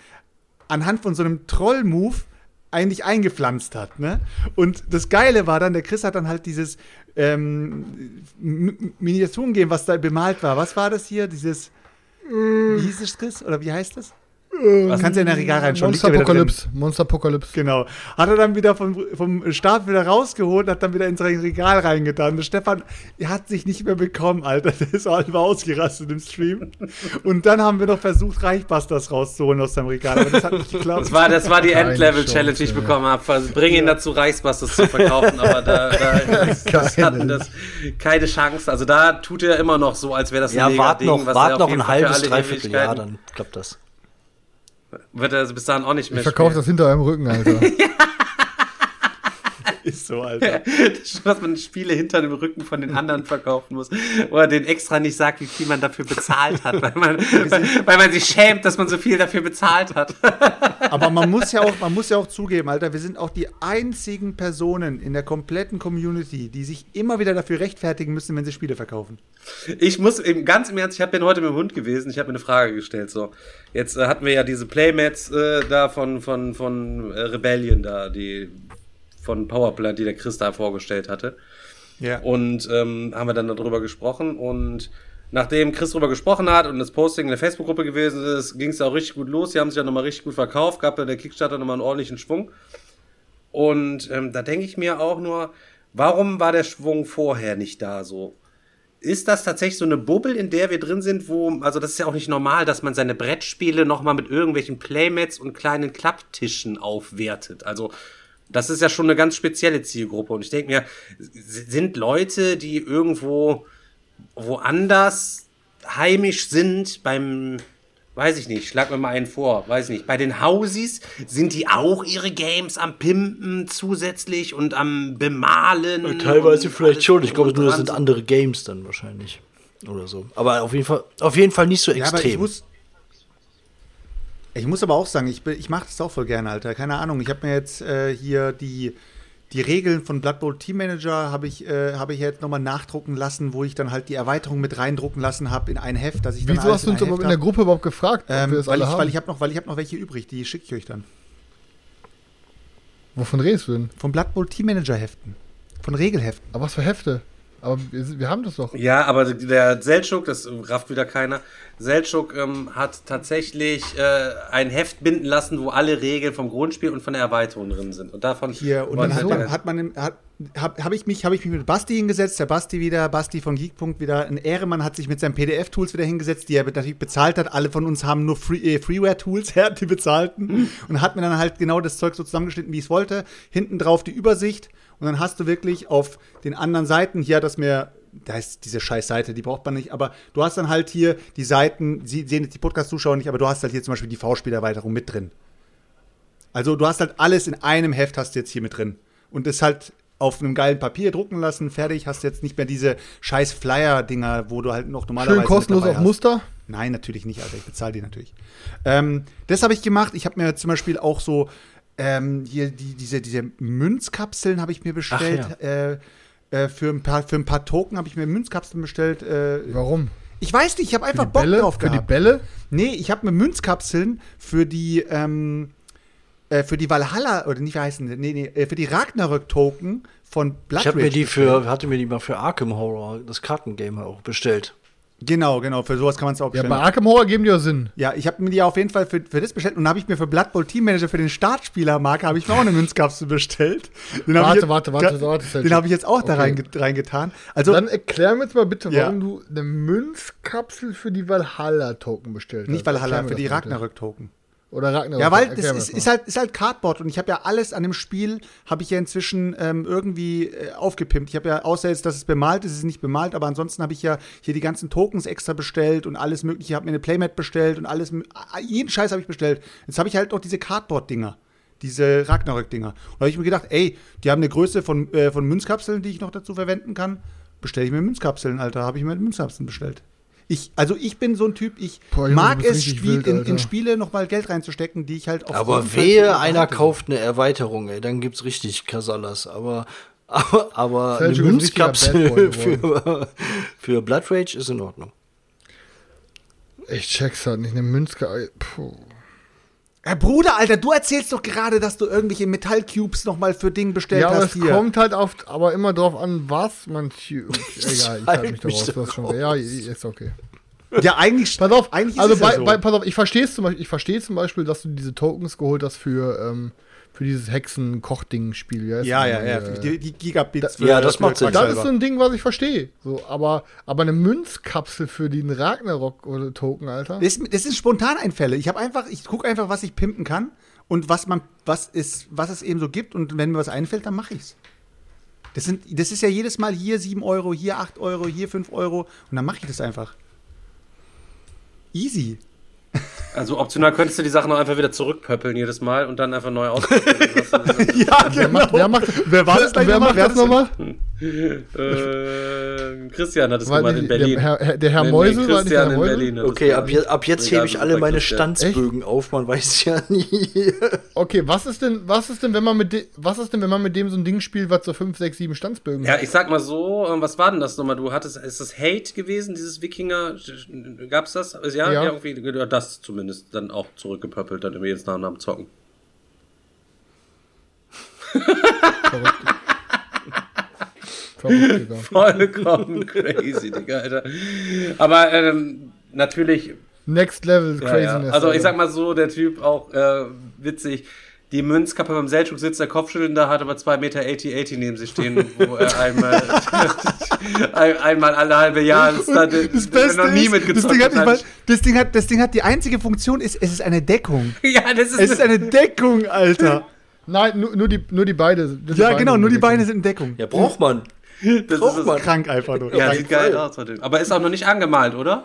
anhand von so einem Troll-Move eigentlich eingepflanzt hat. Ne? Und das Geile war dann, der Chris hat dann halt dieses ähm, Miniaturengame, was da bemalt war. Was war das hier? Dieses, wie hieß es, Chris? Oder wie heißt das? Was kannst du in der Regal reinschauen? Ja. Monster-Apokalypse. Monster-Apokalypse. Genau. Hat er dann wieder vom, vom Stapel wieder rausgeholt, hat dann wieder ins Regal reingetan. Und Stefan er hat sich nicht mehr bekommen, Alter. Der ist halb ausgerastet im Stream. Und dann haben wir noch versucht, Reichbusters rauszuholen aus seinem Regal. Aber das hat nicht geklappt. Das war, das war die Endlevel-Challenge, die ich bekommen habe. Bring ihn dazu, Reichsbusters zu verkaufen, aber da, da das, das Keine. hatten das keine Chance. Also da tut er immer noch so, als wäre das ein Ja, mega wart Ding, noch, was wart noch ein halbes, dreiviertel Jahr, dann klappt das. Wird er bis dahin auch nicht mehr Ich verkaufe das hinter eurem Rücken, Alter. [LAUGHS] [LAUGHS] ist so, Alter. [LAUGHS] dass man Spiele hinter dem Rücken von den anderen verkaufen muss. Oder den extra nicht sagt, wie viel man dafür bezahlt hat, weil man, [LAUGHS] weil, weil man sich schämt, dass man so viel dafür bezahlt hat. Aber man muss ja auch, [LAUGHS] man muss ja auch zugeben, Alter, wir sind auch die einzigen Personen in der kompletten Community, die sich immer wieder dafür rechtfertigen müssen, wenn sie Spiele verkaufen. Ich muss eben ganz im Ernst, ich habe ja heute mit dem Hund gewesen, ich habe mir eine Frage gestellt. So, jetzt äh, hatten wir ja diese Playmats äh, da von, von, von äh, Rebellion da, die von Powerplant, die der Chris da vorgestellt hatte. Ja. Und ähm, haben wir dann darüber gesprochen und nachdem Chris darüber gesprochen hat und das Posting in der Facebook-Gruppe gewesen ist, ging es auch richtig gut los. Sie haben sich ja nochmal richtig gut verkauft, gab ja der Kickstarter nochmal einen ordentlichen Schwung. Und ähm, da denke ich mir auch nur, warum war der Schwung vorher nicht da so? Ist das tatsächlich so eine Bubble, in der wir drin sind, wo, also das ist ja auch nicht normal, dass man seine Brettspiele nochmal mit irgendwelchen Playmats und kleinen Klapptischen aufwertet. Also das ist ja schon eine ganz spezielle Zielgruppe. Und ich denke mir, sind Leute, die irgendwo woanders heimisch sind, beim, weiß ich nicht, schlag mir mal einen vor, weiß ich nicht, bei den Hausis, sind die auch ihre Games am Pimpen zusätzlich und am Bemalen? Teilweise und vielleicht schon. Ich glaube, nur das sind andere Games dann wahrscheinlich. Oder so. Aber auf jeden Fall, auf jeden Fall nicht so Ja, aber ich extrem. muss, ich muss aber auch sagen, ich, ich mache das auch voll gerne, Alter. Keine Ahnung. Ich habe mir jetzt äh, hier die, die Regeln von Blood Bowl Team Manager habe ich, äh, habe ich jetzt nochmal nachdrucken lassen, wo ich dann halt die Erweiterung mit reindrucken lassen habe in ein Heft, dass ich Wieso hast du in uns Heft in der hab. Gruppe überhaupt gefragt, Ähm, weil, ich, weil ich habe noch, weil ich hab noch welche übrig, die schicke ich euch dann. Wovon redest du denn? Von Blood Bowl Team Manager Heften. Von Regelheften. Aber was für Hefte? Aber wir, wir haben das doch. Ja, aber der Seltschuk, das rafft wieder keiner, Seltschuk ähm, hat tatsächlich äh, ein Heft binden lassen, wo alle Regeln vom Grundspiel und von der Erweiterung drin sind. Und davon Hier, und dann hat halt- man, hat man, im- hat, hab, hab ich mich, habe ich mich mit Basti hingesetzt, der Basti wieder, Basti von Geekpunkt wieder, ein Ehremann hat sich mit seinen PDF-Tools wieder hingesetzt, die er natürlich bezahlt hat. Alle von uns haben nur Free, äh, Freeware-Tools, [LAUGHS] ja, die bezahlten. Und hat mir dann halt genau das Zeug so zusammengeschnitten, wie ich es wollte. Hinten drauf die Übersicht. Und dann hast du wirklich auf den anderen Seiten, hier hat das mir, da ist diese scheiß Seite, die braucht man nicht, aber du hast dann halt hier die Seiten, sie sehen jetzt die Podcast-Zuschauer nicht, aber du hast halt hier zum Beispiel die V-Spielerweiterung mit drin. Also du hast halt alles in einem Heft hast du jetzt hier mit drin. Und ist halt auf einem geilen Papier drucken lassen, fertig, hast jetzt nicht mehr diese scheiß Flyer-Dinger, wo du halt noch normalerweise. Schön kostenlos auf. Muster. Nein, natürlich nicht, Alter. Ich bezahle die natürlich. Ähm, das habe ich gemacht. Ich habe mir zum Beispiel auch so ähm, hier die, diese, diese Münzkapseln habe ich mir bestellt. äh, äh, für, ein paar, für ein paar Token habe ich mir Münzkapseln bestellt. Äh, Warum? ich weiß nicht, ich habe einfach die Bock Bälle? drauf Für die gehabt. Bälle? Nee, ich habe mir Münzkapseln für die, ähm, äh, für die Valhalla, oder nicht, wie heißen die? Nee, nee, äh, für die Ragnarök-Token von Blood Ich habe mir die für, hatte mir die mal für Arkham Horror, das Kartengame auch bestellt. Genau, genau, für sowas kann man es auch Ja, bestellen. bei Arkham Horror geben die ja Sinn. Ja, ich habe mir die auf jeden Fall für, für das bestellt und habe ich mir für Blood Bowl Team Manager für den Startspielermarke habe ich mir auch eine Münzkapsel bestellt. Den Warte, ich warte, warte, Ja, warte. Den habe ich jetzt auch da Okay. reinge reingetan. Also Dann erklär mir jetzt mal bitte, Ja. warum du eine Münzkapsel für die Valhalla-Token bestellt nicht hast. Valhalla, Erklär mir für die. Ragnarök-Token. Oder Ragnarök. Ja, weil das ist, ist, halt, ist halt Cardboard und ich habe ja alles an dem Spiel, habe ich ja inzwischen ähm, irgendwie äh, aufgepimpt. Ich habe ja, außer jetzt, dass es bemalt ist, ist es nicht bemalt, aber ansonsten habe ich ja hier die ganzen Tokens extra bestellt und alles mögliche. Ich habe mir eine Playmat bestellt und alles, ah, jeden Scheiß habe ich bestellt. Jetzt habe ich halt noch diese Cardboard-Dinger, diese Ragnarök-Dinger. Und da habe ich mir gedacht, ey, die haben eine Größe von, äh, von Münzkapseln, die ich noch dazu verwenden kann. Bestelle ich mir Münzkapseln, Alter. Habe ich mir Münzkapseln bestellt. Ich, also ich bin so ein Typ, ich Boah, Junge, mag es, Spiel, wild, in, in Spiele nochmal Geld reinzustecken, die ich halt auf Aber wehe, einer kauft eine Erweiterung, ey, dann gibt's richtig Kasalas. [LAUGHS] Aber, aber, aber eine Münzkapsel für, [LAUGHS] für Blood Rage ist in Ordnung. Ich check's halt nicht. Eine Münzkapsel. Puh. Ja, Bruder, Alter, du erzählst doch gerade, dass du irgendwelche Metallcubes nochmal für Ding bestellt Ja, aber hast es hier. kommt halt auf, aber immer drauf an, was man. [LAUGHS] Egal, ich halt halte mich daraus. Hast schon, ja, ist okay. Ja, eigentlich, Pass auf, eigentlich also es ja bei, so. bei, pass auf, ich verstehe zum Beispiel, ich verstehe zum Beispiel, dass du diese Tokens geholt hast für, ähm, für dieses Hexen-Kochding-Spiel. Ja, ja, ja, ja, die, die Gigabits. ja, das macht Sinn. Das ist so ein Ding, was ich verstehe. So, aber, aber eine Münzkapsel für den Ragnarok-Token, Alter. das, das ist Spontaneinfälle. Ich habe einfach, ich gucke einfach, was ich pimpen kann und was man, was ist, was es eben so gibt und wenn mir was einfällt, dann mache ich's. Das, sind, das ist ja jedes Mal hier 7 Euro, hier 8 Euro, hier 5 Euro und dann mache ich das einfach. Easy. Also optional könntest du die Sachen auch einfach wieder zurückpöppeln jedes Mal und dann einfach neu ausprobieren. [LAUGHS] Ja, Wer macht, wer macht, Wer war das wer nochmal? macht Wer das hat nochmal? Äh, Christian hat es War gemacht in Berlin. Der Herr, der Herr Nee, nee, Mäuse war nicht Herr in Mäuse? Berlin. Okay, ab, je, ab jetzt hebe ich alle meine Christian. Stanzbögen auf, man weiß ja nie. Okay, was ist denn, was ist denn, wenn man mit de, was ist denn, wenn man mit dem so ein Ding spielt, was so 5, 6, 7 Stanzbögen Ja, ich sag mal so, ähm, was war denn das nochmal? Du hattest, ist das Hate gewesen, dieses Wikinger? Gab's das? Ja, Ja. ja. irgendwie, das zumindest dann auch zurückgepöppelt, dann immer jedes Mal am Zocken. Verrückt. [LAUGHS] Vollkommen crazy, Digga, Alter. Aber ähm, natürlich Next Level Ja, Craziness. ja. Also ich sag mal so, der Typ auch äh, witzig. Die Münzkappe beim Seltschuk sitzt, der Kopfschüttelnde hat aber 2 Meter 80-80 neben sich stehen, wo er [LAUGHS] einmal, [LAUGHS] ein, einmal alle halbe Jahr das, das, Beste noch nie ist, das Ding, hat mal, das, Ding hat, das Ding hat die einzige Funktion, ist, es ist eine Deckung. Ja, das ist, Es ist eine Deckung, Alter. Nein, nur, nur, die, nur die Beine. nur die Ja, Beine genau, nur die sind Beine sind in Deckung. Ja, braucht man. Das braucht ist man. Krank einfach nur. ja, Krank. sieht geil aus. Aber ist auch noch nicht angemalt, oder?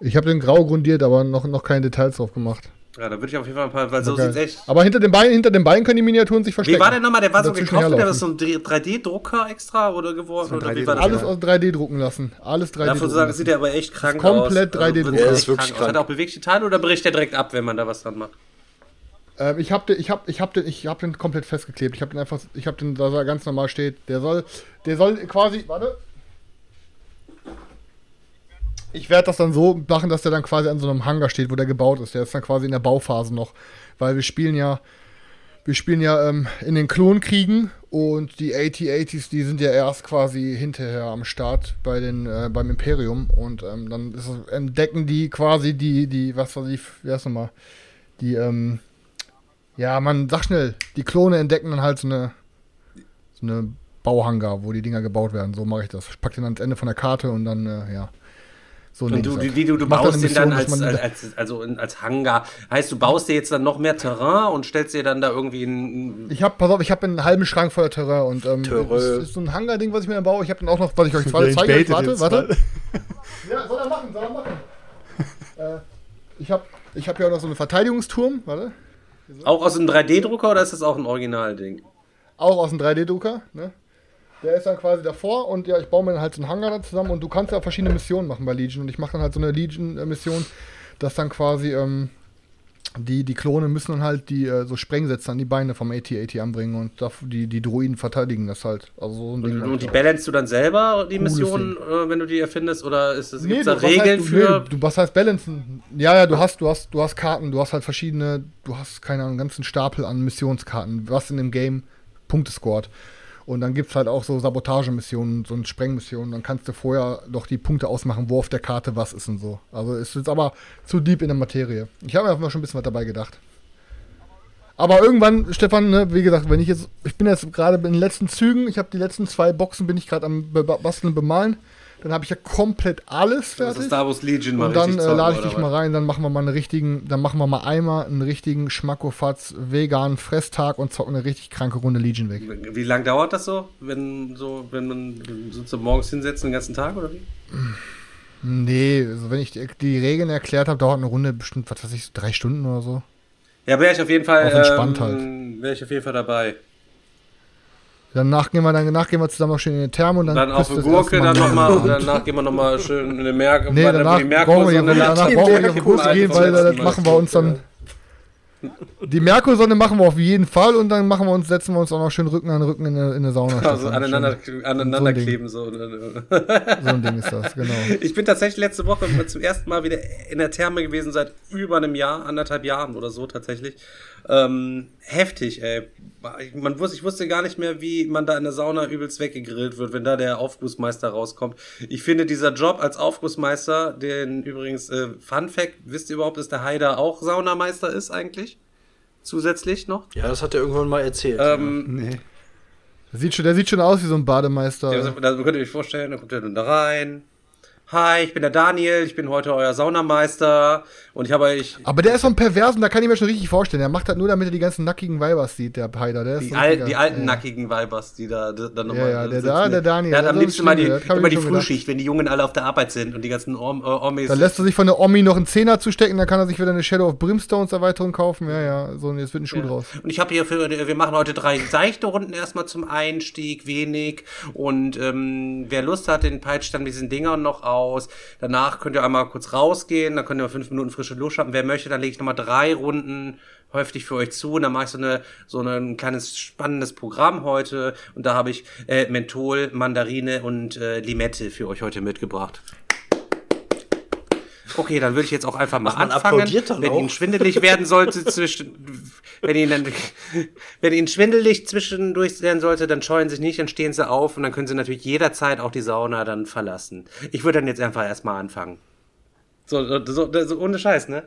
Ich habe den grau grundiert, aber noch, noch keine Details drauf gemacht. Ja, da würde ich auf jeden Fall ein paar, weil so Geil. sieht's echt. Aber hinter den Beinen, hinter den Beinen können die Miniaturen sich verstecken. Wie war der nochmal? Der war so gekauft, der war so ein 3D-Drucker extra oder geworden? Oder wie 3D-Drucker. war das? Alles aus 3D drucken lassen. Alles 3D Davon drucken zu sagen, sieht er aber echt krank komplett aus. 3D Also, Drucker. echt Ja, ist wirklich krank. Hat er auch bewegte Teile oder bricht der direkt ab, wenn man da was dran macht? Ähm, ich habe den, ich hab, ich hab den, ich hab den komplett festgeklebt. Ich habe den einfach, ich habe den, dass er ganz normal steht. Der soll, der soll quasi, warte. Ich werde das dann so machen, dass der dann quasi an so einem Hangar steht, wo der gebaut ist. Der ist dann quasi in der Bauphase noch, weil wir spielen ja, wir spielen ja ähm, in den Klonkriegen und die AT-80s, die sind ja erst quasi hinterher am Start bei den, äh, beim Imperium und ähm, dann es, entdecken die quasi die, die, was war die, wie heißt nochmal, die, ähm, ja, man, sag schnell, die Klone entdecken dann halt so eine, so eine Bauhangar, wo die Dinger gebaut werden. So mache ich das. Ich pack den ans Ende von der Karte und dann, äh, ja. So Und du, wie du, du Ich baust den dann als, als, also in- als Hangar. Heißt, du baust dir jetzt dann noch mehr Terrain und stellst dir dann da irgendwie ein. Ich hab, pass auf, ich habe einen halben Schrank voller Terrain und ähm, Terrain. das ist so ein Hangar-Ding, was ich mir dann baue. Ich habe dann auch noch, was ich euch gerade zeige. baitet Warte, warte. [LAUGHS] Ja, soll er machen, soll er machen. äh, ich habe ich hab ja auch noch so einen Verteidigungsturm, warte. Auch aus einem 3D-Drucker oder ist das auch ein Originalding? Auch aus dem 3D-Drucker, ne? Der ist dann quasi davor und ja, ich baue mir dann halt so einen Hangar da zusammen und du kannst ja verschiedene Missionen machen bei Legion und ich mache dann halt so eine Legion-Mission, dass dann quasi ähm, die, die Klone müssen dann halt die äh, so Sprengsätze an die Beine vom AT-AT anbringen und die, die Druiden verteidigen das halt. Also so. Und, mach und die balance du dann selber, die Missionen, äh, wenn du die erfindest? Oder ist es, Nee, gibt's da Regeln heißt, du, für. Nee, du, was heißt balancen? Ja, ja, du hast, du hast, du hast Karten, du hast halt verschiedene, du hast, keine Ahnung, einen ganzen Stapel an Missionskarten, was in dem Game Punkte scored. Und dann gibt es halt auch so Sabotagemissionen, so eine Sprengmission. Dann kannst du vorher doch die Punkte ausmachen, wo auf der Karte was ist und so. Also ist jetzt aber zu deep in der Materie. Ich habe mir einfach schon ein bisschen was dabei gedacht. Aber irgendwann, Stefan, ne, wie gesagt, wenn ich jetzt, ich bin jetzt gerade in den letzten Zügen, ich habe die letzten zwei Boxen, bin ich gerade am Basteln, Bemalen. Dann habe ich ja komplett alles das fertig. ist Star Wars Legion mal Und dann äh, lade ich dich mal rein, dann machen wir mal einen richtigen, dann machen wir mal einmal einen richtigen Schmackofatz veganen Fresstag und zocken eine richtig kranke Runde Legion weg. Wie lange dauert das so, wenn so, wenn man so morgens hinsetzt den ganzen Tag oder wie? Nee, also wenn ich die, die Regeln erklärt habe, dauert eine Runde bestimmt, was weiß ich, so drei Stunden oder so. Ja, wäre ich auf jeden Fall. Auf entspannt ähm, Wäre ich auf jeden Fall dabei. Danach gehen wir, dann, danach gehen wir zusammen noch schön in den Therme und dann. Dann auf eine Gurke, dann den nochmal, danach gehen wir nochmal schön in eine Merk. Nee, danach die brauchen wir, danach brauchen wir nicht auf gehen, weil das machen wir uns dann. Die Merkursonne machen wir auf jeden Fall und dann machen wir uns, setzen wir uns auch noch schön Rücken an Rücken in eine, in eine Sauna. Also aneinander, aneinander So kleben so. So ein Ding ist das, genau. Ich bin tatsächlich letzte Woche zum ersten Mal wieder in der Therme gewesen, seit über einem Jahr, anderthalb Jahren oder so tatsächlich. Ähm, heftig, ey. Man wusste, ich wusste gar nicht mehr, wie man da in der Sauna übelst weggegrillt wird, wenn da der Aufgussmeister rauskommt. Ich finde, dieser Job als Aufgussmeister, den übrigens, äh, Fun Fact, wisst ihr überhaupt, dass der Haider auch Saunameister ist eigentlich? Zusätzlich noch? Ja, das hat er irgendwann mal erzählt. Ähm, Nee. Der sieht, schon, der sieht schon aus wie so ein Bademeister. Ja, also, da könnt ihr euch vorstellen, da kommt er dann da rein, hi, ich bin der Daniel, ich bin heute euer Saunameister und ich habe euch Aber der ist so ein Perversen, da kann ich mir schon richtig vorstellen. Der macht das nur, damit er die ganzen nackigen Weibers sieht, der Heider. Der die, al die alten ja. nackigen Weibers, die da da- dann Ja, nochmal ja, der sitzen. da, der Daniel, Der hat der am liebsten mal die, ich immer die schon gedacht. Frühschicht, wenn die Jungen alle auf der Arbeit sind und die ganzen Om äh, Omis. Da lässt er sich von der Omi noch einen Zehner zustecken, dann kann er sich wieder eine Shadow of Brimstones Erweiterung kaufen. Ja, ja, so, und jetzt wird ein Schuh draus. Und ich habe hier für, wir machen heute drei seichte Runden erstmal zum Einstieg, wenig. Und ähm, wer Lust hat, den peitscht dann mit diesen Dingern noch aus. Danach könnt ihr einmal kurz rausgehen, dann könnt ihr mal fünf Minuten frische Luft haben. Wer möchte, dann lege ich nochmal drei Runden häufig für euch zu. Und dann mache ich so, eine, so ein kleines spannendes Programm heute. Und da habe ich äh, Menthol, Mandarine und äh, Limette für euch heute mitgebracht. Okay, dann würde ich jetzt auch einfach mal Ach, anfangen. wenn auch? Ihnen schwindelig werden sollte zwischen, wenn Ihnen wenn Ihnen schwindelig zwischendurch werden sollte, dann scheuen Sie sich nicht, dann stehen Sie auf und dann können Sie natürlich jederzeit auch die Sauna dann verlassen. Ich würde dann jetzt einfach erstmal anfangen. So, so, so ohne Scheiß, ne?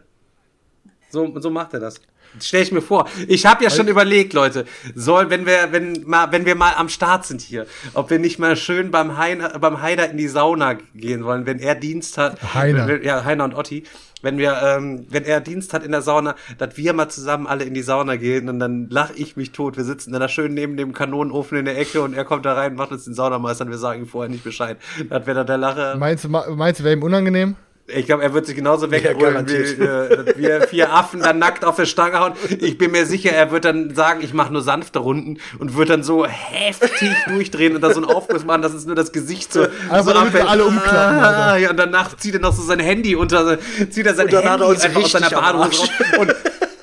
So, so macht er das. Stell ich mir vor. Ich habe ja schon überlegt, Leute, soll, wenn wir, wenn mal, wenn wir mal am Start sind hier, ob wir nicht mal schön beim Heiner, beim Heider in die Sauna gehen wollen, wenn er Dienst hat. Heiner. Wenn, ja, Heiner und Otti. Wenn wir, ähm, wenn er Dienst hat in der Sauna, dass wir mal zusammen alle in die Sauna gehen und dann lach ich mich tot. Wir sitzen da schön neben dem Kanonenofen in der Ecke und er kommt da rein, macht uns den Saunameister und wir sagen ihm vorher nicht Bescheid. Das wäre dann der Lache. Meinst du, meinst du, wäre ihm unangenehm? Ich glaube, er wird sich genauso wegholen, wie garantiert. äh, wir vier Affen dann nackt auf der Stange hauen. Ich bin mir sicher, er wird dann sagen, ich mache nur sanfte Runden und wird dann so heftig durchdrehen und da so einen Aufguss machen, dass es nur das Gesicht so, Einfach so wir alle umklappen, Ah, ja, und danach zieht er noch so sein Handy unter, zieht er sein Handy einfach aus seiner Badehose raus und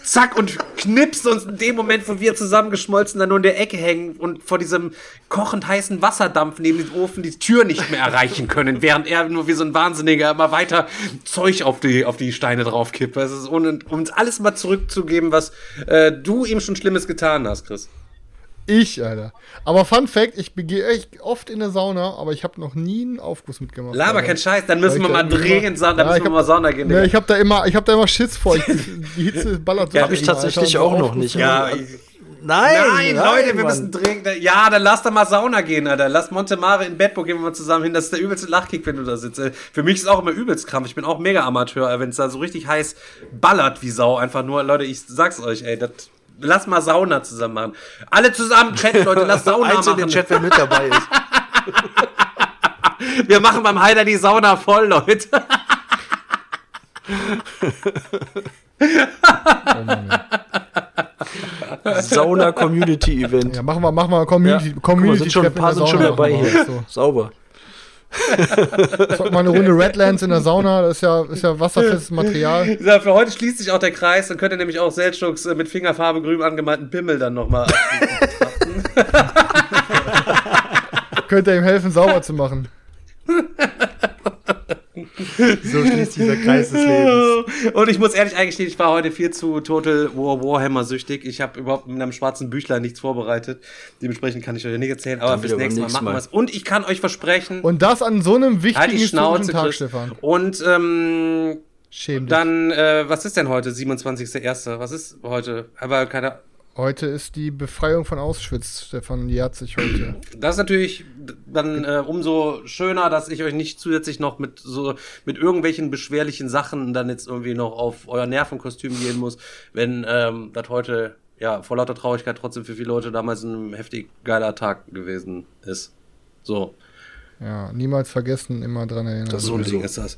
zack und knipst uns in dem Moment, wo wir zusammengeschmolzen dann nur in der Ecke hängen und vor diesem kochend heißen Wasserdampf neben dem Ofen die Tür nicht mehr erreichen können, während er nur wie so ein Wahnsinniger immer weiter Zeug auf die, auf die Steine draufkippt. Ist, ohne, um uns alles mal zurückzugeben, was äh, du ihm schon Schlimmes getan hast, Chris. Ich, Alter. Aber Fun Fact, ich gehe echt oft in der Sauna, aber ich habe noch nie einen Aufguss mitgemacht. Laber kein Scheiß, dann müssen wir mal da immer- sagen, dann Ja, müssen wir hab- mal Sauna gehen. Ne, ich habe da immer, ich habe da immer Schiss vor. Ich, [LAUGHS] die Hitze ballert so. Ja, auf hab ich tatsächlich Alter, auch noch nicht. Ja, Nein, Nein, Leute, wir Mann. müssen dringend. Ja, dann lass doch mal Sauna gehen, Alter. Lass Montemare in Bedburg gehen wir mal zusammen hin. Das ist der übelste Lachkick, wenn du da sitzt. Äh, Für mich ist es auch immer übelst krampf. Ich bin auch mega Amateur, wenn es da so richtig heiß ballert wie Sau. Einfach nur, Leute, ich sag's euch, ey, das. Lass mal Sauna zusammen machen. Alle zusammen chatten, Leute, lass Sauna [LAUGHS] Eins in machen. den Chat, wer mit dabei ist. [LAUGHS] Wir machen beim Heider die Sauna voll, Leute. [LAUGHS] Sauna Community Event. Ja, machen wir, machen wir Community, Ja. Guck Community mal, sind schon ein paar sind schon dabei machen hier. So. Sauber. Sollte [LAUGHS] mal eine Runde Redlands in der Sauna, das ist ja, ist ja wasserfestes Material. Ja, für heute schließt sich auch der Kreis. Dann könnt ihr nämlich auch Seltschuks äh, mit Fingerfarbe grün angemalten Pimmel dann nochmal [LAUGHS] Könnt ihr ihm helfen, sauber zu machen. [LAUGHS] [LAUGHS] So schließt dieser Kreis des Lebens. Und ich muss ehrlich eingestehen, ich war heute viel zu Total War Warhammer süchtig. Ich habe überhaupt mit einem schwarzen Büchlein nichts vorbereitet. Dementsprechend kann ich euch nicht erzählen, aber Dann fürs wieder beim nächste Mal machen wir es. Und ich kann euch versprechen, Und das an so einem wichtigen halt die Schnauze, Tag, Chris. Stefan. Und ähm, Schäm dich. dann, äh, was ist denn heute? 27.01. Was ist heute? Aber keine Heute ist die Befreiung von Auschwitz, Stefan jährt sich heute. Das ist natürlich dann äh, umso schöner, dass ich euch nicht zusätzlich noch mit so mit irgendwelchen beschwerlichen Sachen dann jetzt irgendwie noch auf euer Nervenkostüm gehen muss, wenn ähm, das heute ja vor lauter Traurigkeit trotzdem für viele Leute damals ein heftig geiler Tag gewesen ist. So, Ja, niemals vergessen, immer dran erinnern. so ein Ding ist das.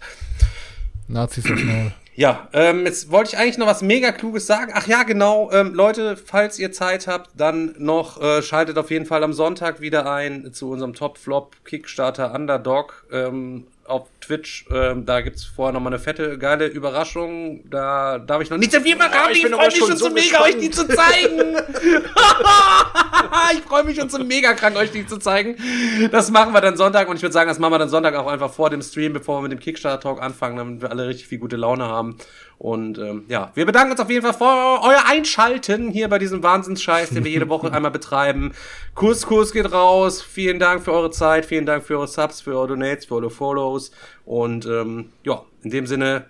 Nazis aufs Maul. Ja, ähm, jetzt wollte ich eigentlich noch was mega Kluges sagen. Ach ja, genau, ähm, Leute, falls ihr Zeit habt, dann noch äh, schaltet auf jeden Fall am Sonntag wieder ein zu unserem Top Flop Kickstarter Underdog ähm, auf Twitch. Ähm, da gibt's vorher noch mal eine fette, geile Überraschung. Da darf ich noch nicht so viel verraten. ich ich freue mich schon schon so mega, euch gespannt. die zu zeigen. [LAUGHS] [LAUGHS] ich freue mich schon so mega krank, euch die zu zeigen. Das machen wir dann Sonntag und ich würde sagen, das machen wir dann Sonntag auch einfach vor dem Stream, bevor wir mit dem Kickstarter-Talk anfangen, damit wir alle richtig viel gute Laune haben. Und ähm, ja, wir bedanken uns auf jeden Fall für euer Einschalten hier bei diesem Wahnsinnsscheiß, den wir jede Woche [LAUGHS] einmal betreiben. Kurs, Kurs geht raus. Vielen Dank für eure Zeit, vielen Dank für eure Subs, für eure Donates, für eure Follows. Und ähm, ja, in dem Sinne,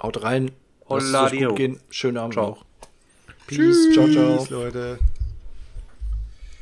Haut rein. Holla. Schönen Abend Ciao. auch. Peace. Ciao, ciao. Leute.